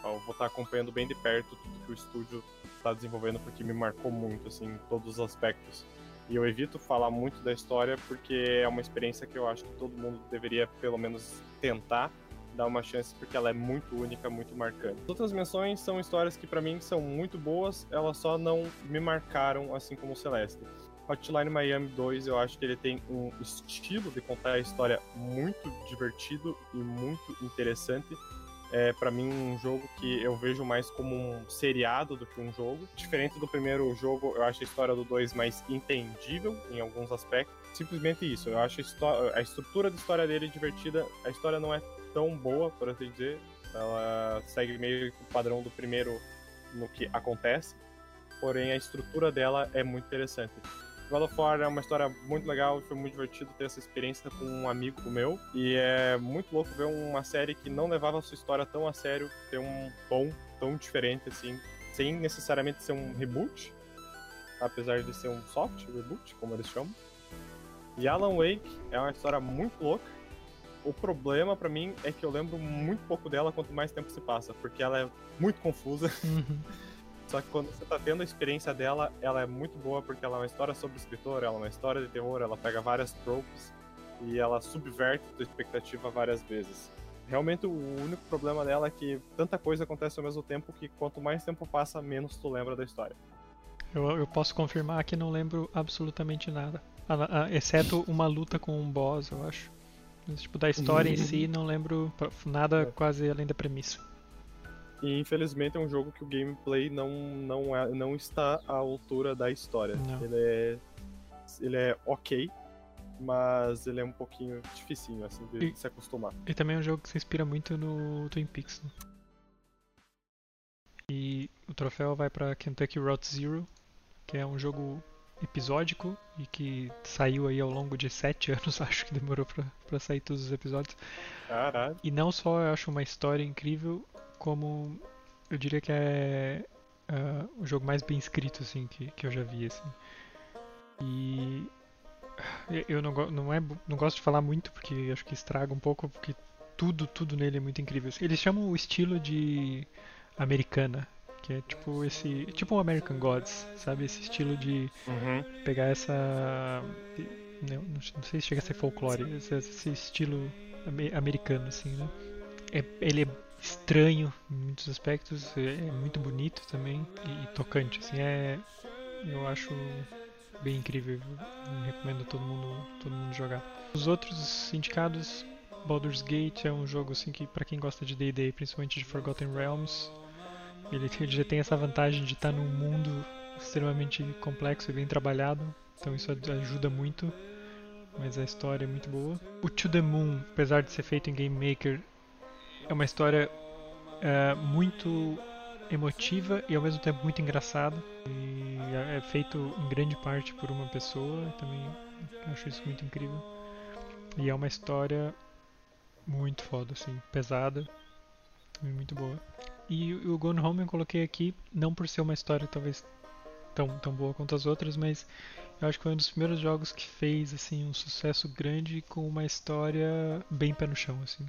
eu vou estar tá acompanhando bem de perto tudo que o estúdio está desenvolvendo porque me marcou muito assim em todos os aspectos. E eu evito falar muito da história porque é uma experiência que eu acho que todo mundo deveria pelo menos tentar dar uma chance porque ela é muito única, muito marcante. As outras menções são histórias que para mim são muito boas, elas só não me marcaram assim como o Celeste. Hotline Miami 2, eu acho que ele tem um estilo de contar a história muito divertido e muito interessante. É para mim um jogo que eu vejo mais como um seriado do que um jogo. Diferente do primeiro jogo, eu acho a história do 2 mais entendível em alguns aspectos. Simplesmente isso, eu acho a, a estrutura da história dele divertida. A história não é tão boa, por assim dizer. Ela segue meio que o padrão do primeiro no que acontece. Porém, a estrutura dela é muito interessante. God of War é uma história muito legal, foi muito divertido ter essa experiência com um amigo meu. E é muito louco ver uma série que não levava a sua história tão a sério, ter um tom tão diferente assim, sem necessariamente ser um reboot, apesar de ser um soft reboot, como eles chamam. E Alan Wake é uma história muito louca. O problema para mim é que eu lembro muito pouco dela quanto mais tempo se passa, porque ela é muito confusa. Uhum. Só que quando você tá tendo a experiência dela, ela é muito boa porque ela é uma história sobre escritor, ela é uma história de terror, ela pega várias tropes e ela subverte a tua expectativa várias vezes. Realmente o único problema dela é que tanta coisa acontece ao mesmo tempo que quanto mais tempo passa, menos tu lembra da história.
Eu, eu posso confirmar que não lembro absolutamente nada. exceto uma luta com um boss, eu acho. Mas, tipo, da história em si, não lembro nada é. quase além da premissa.
E infelizmente é um jogo que o gameplay não, não, é, não está à altura da história. Não. Ele é. Ele é ok, mas ele é um pouquinho dificinho, assim, de e, se acostumar.
E também é um jogo que se inspira muito no Twin Peaks. Né? E o troféu vai para Kentucky Route Zero, que é um jogo episódico e que saiu aí ao longo de sete anos, acho que demorou para sair todos os episódios.
Caralho.
E não só eu acho uma história incrível, como eu diria que é uh, o jogo mais bem escrito assim que, que eu já vi assim. E eu não, não, é, não gosto de falar muito porque acho que estraga um pouco porque tudo tudo nele é muito incrível. Eles chamam o estilo de americana, que é tipo esse tipo um American Gods, sabe esse estilo de uhum. pegar essa não, não, sei se chega a ser folclore, esse, esse estilo americano assim, né? É, ele é estranho em muitos aspectos, é, é muito bonito também e, e, tocante, assim, é eu acho bem incrível, recomendo todo mundo todo mundo jogar. Os outros indicados, Baldur's Gate é um jogo assim que para quem gosta de D&D, principalmente de Forgotten Realms, ele, ele já tem essa vantagem de estar num mundo extremamente complexo e bem trabalhado, então isso ajuda muito mas a história é muito boa. O To The Moon, apesar de ser feito em Game Maker, é uma história é, muito emotiva e ao mesmo tempo muito engraçada. E é, é feito em grande parte por uma pessoa, também acho isso muito incrível. E é uma história muito foda, assim, pesada e muito boa. E o Gone Home eu coloquei aqui não por ser uma história talvez tão, tão boa quanto as outras, mas eu acho que foi um dos primeiros jogos que fez assim um sucesso grande com uma história bem pé no chão, assim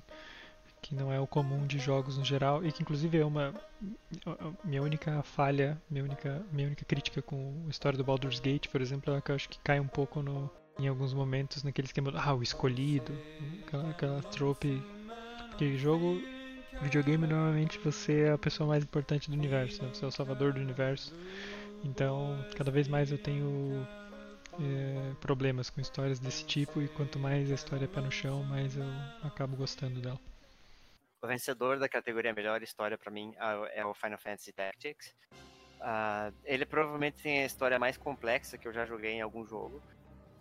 que não é o comum de jogos no geral e que inclusive é uma minha única falha, minha única minha única crítica com a história do Baldur's Gate, por exemplo, é que eu acho que cai um pouco no em alguns momentos naquele esquema ah, o escolhido, aquela, aquela trope, porque jogo videogame normalmente você é a pessoa mais importante do universo, né? você é o salvador do universo. Então, cada vez mais eu tenho é, problemas com histórias desse tipo e quanto mais a história é pé no chão, mais eu acabo gostando dela.
O vencedor da categoria Melhor História para mim é o Final Fantasy Tactics. Uh, ele provavelmente tem a história mais complexa que eu já joguei em algum jogo,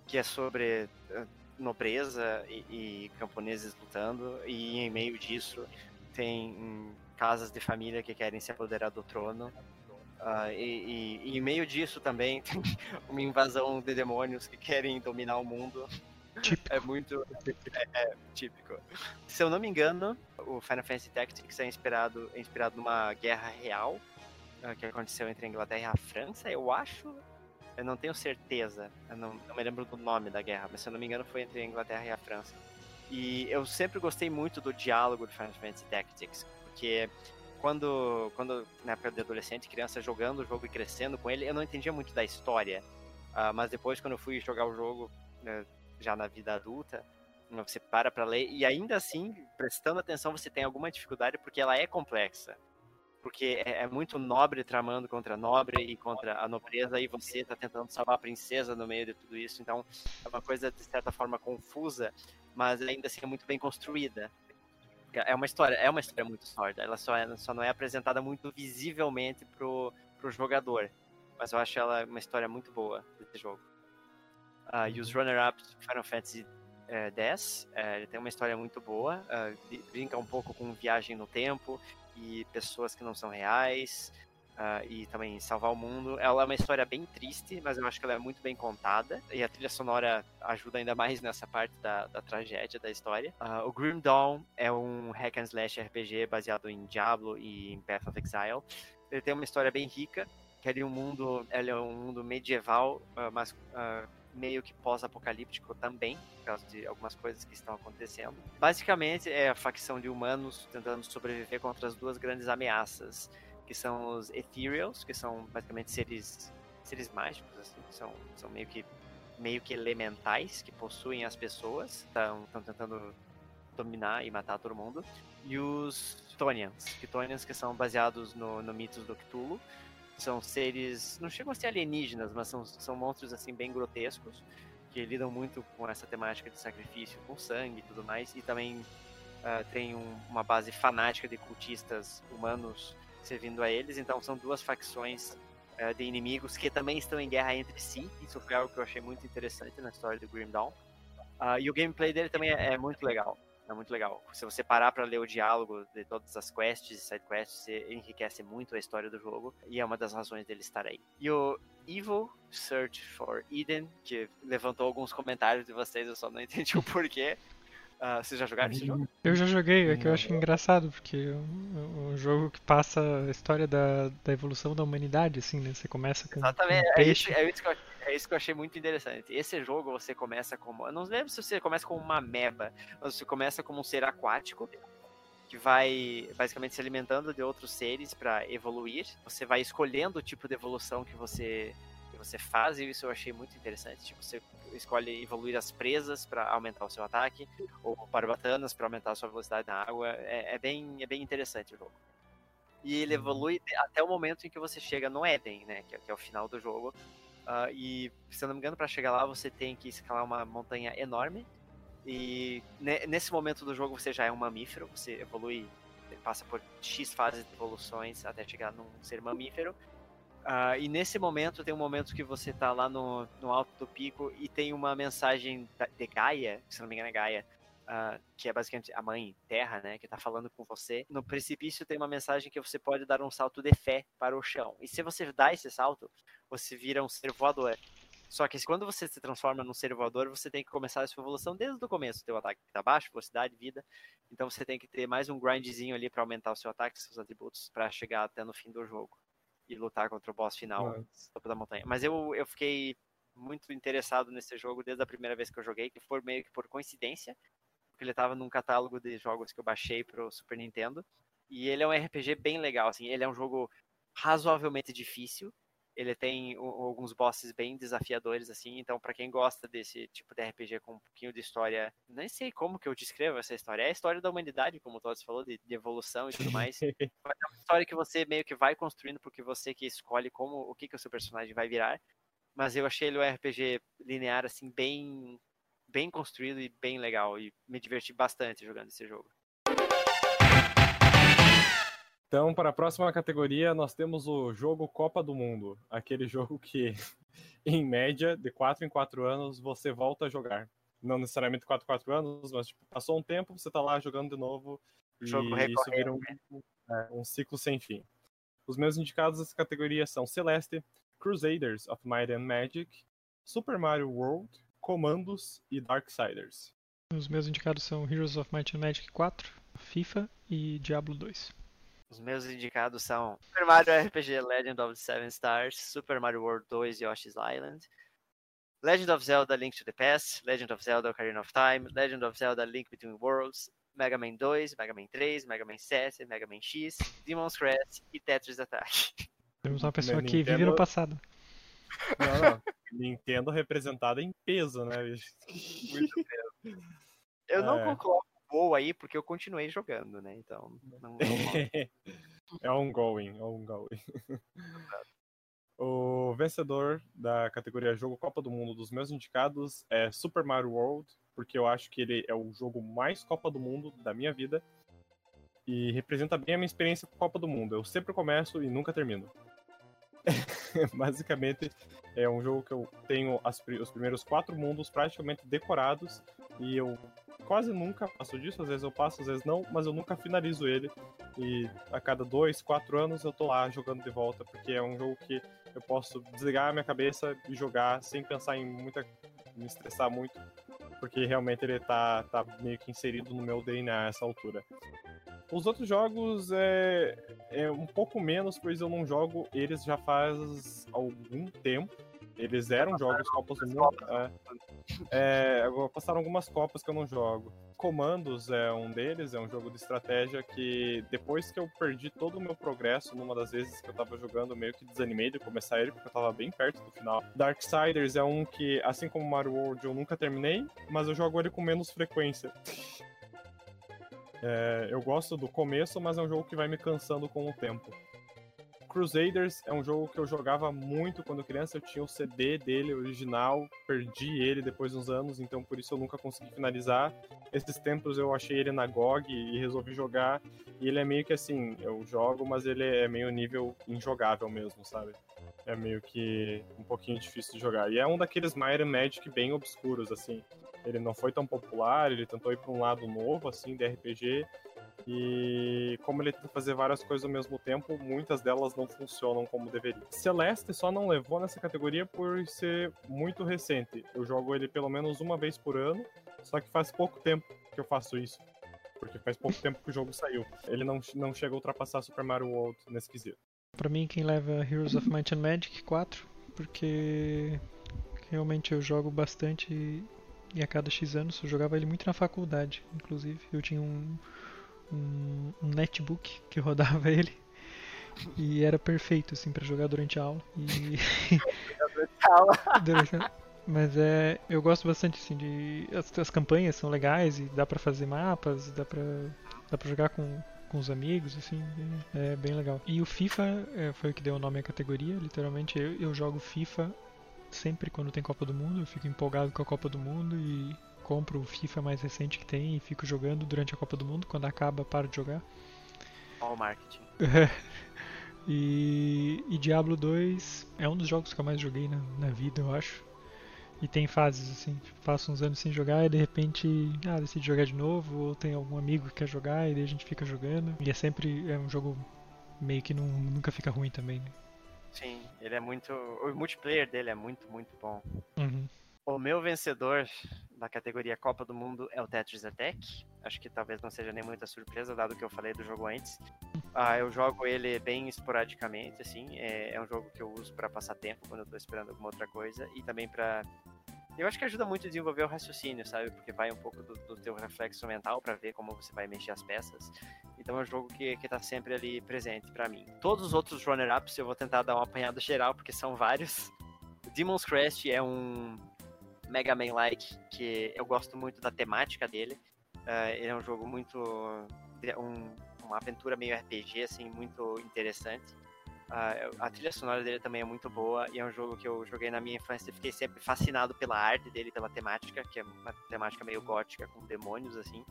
que é sobre uh, nobreza e, e, camponeses lutando, e em meio disso tem casas de família que querem se apoderar do trono. Uh, e, e, e, em meio disso também tem uma invasão de demônios que querem dominar o mundo. Típico. É muito é, é, típico. Se eu não me engano, o Final Fantasy Tactics é inspirado, é inspirado numa guerra real uh, que aconteceu entre a Inglaterra e a França, eu acho. Eu não tenho certeza, eu não, não me lembro do nome da guerra, mas se eu não me engano foi entre a Inglaterra e a França. E eu sempre gostei muito do diálogo do Final Fantasy Tactics, porque quando, quando na época de adolescente, criança jogando o jogo e crescendo com ele, eu não entendia muito da história Uh, mas depois, quando eu fui jogar o jogo, né, já na vida adulta, você para para ler e ainda assim, prestando atenção, você tem alguma dificuldade porque ela é complexa. Porque é, é muito nobre tramando contra nobre e contra a nobreza e você está tentando salvar a princesa no meio de tudo isso. Então, é uma coisa de certa forma confusa, mas ainda assim é muito bem construída. É uma história, é uma história muito sólida. Ela só, é, só não é apresentada muito visivelmente pro, pro jogador. Mas eu acho ela uma história muito boa desse jogo. Uh, e os uhum. runner-ups Final Fantasy é, 10, é, ele tem uma história muito boa, uh, brinca um pouco com viagem no tempo e pessoas que não são reais, uh, e também salvar o mundo. Ela é uma história bem triste, mas eu acho que ela é muito bem contada, e a trilha sonora ajuda ainda mais nessa parte da, da tragédia da história. Uh, o Grim Dawn é um hack and slash RPG baseado em Diablo e em Path of Exile. Ele tem uma história bem rica, que é um mundo, ele é um mundo medieval, mas meio que pós-apocalíptico também, por causa de algumas coisas que estão acontecendo. Basicamente, é a facção de humanos tentando sobreviver contra as duas grandes ameaças, que são os Ethereals, que são basicamente seres, seres mágicos, assim, são, são meio que meio que elementais que possuem as pessoas, estão tentando dominar e matar todo mundo. E os Tonians, que que são baseados no, no mitos do Cthulhu, são seres, não chegam a ser alienígenas, mas são, são monstros assim bem grotescos, que lidam muito com essa temática de sacrifício com sangue e tudo mais, e também uh, tem um, uma base fanática de cultistas humanos servindo a eles, então são duas facções uh, de inimigos que também estão em guerra entre si, isso foi algo que eu achei muito interessante na história do Grim Dawn. Uh, e o gameplay dele também é, é muito legal. É muito legal. Se você parar para ler o diálogo de todas as quests e sidequests, você enriquece muito a história do jogo. E é uma das razões dele estar aí. E o Evil Search for Eden, que levantou alguns comentários de vocês, eu só não entendi o porquê. Uh, vocês já jogaram esse jogo?
Eu já joguei, é que eu acho engraçado, porque é um, um jogo que passa a história da, da evolução da humanidade, assim, né? Você começa com
Exatamente,
um
peixe. É isso, é, isso que eu, é isso que eu achei muito interessante. Esse jogo você começa como. Eu não lembro se você começa como uma meba, mas você começa como um ser aquático que vai basicamente se alimentando de outros seres para evoluir. Você vai escolhendo o tipo de evolução que você que você faz, e isso eu achei muito interessante. Tipo, você escolhe evoluir as presas para aumentar o seu ataque, ou barbatanas para aumentar a sua velocidade na água. É, é, bem, é bem interessante o jogo. E ele uhum. evolui até o momento em que você chega no Éden, né? Que é, que é o final do jogo. Uh, e, se eu não me engano, para chegar lá você tem que escalar uma montanha enorme. E nesse momento do jogo você já é um mamífero, você evolui, passa por X fases de evoluções até chegar num ser mamífero. Uh, e nesse momento tem um momento que você tá lá no, no alto do pico e tem uma mensagem de Gaia, se não me engano é Gaia, uh, que é basicamente a mãe terra, né, que tá falando com você. No precipício tem uma mensagem que você pode dar um salto de fé para o chão. E se você dá esse salto, você vira um ser voador. Só que quando você se transforma num ser voador, você tem que começar a sua evolução desde o começo. Teu ataque tá baixo, velocidade, vida. Então você tem que ter mais um grindzinho ali para aumentar o seu ataque, seus atributos, para chegar até no fim do jogo e lutar contra o boss final no topo da montanha. Mas eu, eu fiquei muito interessado nesse jogo desde a primeira vez que eu joguei, que foi meio que por coincidência, porque ele estava num catálogo de jogos que eu baixei pro Super Nintendo. E ele é um RPG bem legal, assim, ele é um jogo razoavelmente difícil, ele tem alguns bosses bem desafiadores, assim, então para quem gosta desse tipo de RPG com um pouquinho de história, nem sei como que eu descrevo essa história, é a história da humanidade, como o Todd falou, de, de, evolução e tudo mais. é uma história que você meio que vai construindo porque você que escolhe como, o que, que o seu personagem vai virar, mas eu achei ele um RPG linear, assim, bem, bem construído e bem legal, e me diverti bastante jogando esse jogo.
Então, para a próxima categoria, nós temos o jogo Copa do Mundo. Aquele jogo que, em média, de 4 em 4 anos, você volta a jogar. Não necessariamente 4 em 4 anos, mas tipo, passou um tempo, você está lá jogando de novo.
Jogo
e isso vira um, é, um ciclo sem fim. Os meus indicados dessa categoria são Celeste, Crusaders of Might and Magic, Super Mario World, Commandos e Darksiders.
Os meus indicados são Heroes of Might and Magic 4, FIFA e Diablo 2.
Os meus indicados são Super Mario RPG Legend of the Seven Stars, Super Mario World 2 Yoshi's Island, Legend of Zelda Link to the Past, Legend of Zelda Ocarina of Time, Legend of Zelda Link Between Worlds, Mega Man 2, Mega Man 3, Mega Man 7, Mega Man X, Demon's Crest e Tetris Attack.
Temos uma pessoa que vive no passado.
Não, não. Nintendo representada em peso, né? Muito
peso. Eu não é. concordo com o aí, porque eu continuei jogando, né? Então. Não, não
é ongoing, ongoing. O vencedor da categoria Jogo Copa do Mundo dos meus indicados é Super Mario World, porque eu acho que ele é o jogo mais Copa do Mundo da minha vida e representa bem a minha experiência com Copa do Mundo. Eu sempre começo e nunca termino. Basicamente, é um jogo que eu tenho as, os primeiros quatro mundos praticamente decorados e eu quase nunca passo disso. Às vezes eu passo, às vezes não, mas eu nunca finalizo ele. E a cada dois, quatro anos eu tô lá jogando de volta, porque é um jogo que eu posso desligar a minha cabeça e jogar sem pensar em muita. me estressar muito, porque realmente ele tá, tá meio que inserido no meu DNA a essa altura. Os outros jogos é, é um pouco menos, pois eu não jogo eles já faz algum tempo. Eles eram jogos Copas do Mundo. É, é, passaram algumas Copas que eu não jogo. Comandos é um deles, é um jogo de estratégia que depois que eu perdi todo o meu progresso numa das vezes que eu tava jogando, meio que desanimei de começar ele, porque eu tava bem perto do final. Darksiders é um que, assim como Mario World, eu nunca terminei, mas eu jogo ele com menos frequência. É, eu gosto do começo, mas é um jogo que vai me cansando com o tempo. Crusaders é um jogo que eu jogava muito quando criança, eu tinha o CD dele original, perdi ele depois de uns anos, então por isso eu nunca consegui finalizar. Esses tempos eu achei ele na GOG e resolvi jogar, e ele é meio que assim, eu jogo, mas ele é meio nível injogável mesmo, sabe? É meio que um pouquinho difícil de jogar. E é um daqueles Might Magic bem obscuros, assim. Ele não foi tão popular, ele tentou ir para um lado novo, assim, de RPG, e como ele tenta fazer várias coisas ao mesmo tempo, muitas delas não funcionam como deveria. Celeste só não levou nessa categoria por ser muito recente. Eu jogo ele pelo menos uma vez por ano, só que faz pouco tempo que eu faço isso. Porque faz pouco tempo que o jogo saiu. Ele não, não chega a ultrapassar Super Mario World nesse quesito.
Pra mim, quem leva Heroes of Might and Magic 4, porque realmente eu jogo bastante a cada X anos eu jogava ele muito na faculdade, inclusive. Eu tinha um, um, um netbook que rodava ele e era perfeito assim para jogar durante a aula. E durante a... Mas é, eu gosto bastante assim de as, as campanhas são legais e dá para fazer mapas, dá para dá para jogar com com os amigos, assim, é bem legal. E o FIFA é, foi o que deu o nome à categoria, literalmente. Eu, eu jogo FIFA sempre quando tem Copa do Mundo, eu fico empolgado com a Copa do Mundo e compro o FIFA mais recente que tem e fico jogando durante a Copa do Mundo. Quando acaba, paro de jogar.
All marketing.
e, e Diablo 2 é um dos jogos que eu mais joguei na, na vida, eu acho. E tem fases assim, passo uns anos sem jogar e de repente, ah, decido jogar de novo, ou tem algum amigo que quer jogar e daí a gente fica jogando. E é sempre é um jogo meio que não, nunca fica ruim também, né?
Sim, ele é muito. O multiplayer dele é muito, muito bom.
Uhum.
O meu vencedor da categoria Copa do Mundo é o Tetris Attack. Acho que talvez não seja nem muita surpresa, dado que eu falei do jogo antes. Ah, eu jogo ele bem esporadicamente, assim. É, é um jogo que eu uso para passar tempo quando eu tô esperando alguma outra coisa e também para eu acho que ajuda muito a desenvolver o raciocínio, sabe? Porque vai um pouco do, do teu reflexo mental para ver como você vai mexer as peças. Então é um jogo que, que tá sempre ali presente para mim. Todos os outros runner-ups eu vou tentar dar uma apanhada geral, porque são vários. Demon's Crest é um Mega Man-like, que eu gosto muito da temática dele. Uh, ele é um jogo muito. Um, uma aventura meio RPG, assim, muito interessante. A trilha sonora dele também é muito boa e é um jogo que eu joguei na minha infância e fiquei sempre fascinado pela arte dele, pela temática, que é uma temática meio gótica com demônios assim.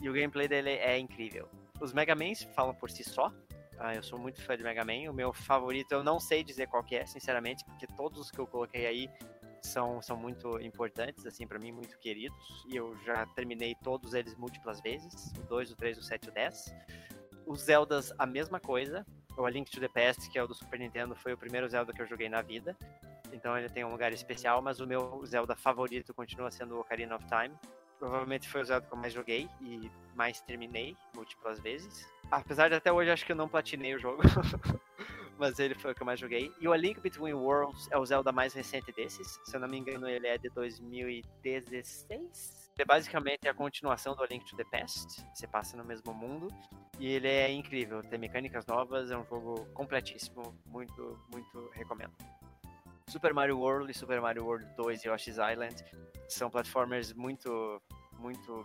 E o gameplay dele é incrível. Os Mega Mans falam por si só. Uh, eu sou muito fã de Mega Man. O meu favorito eu não sei dizer qual é, sinceramente, porque todos os que eu coloquei aí são, são muito importantes, assim, para mim, muito queridos. E eu já terminei todos eles múltiplas vezes: o 2, o 3, o 7 e o 10. Os Zeldas, a mesma coisa. O A Link to the Past, que é o do Super Nintendo, foi o primeiro Zelda que eu joguei na vida. Então ele tem um lugar especial, mas o meu Zelda favorito continua sendo o Ocarina of Time. Provavelmente foi o Zelda que eu mais joguei e mais terminei múltiplas vezes. Apesar de até hoje acho que eu não platinei o jogo. mas ele foi o que eu mais joguei. E o A Link Between Worlds é o Zelda mais recente desses. Se eu não me engano, ele é de 2016. Ele é basicamente a continuação do A Link to the Past. Você passa no mesmo mundo. E ele é incrível. Tem mecânicas novas, é um jogo completíssimo. Muito, muito recomendo. Super Mario World e Super Mario World 2 e Yoshi's Island são platformers muito, muito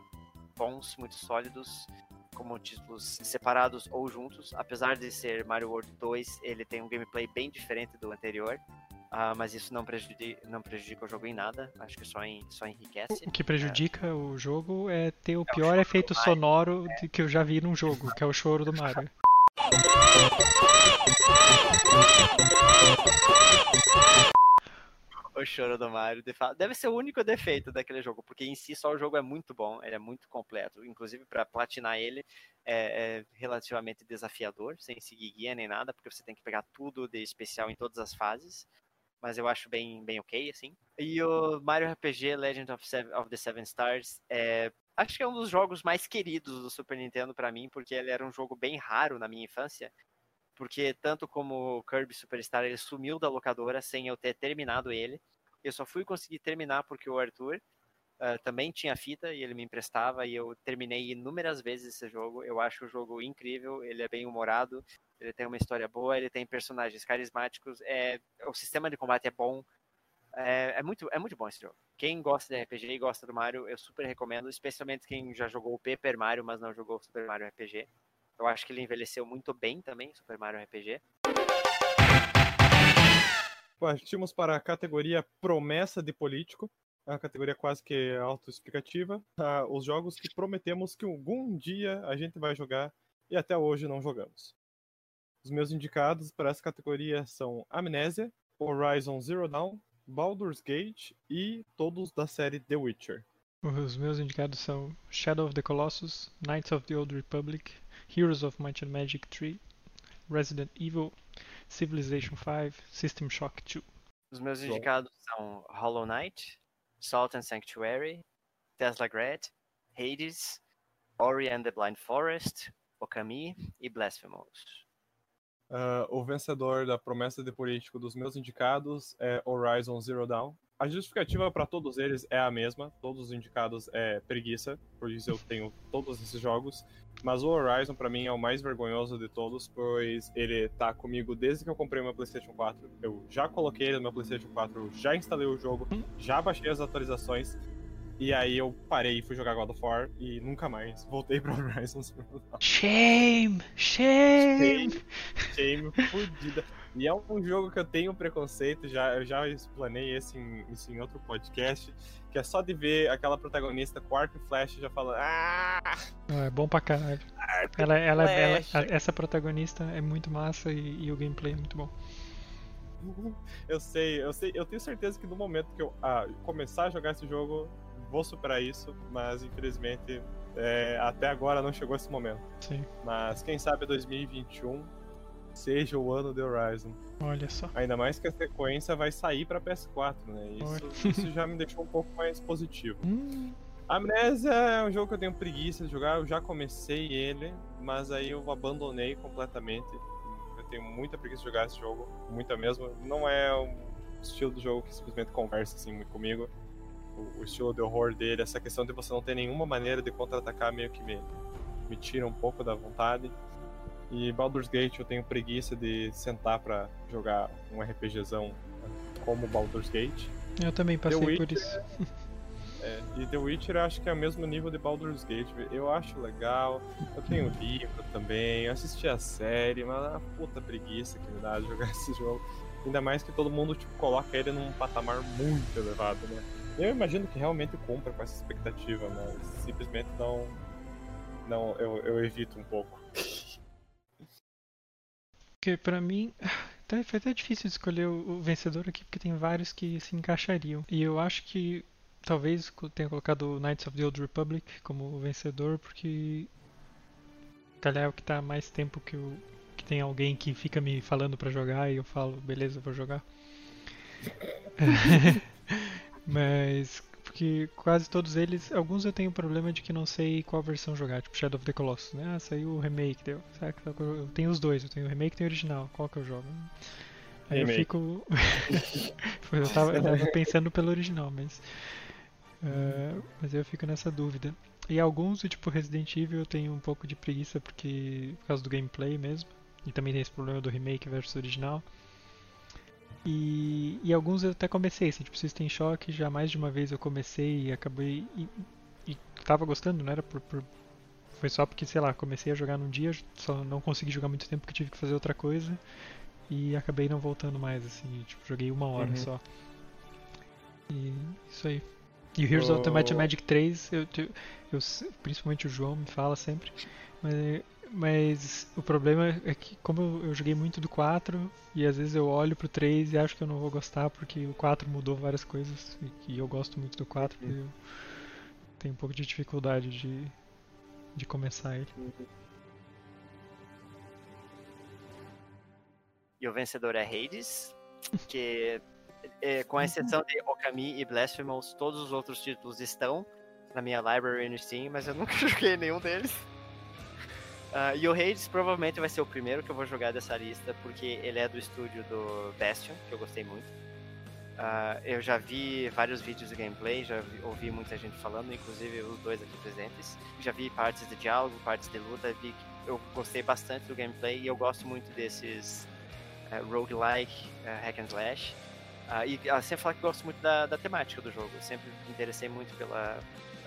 bons, muito sólidos, como títulos separados ou juntos. Apesar de ser Mario World 2, ele tem um gameplay bem diferente do anterior. Uh, mas isso não prejudica, não prejudica o jogo em nada, acho que só, em, só enriquece.
O que prejudica é. o jogo é ter o é pior o efeito sonoro é. que eu já vi num jogo, que é o choro do Mario.
o choro do Mario. Deve ser o único defeito daquele jogo, porque em si só o jogo é muito bom, ele é muito completo. Inclusive, para platinar ele é, é, relativamente desafiador, sem seguir guia nem nada, porque você tem que pegar tudo de especial em todas as fases. Mas eu acho bem, bem ok, assim. E o Mario RPG Legend of, Seven, of the Seven Stars é, acho que é um dos jogos mais queridos do Super Nintendo para mim, porque ele era um jogo bem raro na minha infância porque tanto como Kirby Superstar ele sumiu da locadora sem eu ter terminado ele. Eu só fui conseguir terminar porque o Arthur uh, também tinha fita e ele me emprestava e eu terminei inúmeras vezes esse jogo. Eu acho o jogo incrível, ele é bem humorado, ele tem uma história boa, ele tem personagens carismáticos, é, o sistema de combate é bom. É, é, muito, é muito bom esse jogo. Quem gosta de RPG e gosta do Mario, eu super recomendo, especialmente quem já jogou o Paper Mario, mas não jogou o Super Mario RPG. Eu acho que ele envelheceu muito bem também, Super Mario RPG.
Partimos para a categoria Promessa de Político, a categoria quase que autoexplicativa. Ah, os jogos que prometemos que algum dia a gente vai jogar e até hoje não jogamos. Os meus indicados para essa categoria são Amnésia, Horizon Zero Dawn, Baldur's Gate e todos da série The Witcher.
Os meus indicados são Shadow of the Colossus, Knights of the Old Republic, Heroes of Might and Magic 3, Resident Evil, Civilization 5, System Shock 2.
Os meus indicados são Hollow Knight, Salt and Sanctuary, Tesla Grad, Hades, Ori and the Blind Forest, Okami e Blasphemous.
Uh, o vencedor da promessa de político dos meus indicados é Horizon Zero Dawn. A justificativa para todos eles é a mesma, todos os indicados é preguiça, por isso eu tenho todos esses jogos. Mas o Horizon para mim é o mais vergonhoso de todos, pois ele tá comigo desde que eu comprei meu PlayStation 4. Eu já coloquei ele no meu PlayStation 4, já instalei o jogo, já baixei as atualizações. E aí eu parei e fui jogar God of War e nunca mais voltei pra Horizon
Shame! Shame!
Shame, shame fudida. E é um jogo que eu tenho preconceito, já, eu já explanei esse em, isso em outro podcast, que é só de ver aquela protagonista com arco e flash já falando. Ah!
É bom pra caralho. Ela, ela, ela, essa protagonista é muito massa e, e, o gameplay é muito bom.
Eu sei, eu sei, eu tenho certeza que no momento que eu ah, começar a jogar esse jogo, vou superar isso, mas infelizmente é, até agora não chegou esse momento.
Sim.
Mas quem sabe 2021 seja o ano de Horizon.
Olha só.
Ainda mais que a sequência vai sair para PS4, né? Isso, isso, já me deixou um pouco mais positivo.
Hum.
Amnésia é um jogo que eu tenho preguiça de jogar, eu já comecei ele, mas aí eu abandonei completamente. Eu tenho muita preguiça de jogar esse jogo, muita mesmo. Não é um estilo de jogo que simplesmente conversa assim comigo. O, o estilo de horror dele, essa questão de você não ter nenhuma maneira de contra-atacar meio que me, me tira um pouco da vontade. E Baldur's Gate eu tenho preguiça de sentar para jogar um RPGzão como Baldur's Gate.
Eu também passei Witcher, por isso.
É, e The Witcher eu acho que é o mesmo nível de Baldur's Gate. Eu acho legal. Eu tenho livro também. Eu assisti a série, mas é uma puta preguiça que me dá de jogar esse jogo. Ainda mais que todo mundo tipo, coloca ele num patamar muito elevado, né? Eu imagino que realmente compra com essa expectativa, mas simplesmente não. Não, eu, eu evito um pouco.
Porque pra mim. Foi até difícil escolher o vencedor aqui, porque tem vários que se encaixariam. E eu acho que talvez tenha colocado Knights of the Old Republic como vencedor, porque. Calhar é o que tá mais tempo que, eu, que tem alguém que fica me falando para jogar e eu falo, beleza, vou jogar. Mas porque quase todos eles, alguns eu tenho problema de que não sei qual versão jogar, tipo Shadow of the Colossus, né? Ah, saiu o remake, deu. Eu tenho os dois, eu tenho o remake e o original, qual que eu jogo? Aí remake. eu fico. eu, tava, eu tava pensando pelo original, mas. Uh, mas eu fico nessa dúvida. E alguns, tipo Resident Evil, eu tenho um pouco de preguiça porque por causa do gameplay mesmo. E também tem esse problema do remake versus original. E, e alguns eu até comecei, assim, tipo System Shock, já mais de uma vez eu comecei e acabei. E, e tava gostando, não era por, por, Foi só porque, sei lá, comecei a jogar num dia, só não consegui jogar muito tempo porque tive que fazer outra coisa. E acabei não voltando mais, assim, tipo, joguei uma hora uhum. só. E isso aí. E o Heroes oh. of the Might Magic 3, eu, eu, eu, principalmente o João me fala sempre, mas mas o problema é que, como eu, joguei muito do 4, e às vezes eu olho pro 3 e acho que eu não vou gostar, porque o 4 mudou várias coisas, e, e eu gosto muito do 4, uhum. eu tenho um pouco de dificuldade de, de começar ele. Uhum.
E o vencedor é Hades, que é, com exceção de Okami e Blasphemous, todos os outros títulos estão na minha library no Steam, mas eu nunca joguei nenhum deles. Uh, e o Hades provavelmente vai ser o primeiro que eu vou jogar dessa lista, porque ele é do estúdio do Bastion, que eu gostei muito. Uh, eu já vi vários vídeos de gameplay, já vi, ouvi muita gente falando, inclusive os dois aqui presentes. Já vi partes de diálogo, partes de luta, vi eu gostei bastante do gameplay e eu gosto muito desses uh, roguelike, uh, hack and slash. Uh, e assim, falar que gosto muito da, da temática do jogo, eu sempre me interessei muito pela,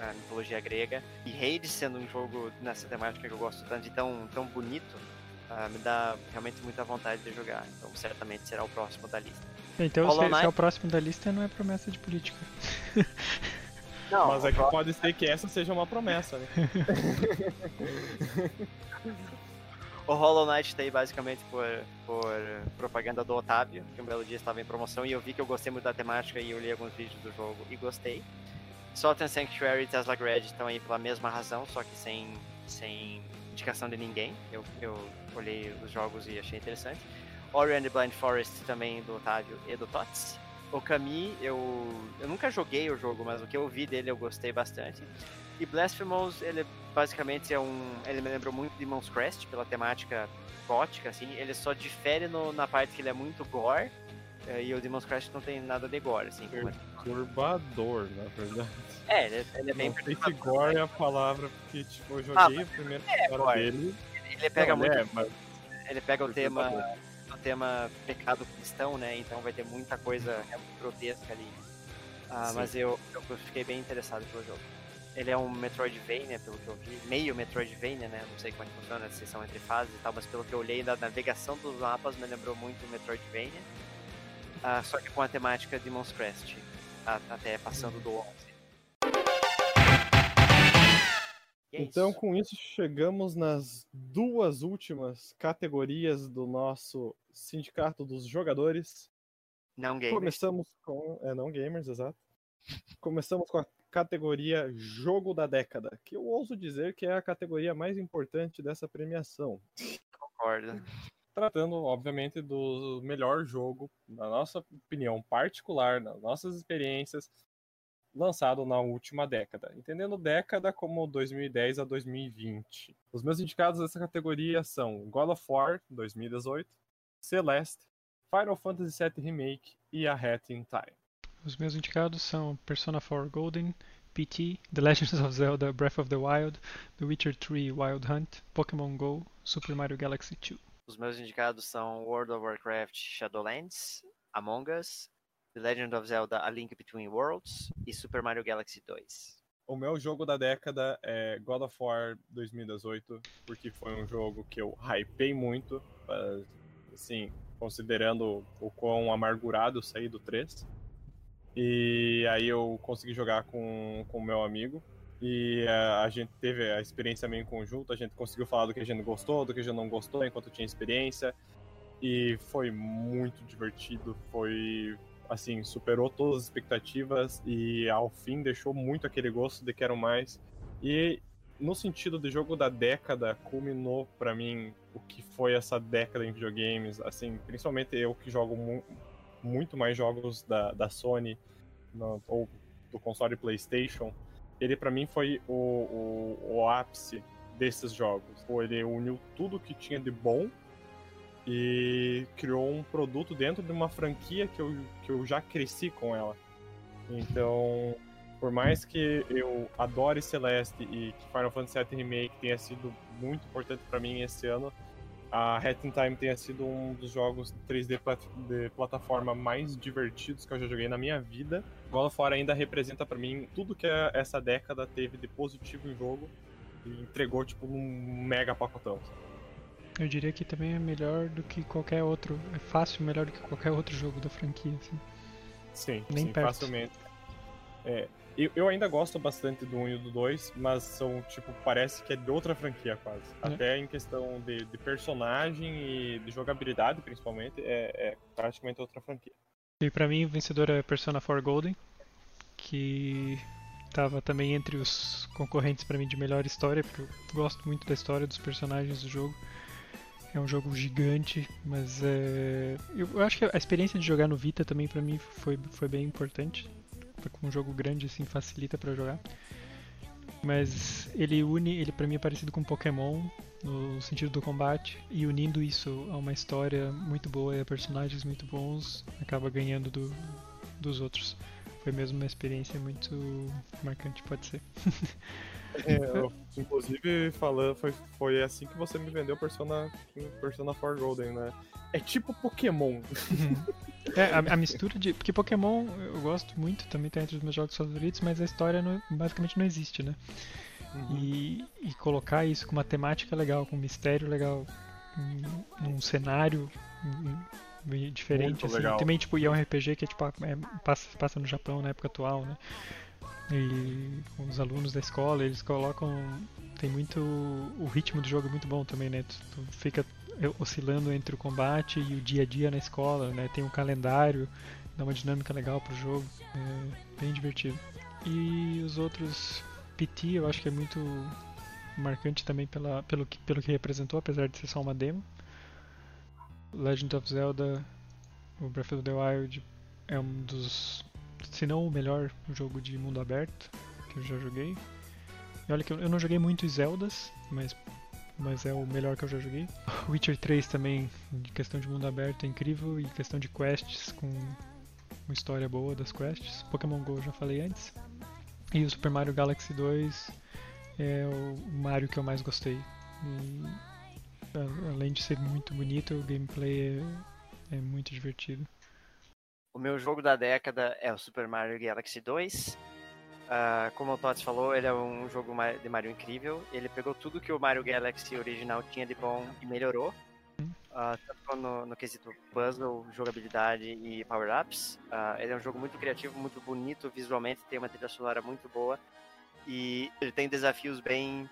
a mitologia grega. E Hades sendo um jogo nessa temática que eu gosto tanto e tão, tão bonito, uh, me dá realmente muita vontade de jogar. Então certamente será o próximo da lista.
Então se, se é o próximo da lista não é promessa de política.
Não, Mas é que pode ser que essa seja uma promessa, né?
o Hollow Knight tá aí basicamente por, por propaganda do Otávio, que um belo dia estava em promoção e eu vi que eu gostei muito da temática e eu li alguns vídeos do jogo e gostei. Salt and Sanctuary e Tesla Grad estão aí pela mesma razão, só que sem, sem indicação de ninguém. Eu, eu olhei os jogos e achei interessante. Ori and the Blind Forest também do Otávio e do Tots. O Kami, eu, eu nunca joguei o jogo, mas o que eu vi dele eu gostei bastante. E Blasphemous, ele basicamente é um. Ele me lembrou muito de Demon's Crest pela temática gótica, assim. Ele só difere no, na parte que ele é muito gore é, e o Demon's Crash não tem nada de gore, assim.
Perturbador, na verdade.
É, ele, ele é bem
não sei se gore é a palavra, porque tipo, eu joguei ah, o primeiro é, dele.
Ele pega não, muito. É, mas... Ele pega o tema, o tema pecado cristão, né? Então vai ter muita coisa grotesca ali. Ah, mas eu, eu fiquei bem interessado pelo jogo. Ele é um Metroidvania, pelo que eu vi, meio Metroidvania, né? Não sei como é que funciona a seção entre fases e tal, mas pelo que eu olhei da navegação dos mapas me lembrou muito Metroidvania uh, só que com a temática de Demon's Crest, até passando do 11.
É então, com isso, chegamos nas duas últimas categorias do nosso sindicato dos jogadores.
Não gamers.
Começamos com. É, não gamers, exato. Começamos com a categoria Jogo da Década, que eu ouso dizer que é a categoria mais importante dessa premiação.
Concordo
tratando, obviamente, do melhor jogo, na nossa opinião particular, nas nossas experiências, lançado na última década, entendendo década como 2010 a 2020. Os meus indicados dessa categoria são God of War 2018, Celeste, Final Fantasy VII Remake e A Hat in Time.
Os meus indicados são Persona 4 Golden, PT, The Legends of Zelda Breath of the Wild, The Witcher 3 Wild Hunt, Pokémon Go, Super Mario Galaxy 2.
Os meus indicados são World of Warcraft Shadowlands, Among Us, The Legend of Zelda A Link Between Worlds e Super Mario Galaxy 2.
O meu jogo da década é God of War 2018, porque foi um jogo que eu hypei muito, assim, considerando o quão amargurado eu saí do 3. E aí eu consegui jogar com o meu amigo, e a, a, gente teve a experiência meio em conjunto, a gente conseguiu falar do que a gente gostou, do que a gente não gostou enquanto tinha experiência. E foi muito divertido, foi assim, superou todas as expectativas e ao fim deixou muito aquele gosto de quero mais. E no sentido de jogo da década, culminou para mim o que foi essa década em videogames, assim, principalmente eu que jogo muito mais jogos da, da Sony no, ou do console PlayStation ele para mim foi o, o, o, ápice desses jogos. Ele uniu tudo que tinha de bom e criou um produto dentro de uma franquia que eu, que eu já cresci com ela. Então, por mais que eu adore Celeste e que Final Fantasy VII Remake tenha sido muito importante para mim esse ano, a Hat in Time tenha sido um dos jogos 3D plat de plataforma mais divertidos que eu já joguei na minha vida. God of War ainda representa para mim tudo que essa década teve de positivo em jogo e entregou tipo um mega pacotão.
Eu diria que também é melhor do que qualquer outro, é fácil melhor do que qualquer outro jogo da franquia, assim.
Sim, Nem sim, perto. facilmente. É, eu, eu, ainda gosto bastante do 1 e do 2, mas são, tipo, parece que é de outra franquia quase. É. Até em questão de, de, personagem e de jogabilidade, principalmente, é, é praticamente outra franquia.
E pra mim, o vencedor é Persona 4 Golden, que tava também entre os concorrentes para mim de melhor história, porque eu gosto muito da história dos personagens do jogo. É um jogo gigante, mas é... eu acho que a experiência de jogar no Vita também para mim foi, foi bem importante com um jogo grande assim facilita para jogar. Mas ele une, ele para mim é parecido com Pokémon no sentido do combate e unindo isso a uma história muito boa e a personagens muito bons, acaba ganhando do, dos outros. Foi mesmo uma experiência muito marcante, pode ser.
É, eu, inclusive, falando, foi, foi assim que você me vendeu Persona, Persona 4 Golden, né? É tipo Pokémon. Uhum.
É, a, a, mistura de. Porque Pokémon eu gosto muito, também tá entre os meus jogos favoritos, mas a história não, basicamente não existe, né? Uhum. E, e, colocar isso com uma temática legal, com um mistério legal, num cenário diferente, assim. Também, tipo, e é um RPG que é, tipo, é, passa, passa no Japão na época atual, né? E com os alunos da escola, eles colocam. Tem muito. O ritmo do jogo é muito bom também, né? Tu, tu fica oscilando entre o combate e o dia a dia na escola, né? Tem um calendário, dá uma dinâmica legal pro jogo, é bem divertido. E os outros PT eu acho que é muito marcante também pela, pelo, que, pelo que representou, apesar de ser só uma demo. Legend of Zelda, o Breath of the Wild é um dos, se não o melhor jogo de mundo aberto que eu já joguei. E olha que eu não joguei muito Zeldas, mas mas é o melhor que eu já joguei. Witcher 3 também, de questão de mundo aberto, é incrível, e questão de quests, com uma história boa das quests. Pokémon GO já falei antes. E o Super Mario Galaxy 2 é o Mario que eu mais gostei. E, além de ser muito bonito, o gameplay é, é muito divertido.
O meu jogo da década é o Super Mario Galaxy 2. Uh, como o Tots falou, ele é um jogo de Mario incrível. Ele pegou tudo que o Mario Galaxy original tinha de bom e melhorou. Uh, tanto no, no quesito puzzle, jogabilidade e power-ups. Uh, ele é um jogo muito criativo, muito bonito visualmente, tem uma trilha sonora muito boa. E ele tem desafios bem,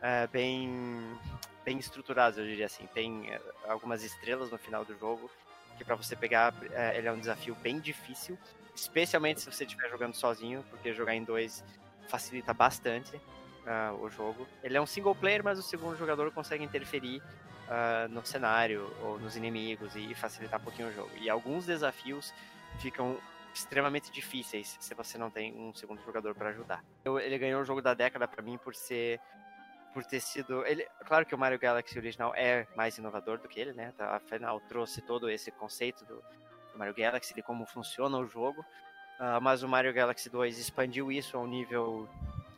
uh, bem, bem estruturados, eu diria assim. Tem eh, algumas estrelas no final do jogo, que para você pegar, eh, ele é um desafio bem difícil especialmente se você estiver jogando sozinho, porque jogar em dois facilita bastante uh, o jogo. Ele é um single player, mas o segundo jogador consegue interferir uh, no cenário ou nos inimigos e facilitar um pouquinho o jogo. E alguns desafios ficam extremamente difíceis se você não tem um segundo jogador para ajudar. Ele ganhou o jogo da década para mim por ser por ter sido. Ele, claro que o Mario Galaxy original é mais inovador do que ele, né? Afinal, trouxe todo esse conceito do, Mario Galaxy, de como funciona o jogo. Uh, mas o Mario Galaxy 2 expandiu isso a um nível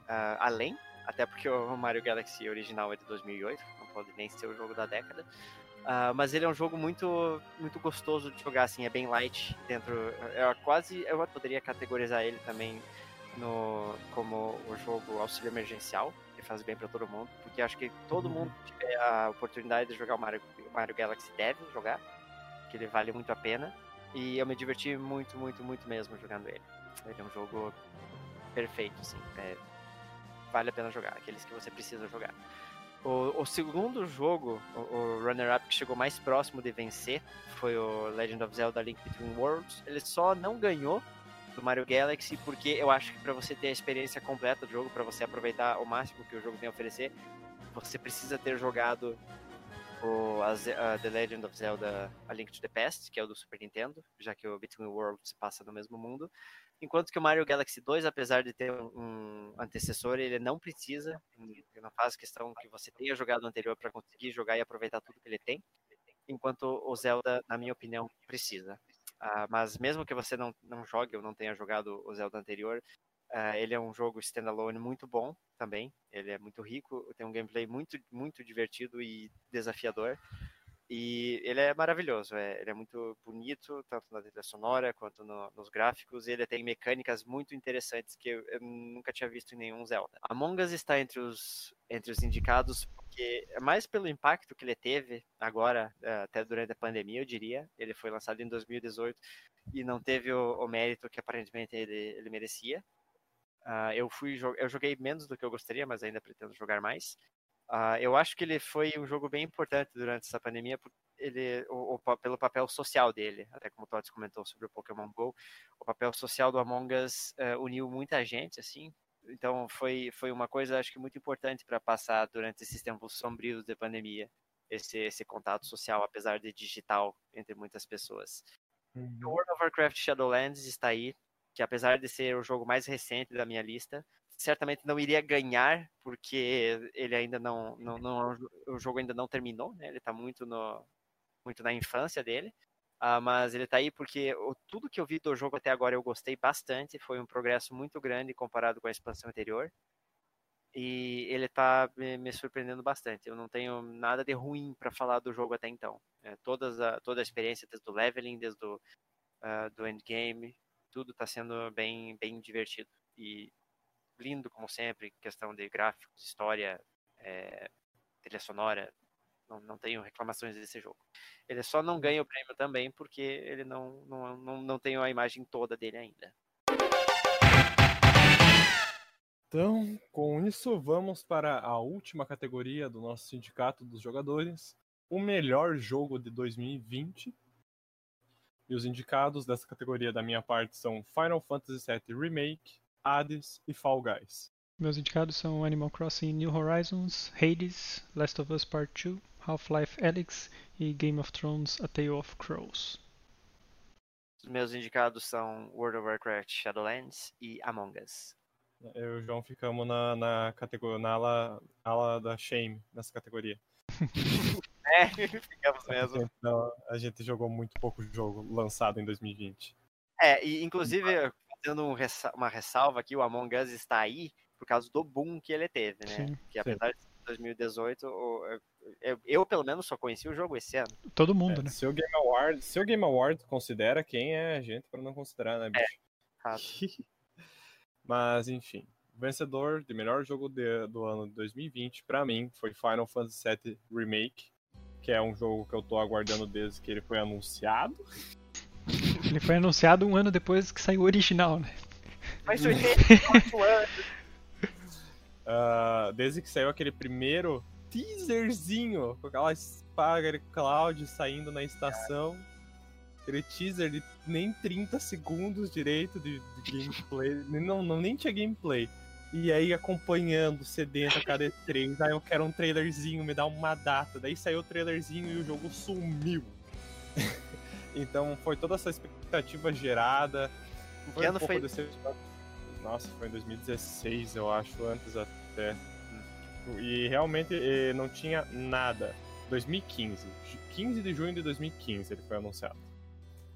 uh, além, até porque o Mario Galaxy original é de 2008, não pode nem ser o jogo da década. Uh, mas ele é um jogo muito muito gostoso de jogar, assim, é bem light dentro. Eu quase eu poderia categorizar ele também no como o jogo auxílio emergencial, que faz bem para todo mundo, porque acho que todo uhum. mundo que tiver a oportunidade de jogar o Mario, Mario Galaxy deve jogar, que ele vale muito a pena. E eu me diverti muito, muito, muito mesmo jogando ele. Ele é um jogo perfeito, assim. É, vale a pena jogar, aqueles que você precisa jogar. O, o segundo jogo, o, o runner-up que chegou mais próximo de vencer, foi o Legend of Zelda Link Between Worlds. Ele só não ganhou do Mario Galaxy porque eu acho que para você ter a experiência completa do jogo, para você aproveitar o máximo que o jogo tem a oferecer, você precisa ter jogado o, The Legend of Zelda A Link to the Past, que é o do Super Nintendo, já que o Between Worlds se passa no mesmo mundo. Enquanto que o Mario Galaxy 2, apesar de ter um, antecessor, ele não precisa, não faz questão que você tenha jogado o anterior para conseguir jogar e aproveitar tudo que ele tem, enquanto o Zelda, na minha opinião, precisa. Uh, mas mesmo que você não, não jogue ou não tenha jogado o Zelda anterior, Uh, ele é um jogo standalone muito bom também. Ele é muito rico, tem um gameplay muito, muito divertido e desafiador. E ele é maravilhoso, é, ele é muito bonito, tanto na trilha sonora quanto no, nos gráficos, e ele tem mecânicas muito interessantes que eu, eu, nunca tinha visto em nenhum Zelda. Among Us está entre os, entre os indicados porque é mais pelo impacto que ele teve agora, eh, até durante a pandemia, eu diria. Ele foi lançado em 2018 e não teve o, o mérito que aparentemente ele, ele merecia. Uh, eu fui eu joguei menos do que eu gostaria, mas ainda pretendo jogar mais. Uh, eu acho que ele foi um jogo bem importante durante essa pandemia, ele, o, o, pelo papel social dele, até como o Tots comentou sobre o Pokémon GO, o papel social do Among Us uh, uniu muita gente, assim, então foi, foi uma coisa, acho que muito importante para passar durante esses tempos sombrios de pandemia, esse, esse contato social, apesar de digital, entre muitas pessoas. Uhum. World of Warcraft Shadowlands está aí, que apesar de ser o jogo mais recente da minha lista, certamente não iria ganhar, porque ele ainda não, não, não o jogo ainda não terminou, né? Ele está muito no muito na infância dele. Uh, mas ele está aí porque o, tudo que eu vi do jogo até agora eu gostei bastante, foi um progresso muito grande comparado com a expansão anterior. E ele está me, me, surpreendendo bastante. Eu não tenho nada de ruim para falar do jogo até então. É, todas a, toda a experiência, desde o leveling, desde o uh, do endgame, tudo está sendo bem, bem divertido. E lindo, como sempre, questão de gráficos, história, é, trilha sonora. Não, não tenho reclamações desse jogo. Ele só não ganha o prêmio também porque ele não, não, não, não tem a imagem toda dele ainda.
Então, com isso, vamos para a última categoria do nosso sindicato dos jogadores: o melhor jogo de 2020. E os indicados dessa categoria da minha parte são Final Fantasy VII Remake, Hades e Fall Guys.
Meus indicados são Animal Crossing New Horizons, Hades, Last of Us Part 2, Half-Life Alyx e Game of Thrones A Tale of Crows.
Os meus indicados são World of Warcraft Shadowlands e Among Us.
Eu e o João ficamos na, na categoria, na ala, ala da Shame, nessa categoria.
é, ficamos mesmo.
A gente, não, a gente jogou muito pouco jogo lançado em 2020.
É, e inclusive dando um uma ressalva aqui, o Among Us está aí por causa do boom que ele teve, né? Sim, que apesar sim. de 2018, eu, eu, pelo menos só conheci o jogo esse ano.
Todo mundo,
é,
né?
Se o Game Award, se o Game Award considera quem é a gente para não considerar, né, bicho? É, Mas enfim, vencedor de melhor jogo de, do ano de 2020 para mim foi Final Fantasy VII Remake, que é um jogo que eu tô aguardando desde que ele foi anunciado.
Ele foi anunciado um ano depois que saiu o original, né?
Mas 84 anos.
Uh, desde que saiu aquele primeiro teaserzinho com aquela Spaghetti Cloud saindo na estação. Aquele teaser de nem 30 segundos direito de, de gameplay. não, não, nem tinha gameplay. E aí acompanhando, sedento a cada E3. Aí eu quero um trailerzinho, me dá uma data. Daí saiu o trailerzinho e o jogo sumiu. Então foi toda essa expectativa gerada.
Foi que ano um foi?
Nossa, foi em 2016, eu acho, antes até. E realmente eh, não tinha nada. 2015. 15 de junho de 2015 ele foi anunciado.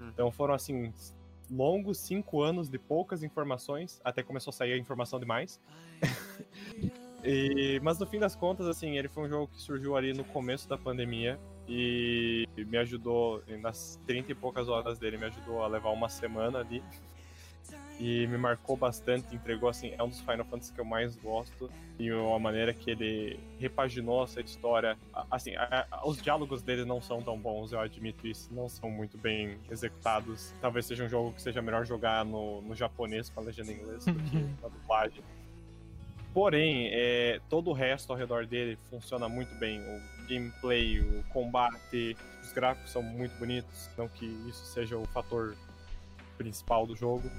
Hum. Então foram assim longos cinco anos de poucas informações, até começou a sair a informação demais. e, mas no fim das contas, assim, ele foi um jogo que surgiu ali no começo da pandemia e me ajudou, nas 30 e poucas horas dele, me ajudou a levar uma semana ali. E me marcou bastante, entregou assim, é um dos Final Fantasy que eu mais gosto. E a maneira que ele repaginou essa história. Assim, a, a, os diálogos dele não são tão bons, eu admito isso, não são muito bem executados. Talvez seja um jogo que seja melhor jogar no, no japonês com a legenda em inglês do que na dublagem. Porém, é, todo o resto ao redor dele funciona muito bem. O gameplay, o combate, os gráficos são muito bonitos. Não que isso seja o fator principal do jogo.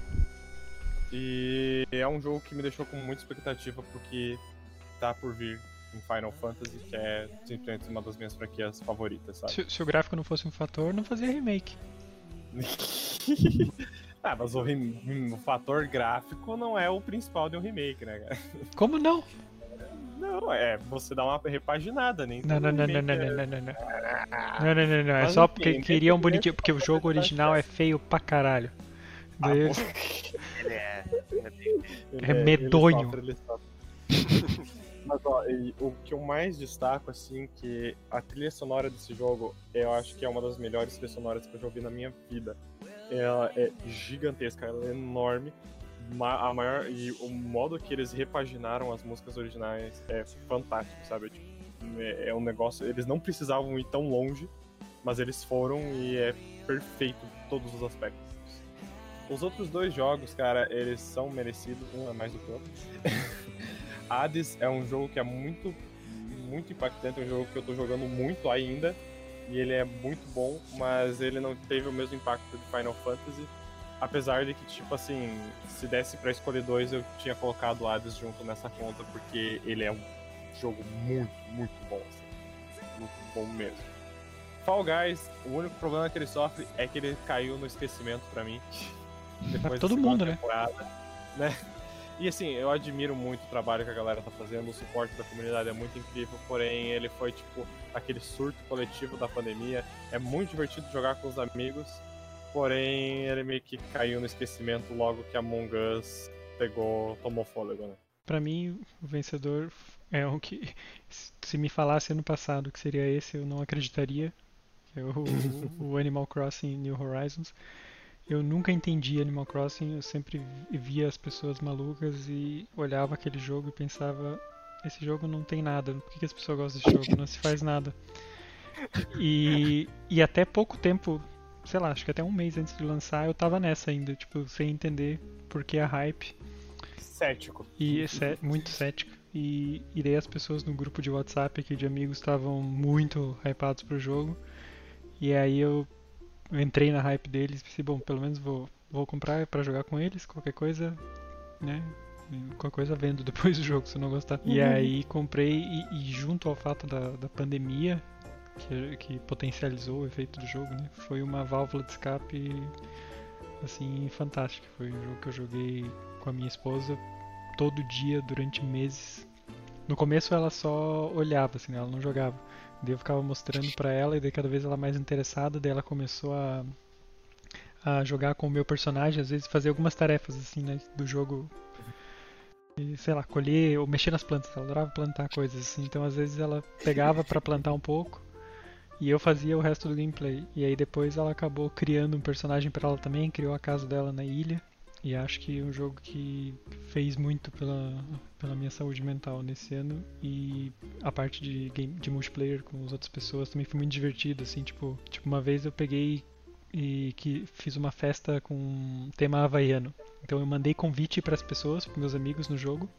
E é um jogo que me deixou com muita expectativa porque tá por vir em Final Fantasy, que é simplesmente uma das minhas franquias favoritas, sabe?
Se, se o gráfico não fosse um fator, não fazia remake.
Ah, mas o, o, fator gráfico não é o principal de um remake, né, cara?
Como não?
Não, é você dá uma repaginada, nem
não, não, não, não, não, não, não, não, não. Não, não, não, não. É só porque queriam bonitinho, porque o jogo original é feio pra caralho. Ah, ele, é, é, é medonho. Ele sofre, ele
sofre. Mas ó, o que eu mais destaco, assim, que a trilha sonora desse jogo, eu acho que é uma das melhores trilhas sonoras que eu já ouvi na minha vida. Ela é gigantesca, ela é enorme. A maior, e o modo que eles repaginaram as músicas originais é fantástico, sabe? Tipo, é, é um negócio. Eles não precisavam ir tão longe, mas eles foram e é perfeito em todos os aspectos. Os outros dois jogos, cara, eles são merecidos, um é mais do que o outro. Hades é um jogo que é muito, muito impactante, é um jogo que eu tô jogando muito ainda. E ele é muito bom, mas ele não teve o mesmo impacto de Final Fantasy. Apesar de que, tipo assim, se desse para escolher dois, eu tinha colocado Hades junto nessa conta, porque ele é um jogo muito, muito bom. Assim. Muito bom mesmo. Fall Guys, o único problema que ele sofre é que ele caiu no esquecimento para mim.
Depois todo mundo, né?
né? E assim, eu admiro muito o trabalho que a galera tá fazendo, o suporte da comunidade é muito incrível, porém ele foi tipo aquele surto coletivo da pandemia. É muito divertido jogar com os amigos, porém ele meio que caiu no esquecimento logo que Among Us pegou, tomou fôlego, né?
Pra mim, o vencedor é o que, se me falasse ano passado que seria esse, eu não acreditaria. É o, o Animal Crossing New Horizons. Eu nunca entendi Animal Crossing, eu sempre via as pessoas malucas e olhava aquele jogo e pensava: esse jogo não tem nada, por que, que as pessoas gostam desse jogo? Não se faz nada. E, e até pouco tempo, sei lá, acho que até um mês antes de lançar, eu tava nessa ainda, tipo, sem entender por que a hype.
Cético.
E é muito cético. E, e daí as pessoas no grupo de WhatsApp aqui de amigos estavam muito hypados pro jogo. E aí eu eu entrei na hype deles pensei, bom, pelo menos vou, vou comprar para jogar com eles, qualquer coisa, né? Qualquer coisa vendo depois do jogo, se eu não gostar. Uhum. E aí comprei, e, e, junto ao fato da, da pandemia, que, que potencializou o efeito do jogo, né? Foi uma válvula de escape, assim, fantástica. Foi um jogo que eu joguei com a minha esposa todo dia durante meses. No começo ela só olhava, assim, ela não jogava. Daí eu ficava mostrando para ela e daí cada vez ela mais interessada, daí ela começou a, a jogar com o meu personagem, às vezes fazer algumas tarefas assim, né, do jogo. E, sei lá, colher ou mexer nas plantas, ela adorava plantar coisas assim. Então às vezes ela pegava para plantar um pouco e eu fazia o resto do gameplay. E aí depois ela acabou criando um personagem para ela também, criou a casa dela na ilha. E acho que é um jogo que fez muito pela, pela minha saúde mental nesse ano. E a parte de, game, de multiplayer com as outras pessoas também foi muito divertido, assim, tipo, tipo uma vez eu peguei e que fiz uma festa com tema havaiano. Então eu mandei convite para as pessoas, para meus amigos no jogo,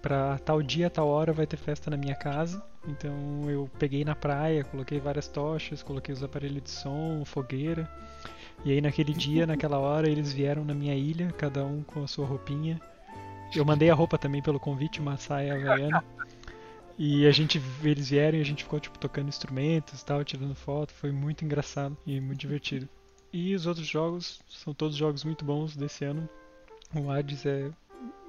para tal dia, tal hora vai ter festa na minha casa. Então eu peguei na praia, coloquei várias tochas, coloquei os aparelhos de som, fogueira. E aí naquele dia, naquela hora, eles vieram na minha ilha, cada um com a sua roupinha. Eu mandei a roupa também pelo convite, uma saia havaiana. E a gente, eles vieram e a gente ficou tipo tocando instrumentos, tal, tirando foto, foi muito engraçado e muito divertido. E os outros jogos são todos jogos muito bons desse ano. O Hades é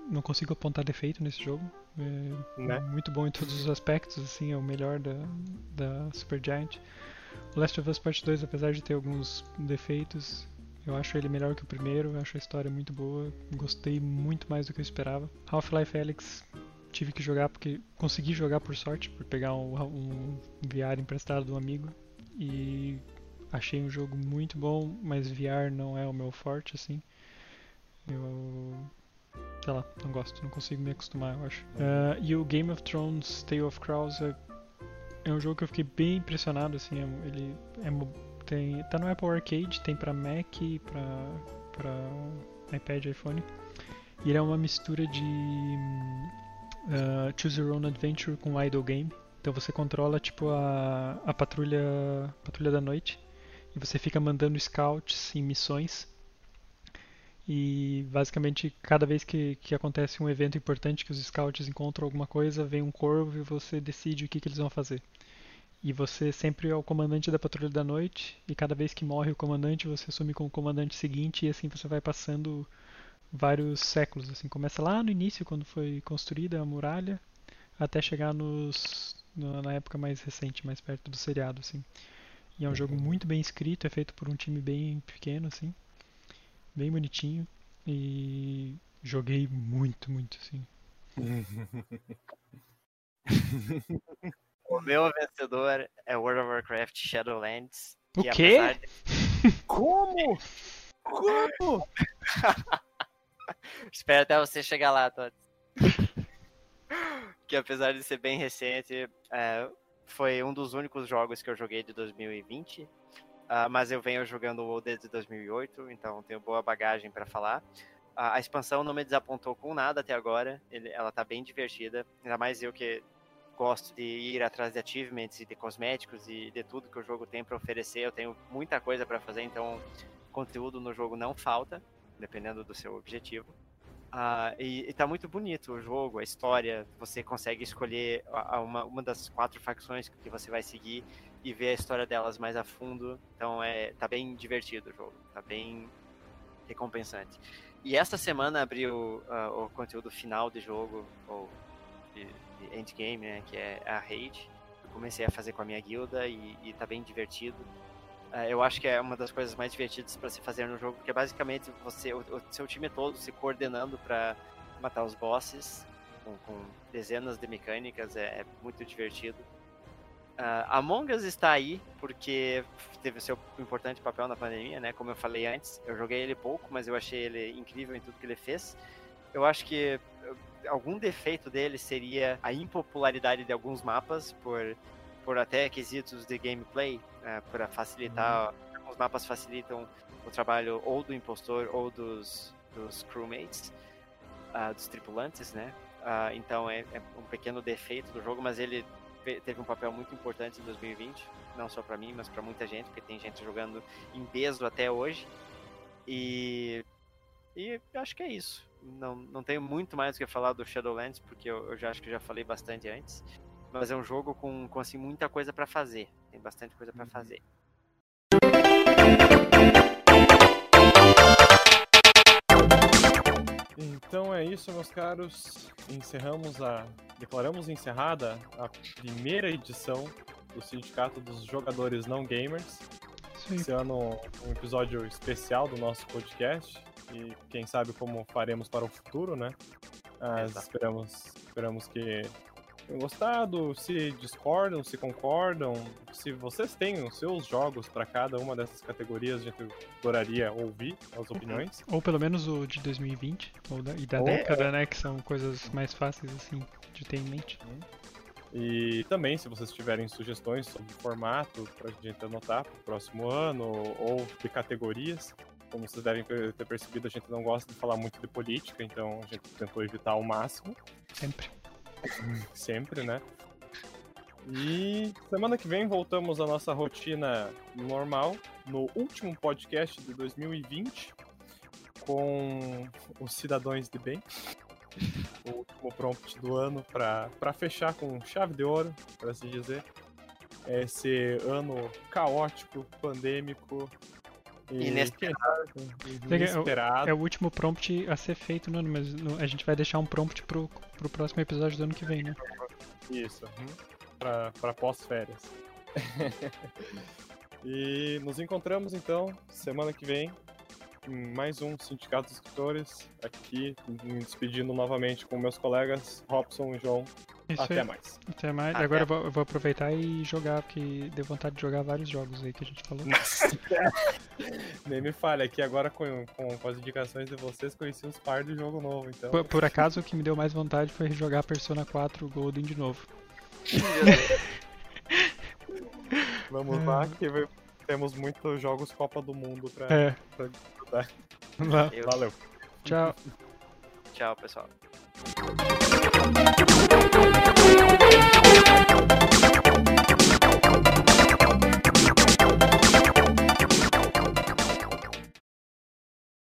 não consigo apontar defeito nesse jogo. É né? muito bom em todos os aspectos, assim, é o melhor da, da Supergiant. O Last of Us Part 2, apesar de ter alguns defeitos, eu acho ele melhor que o primeiro, acho a história muito boa, gostei muito mais do que eu esperava. Half-Life Alyx tive que jogar porque consegui jogar por sorte, por pegar um, um VR emprestado de um amigo e achei um jogo muito bom, mas VR não é o meu forte assim. Eu sei lá, não gosto, não consigo me acostumar, eu acho. Uh, e o Game of Thrones Tale of Crows é é um jogo que eu fiquei bem impressionado, assim, é, ele é, tem, tá no Apple Arcade, tem para Mac, para iPad, iPhone. E ele é uma mistura de uh, Choose Your Own Adventure com Idle Game. Então você controla tipo a, a patrulha patrulha da noite e você fica mandando scouts em missões e basicamente, cada vez que, que acontece um evento importante que os scouts encontram alguma coisa, vem um corvo e você decide o que, que eles vão fazer. E você sempre é o comandante da patrulha da noite, e cada vez que morre o comandante, você assume como comandante seguinte, e assim você vai passando vários séculos. Assim, começa lá no início, quando foi construída a muralha, até chegar nos, na época mais recente, mais perto do seriado. Assim. E é um jogo muito bem escrito, é feito por um time bem pequeno, assim. Bem bonitinho. E joguei muito, muito, sim.
o meu vencedor é World of Warcraft Shadowlands.
O quê?
De... Como? Como?
Espero até você chegar lá, Todd. que apesar de ser bem recente, é, foi um dos únicos jogos que eu joguei de 2020. Uh, mas eu venho jogando o WoW desde 2008, então tenho boa bagagem para falar. Uh, a expansão não me desapontou com nada até agora, Ele, ela tá bem divertida, ainda mais eu que gosto de ir atrás de achievements e de cosméticos e de tudo que o jogo tem para oferecer. Eu tenho muita coisa para fazer, então conteúdo no jogo não falta, dependendo do seu objetivo. Uh, e, e tá muito bonito o jogo, a história. Você consegue escolher a, a uma, uma das quatro facções que você vai seguir e ver a história delas mais a fundo. Então é, tá bem divertido o jogo, tá bem recompensante. E esta semana abriu uh, o conteúdo final do jogo, ou de, de endgame, né, que é a raid. Eu comecei a fazer com a minha guilda e, e tá bem divertido. É, eu acho que é uma das coisas mais divertidas para se fazer no jogo, porque basicamente você, o, o seu time todo se coordenando para matar os bosses com, com, dezenas de mecânicas, é, é muito divertido. Uh, Among Us está aí porque teve seu importante papel na pandemia, né? Como eu falei antes, eu joguei ele pouco, mas eu achei ele incrível em tudo que ele fez. Eu acho que algum defeito dele seria a impopularidade de alguns mapas por por até quesitos de gameplay, é, para facilitar. Uhum. Os mapas facilitam o trabalho ou do impostor ou dos, dos crewmates, uh, dos tripulantes, né? Então é, é, um pequeno defeito do jogo, mas ele teve um papel muito importante em 2020, não só para mim, mas para muita gente, porque tem gente jogando em peso até hoje. E, e acho que é isso. Não, não tenho muito mais o que falar do Shadowlands, porque eu, eu já acho que já falei bastante antes. Mas é um jogo com, com assim, muita coisa para fazer. Tem bastante coisa para uhum. fazer.
Então é isso, meus caros. Encerramos a. Declaramos encerrada a primeira edição do Sindicato dos Jogadores Não Gamers. Sim. Esse ano um episódio especial do nosso podcast. E quem sabe como faremos para o futuro, né? Mas esperamos, esperamos que gostado, se discordam, se concordam, se vocês têm os seus jogos para cada uma dessas categorias, a gente adoraria ouvir as uhum. opiniões.
Ou pelo menos o de 2020, ou da, e da ou, década, é... né, que são coisas mais fáceis assim de ter em mente.
Uhum. E também, se vocês tiverem sugestões sobre formato para a gente anotar para o próximo ano, ou de categorias, como vocês devem ter percebido, a gente não gosta de falar muito de política, então a gente tentou evitar ao máximo.
Sempre.
Sempre, né? E semana que vem voltamos à nossa rotina normal, no último podcast de 2020, com os cidadãos de bem. O último prompt do ano para fechar com chave de ouro, por assim dizer. Esse ano caótico, pandêmico,
Inesperado.
Inesperado. É, o, é o último prompt a ser feito no ano, mas a gente vai deixar um prompt pro, pro próximo episódio do ano que vem, né?
Isso, uhum. pra, pra pós-férias. e nos encontramos então semana que vem em mais um Sindicato dos Escritores. Aqui, me despedindo novamente com meus colegas Robson e João. Isso Até aí. mais.
Até mais. Até. Agora eu vou, eu vou, aproveitar e jogar, porque deu vontade de jogar vários jogos aí que a gente falou.
Nem me falha, aqui agora com, com, com, as indicações de vocês conheci os par do jogo novo, então.
Por, por, acaso o que me deu mais vontade foi jogar Persona 4 Golden de novo.
Vamos é. lá, que temos muitos jogos Copa do Mundo pra,
é.
pra
disputar.
Valeu.
Tchau.
Tchau, pessoal.
Música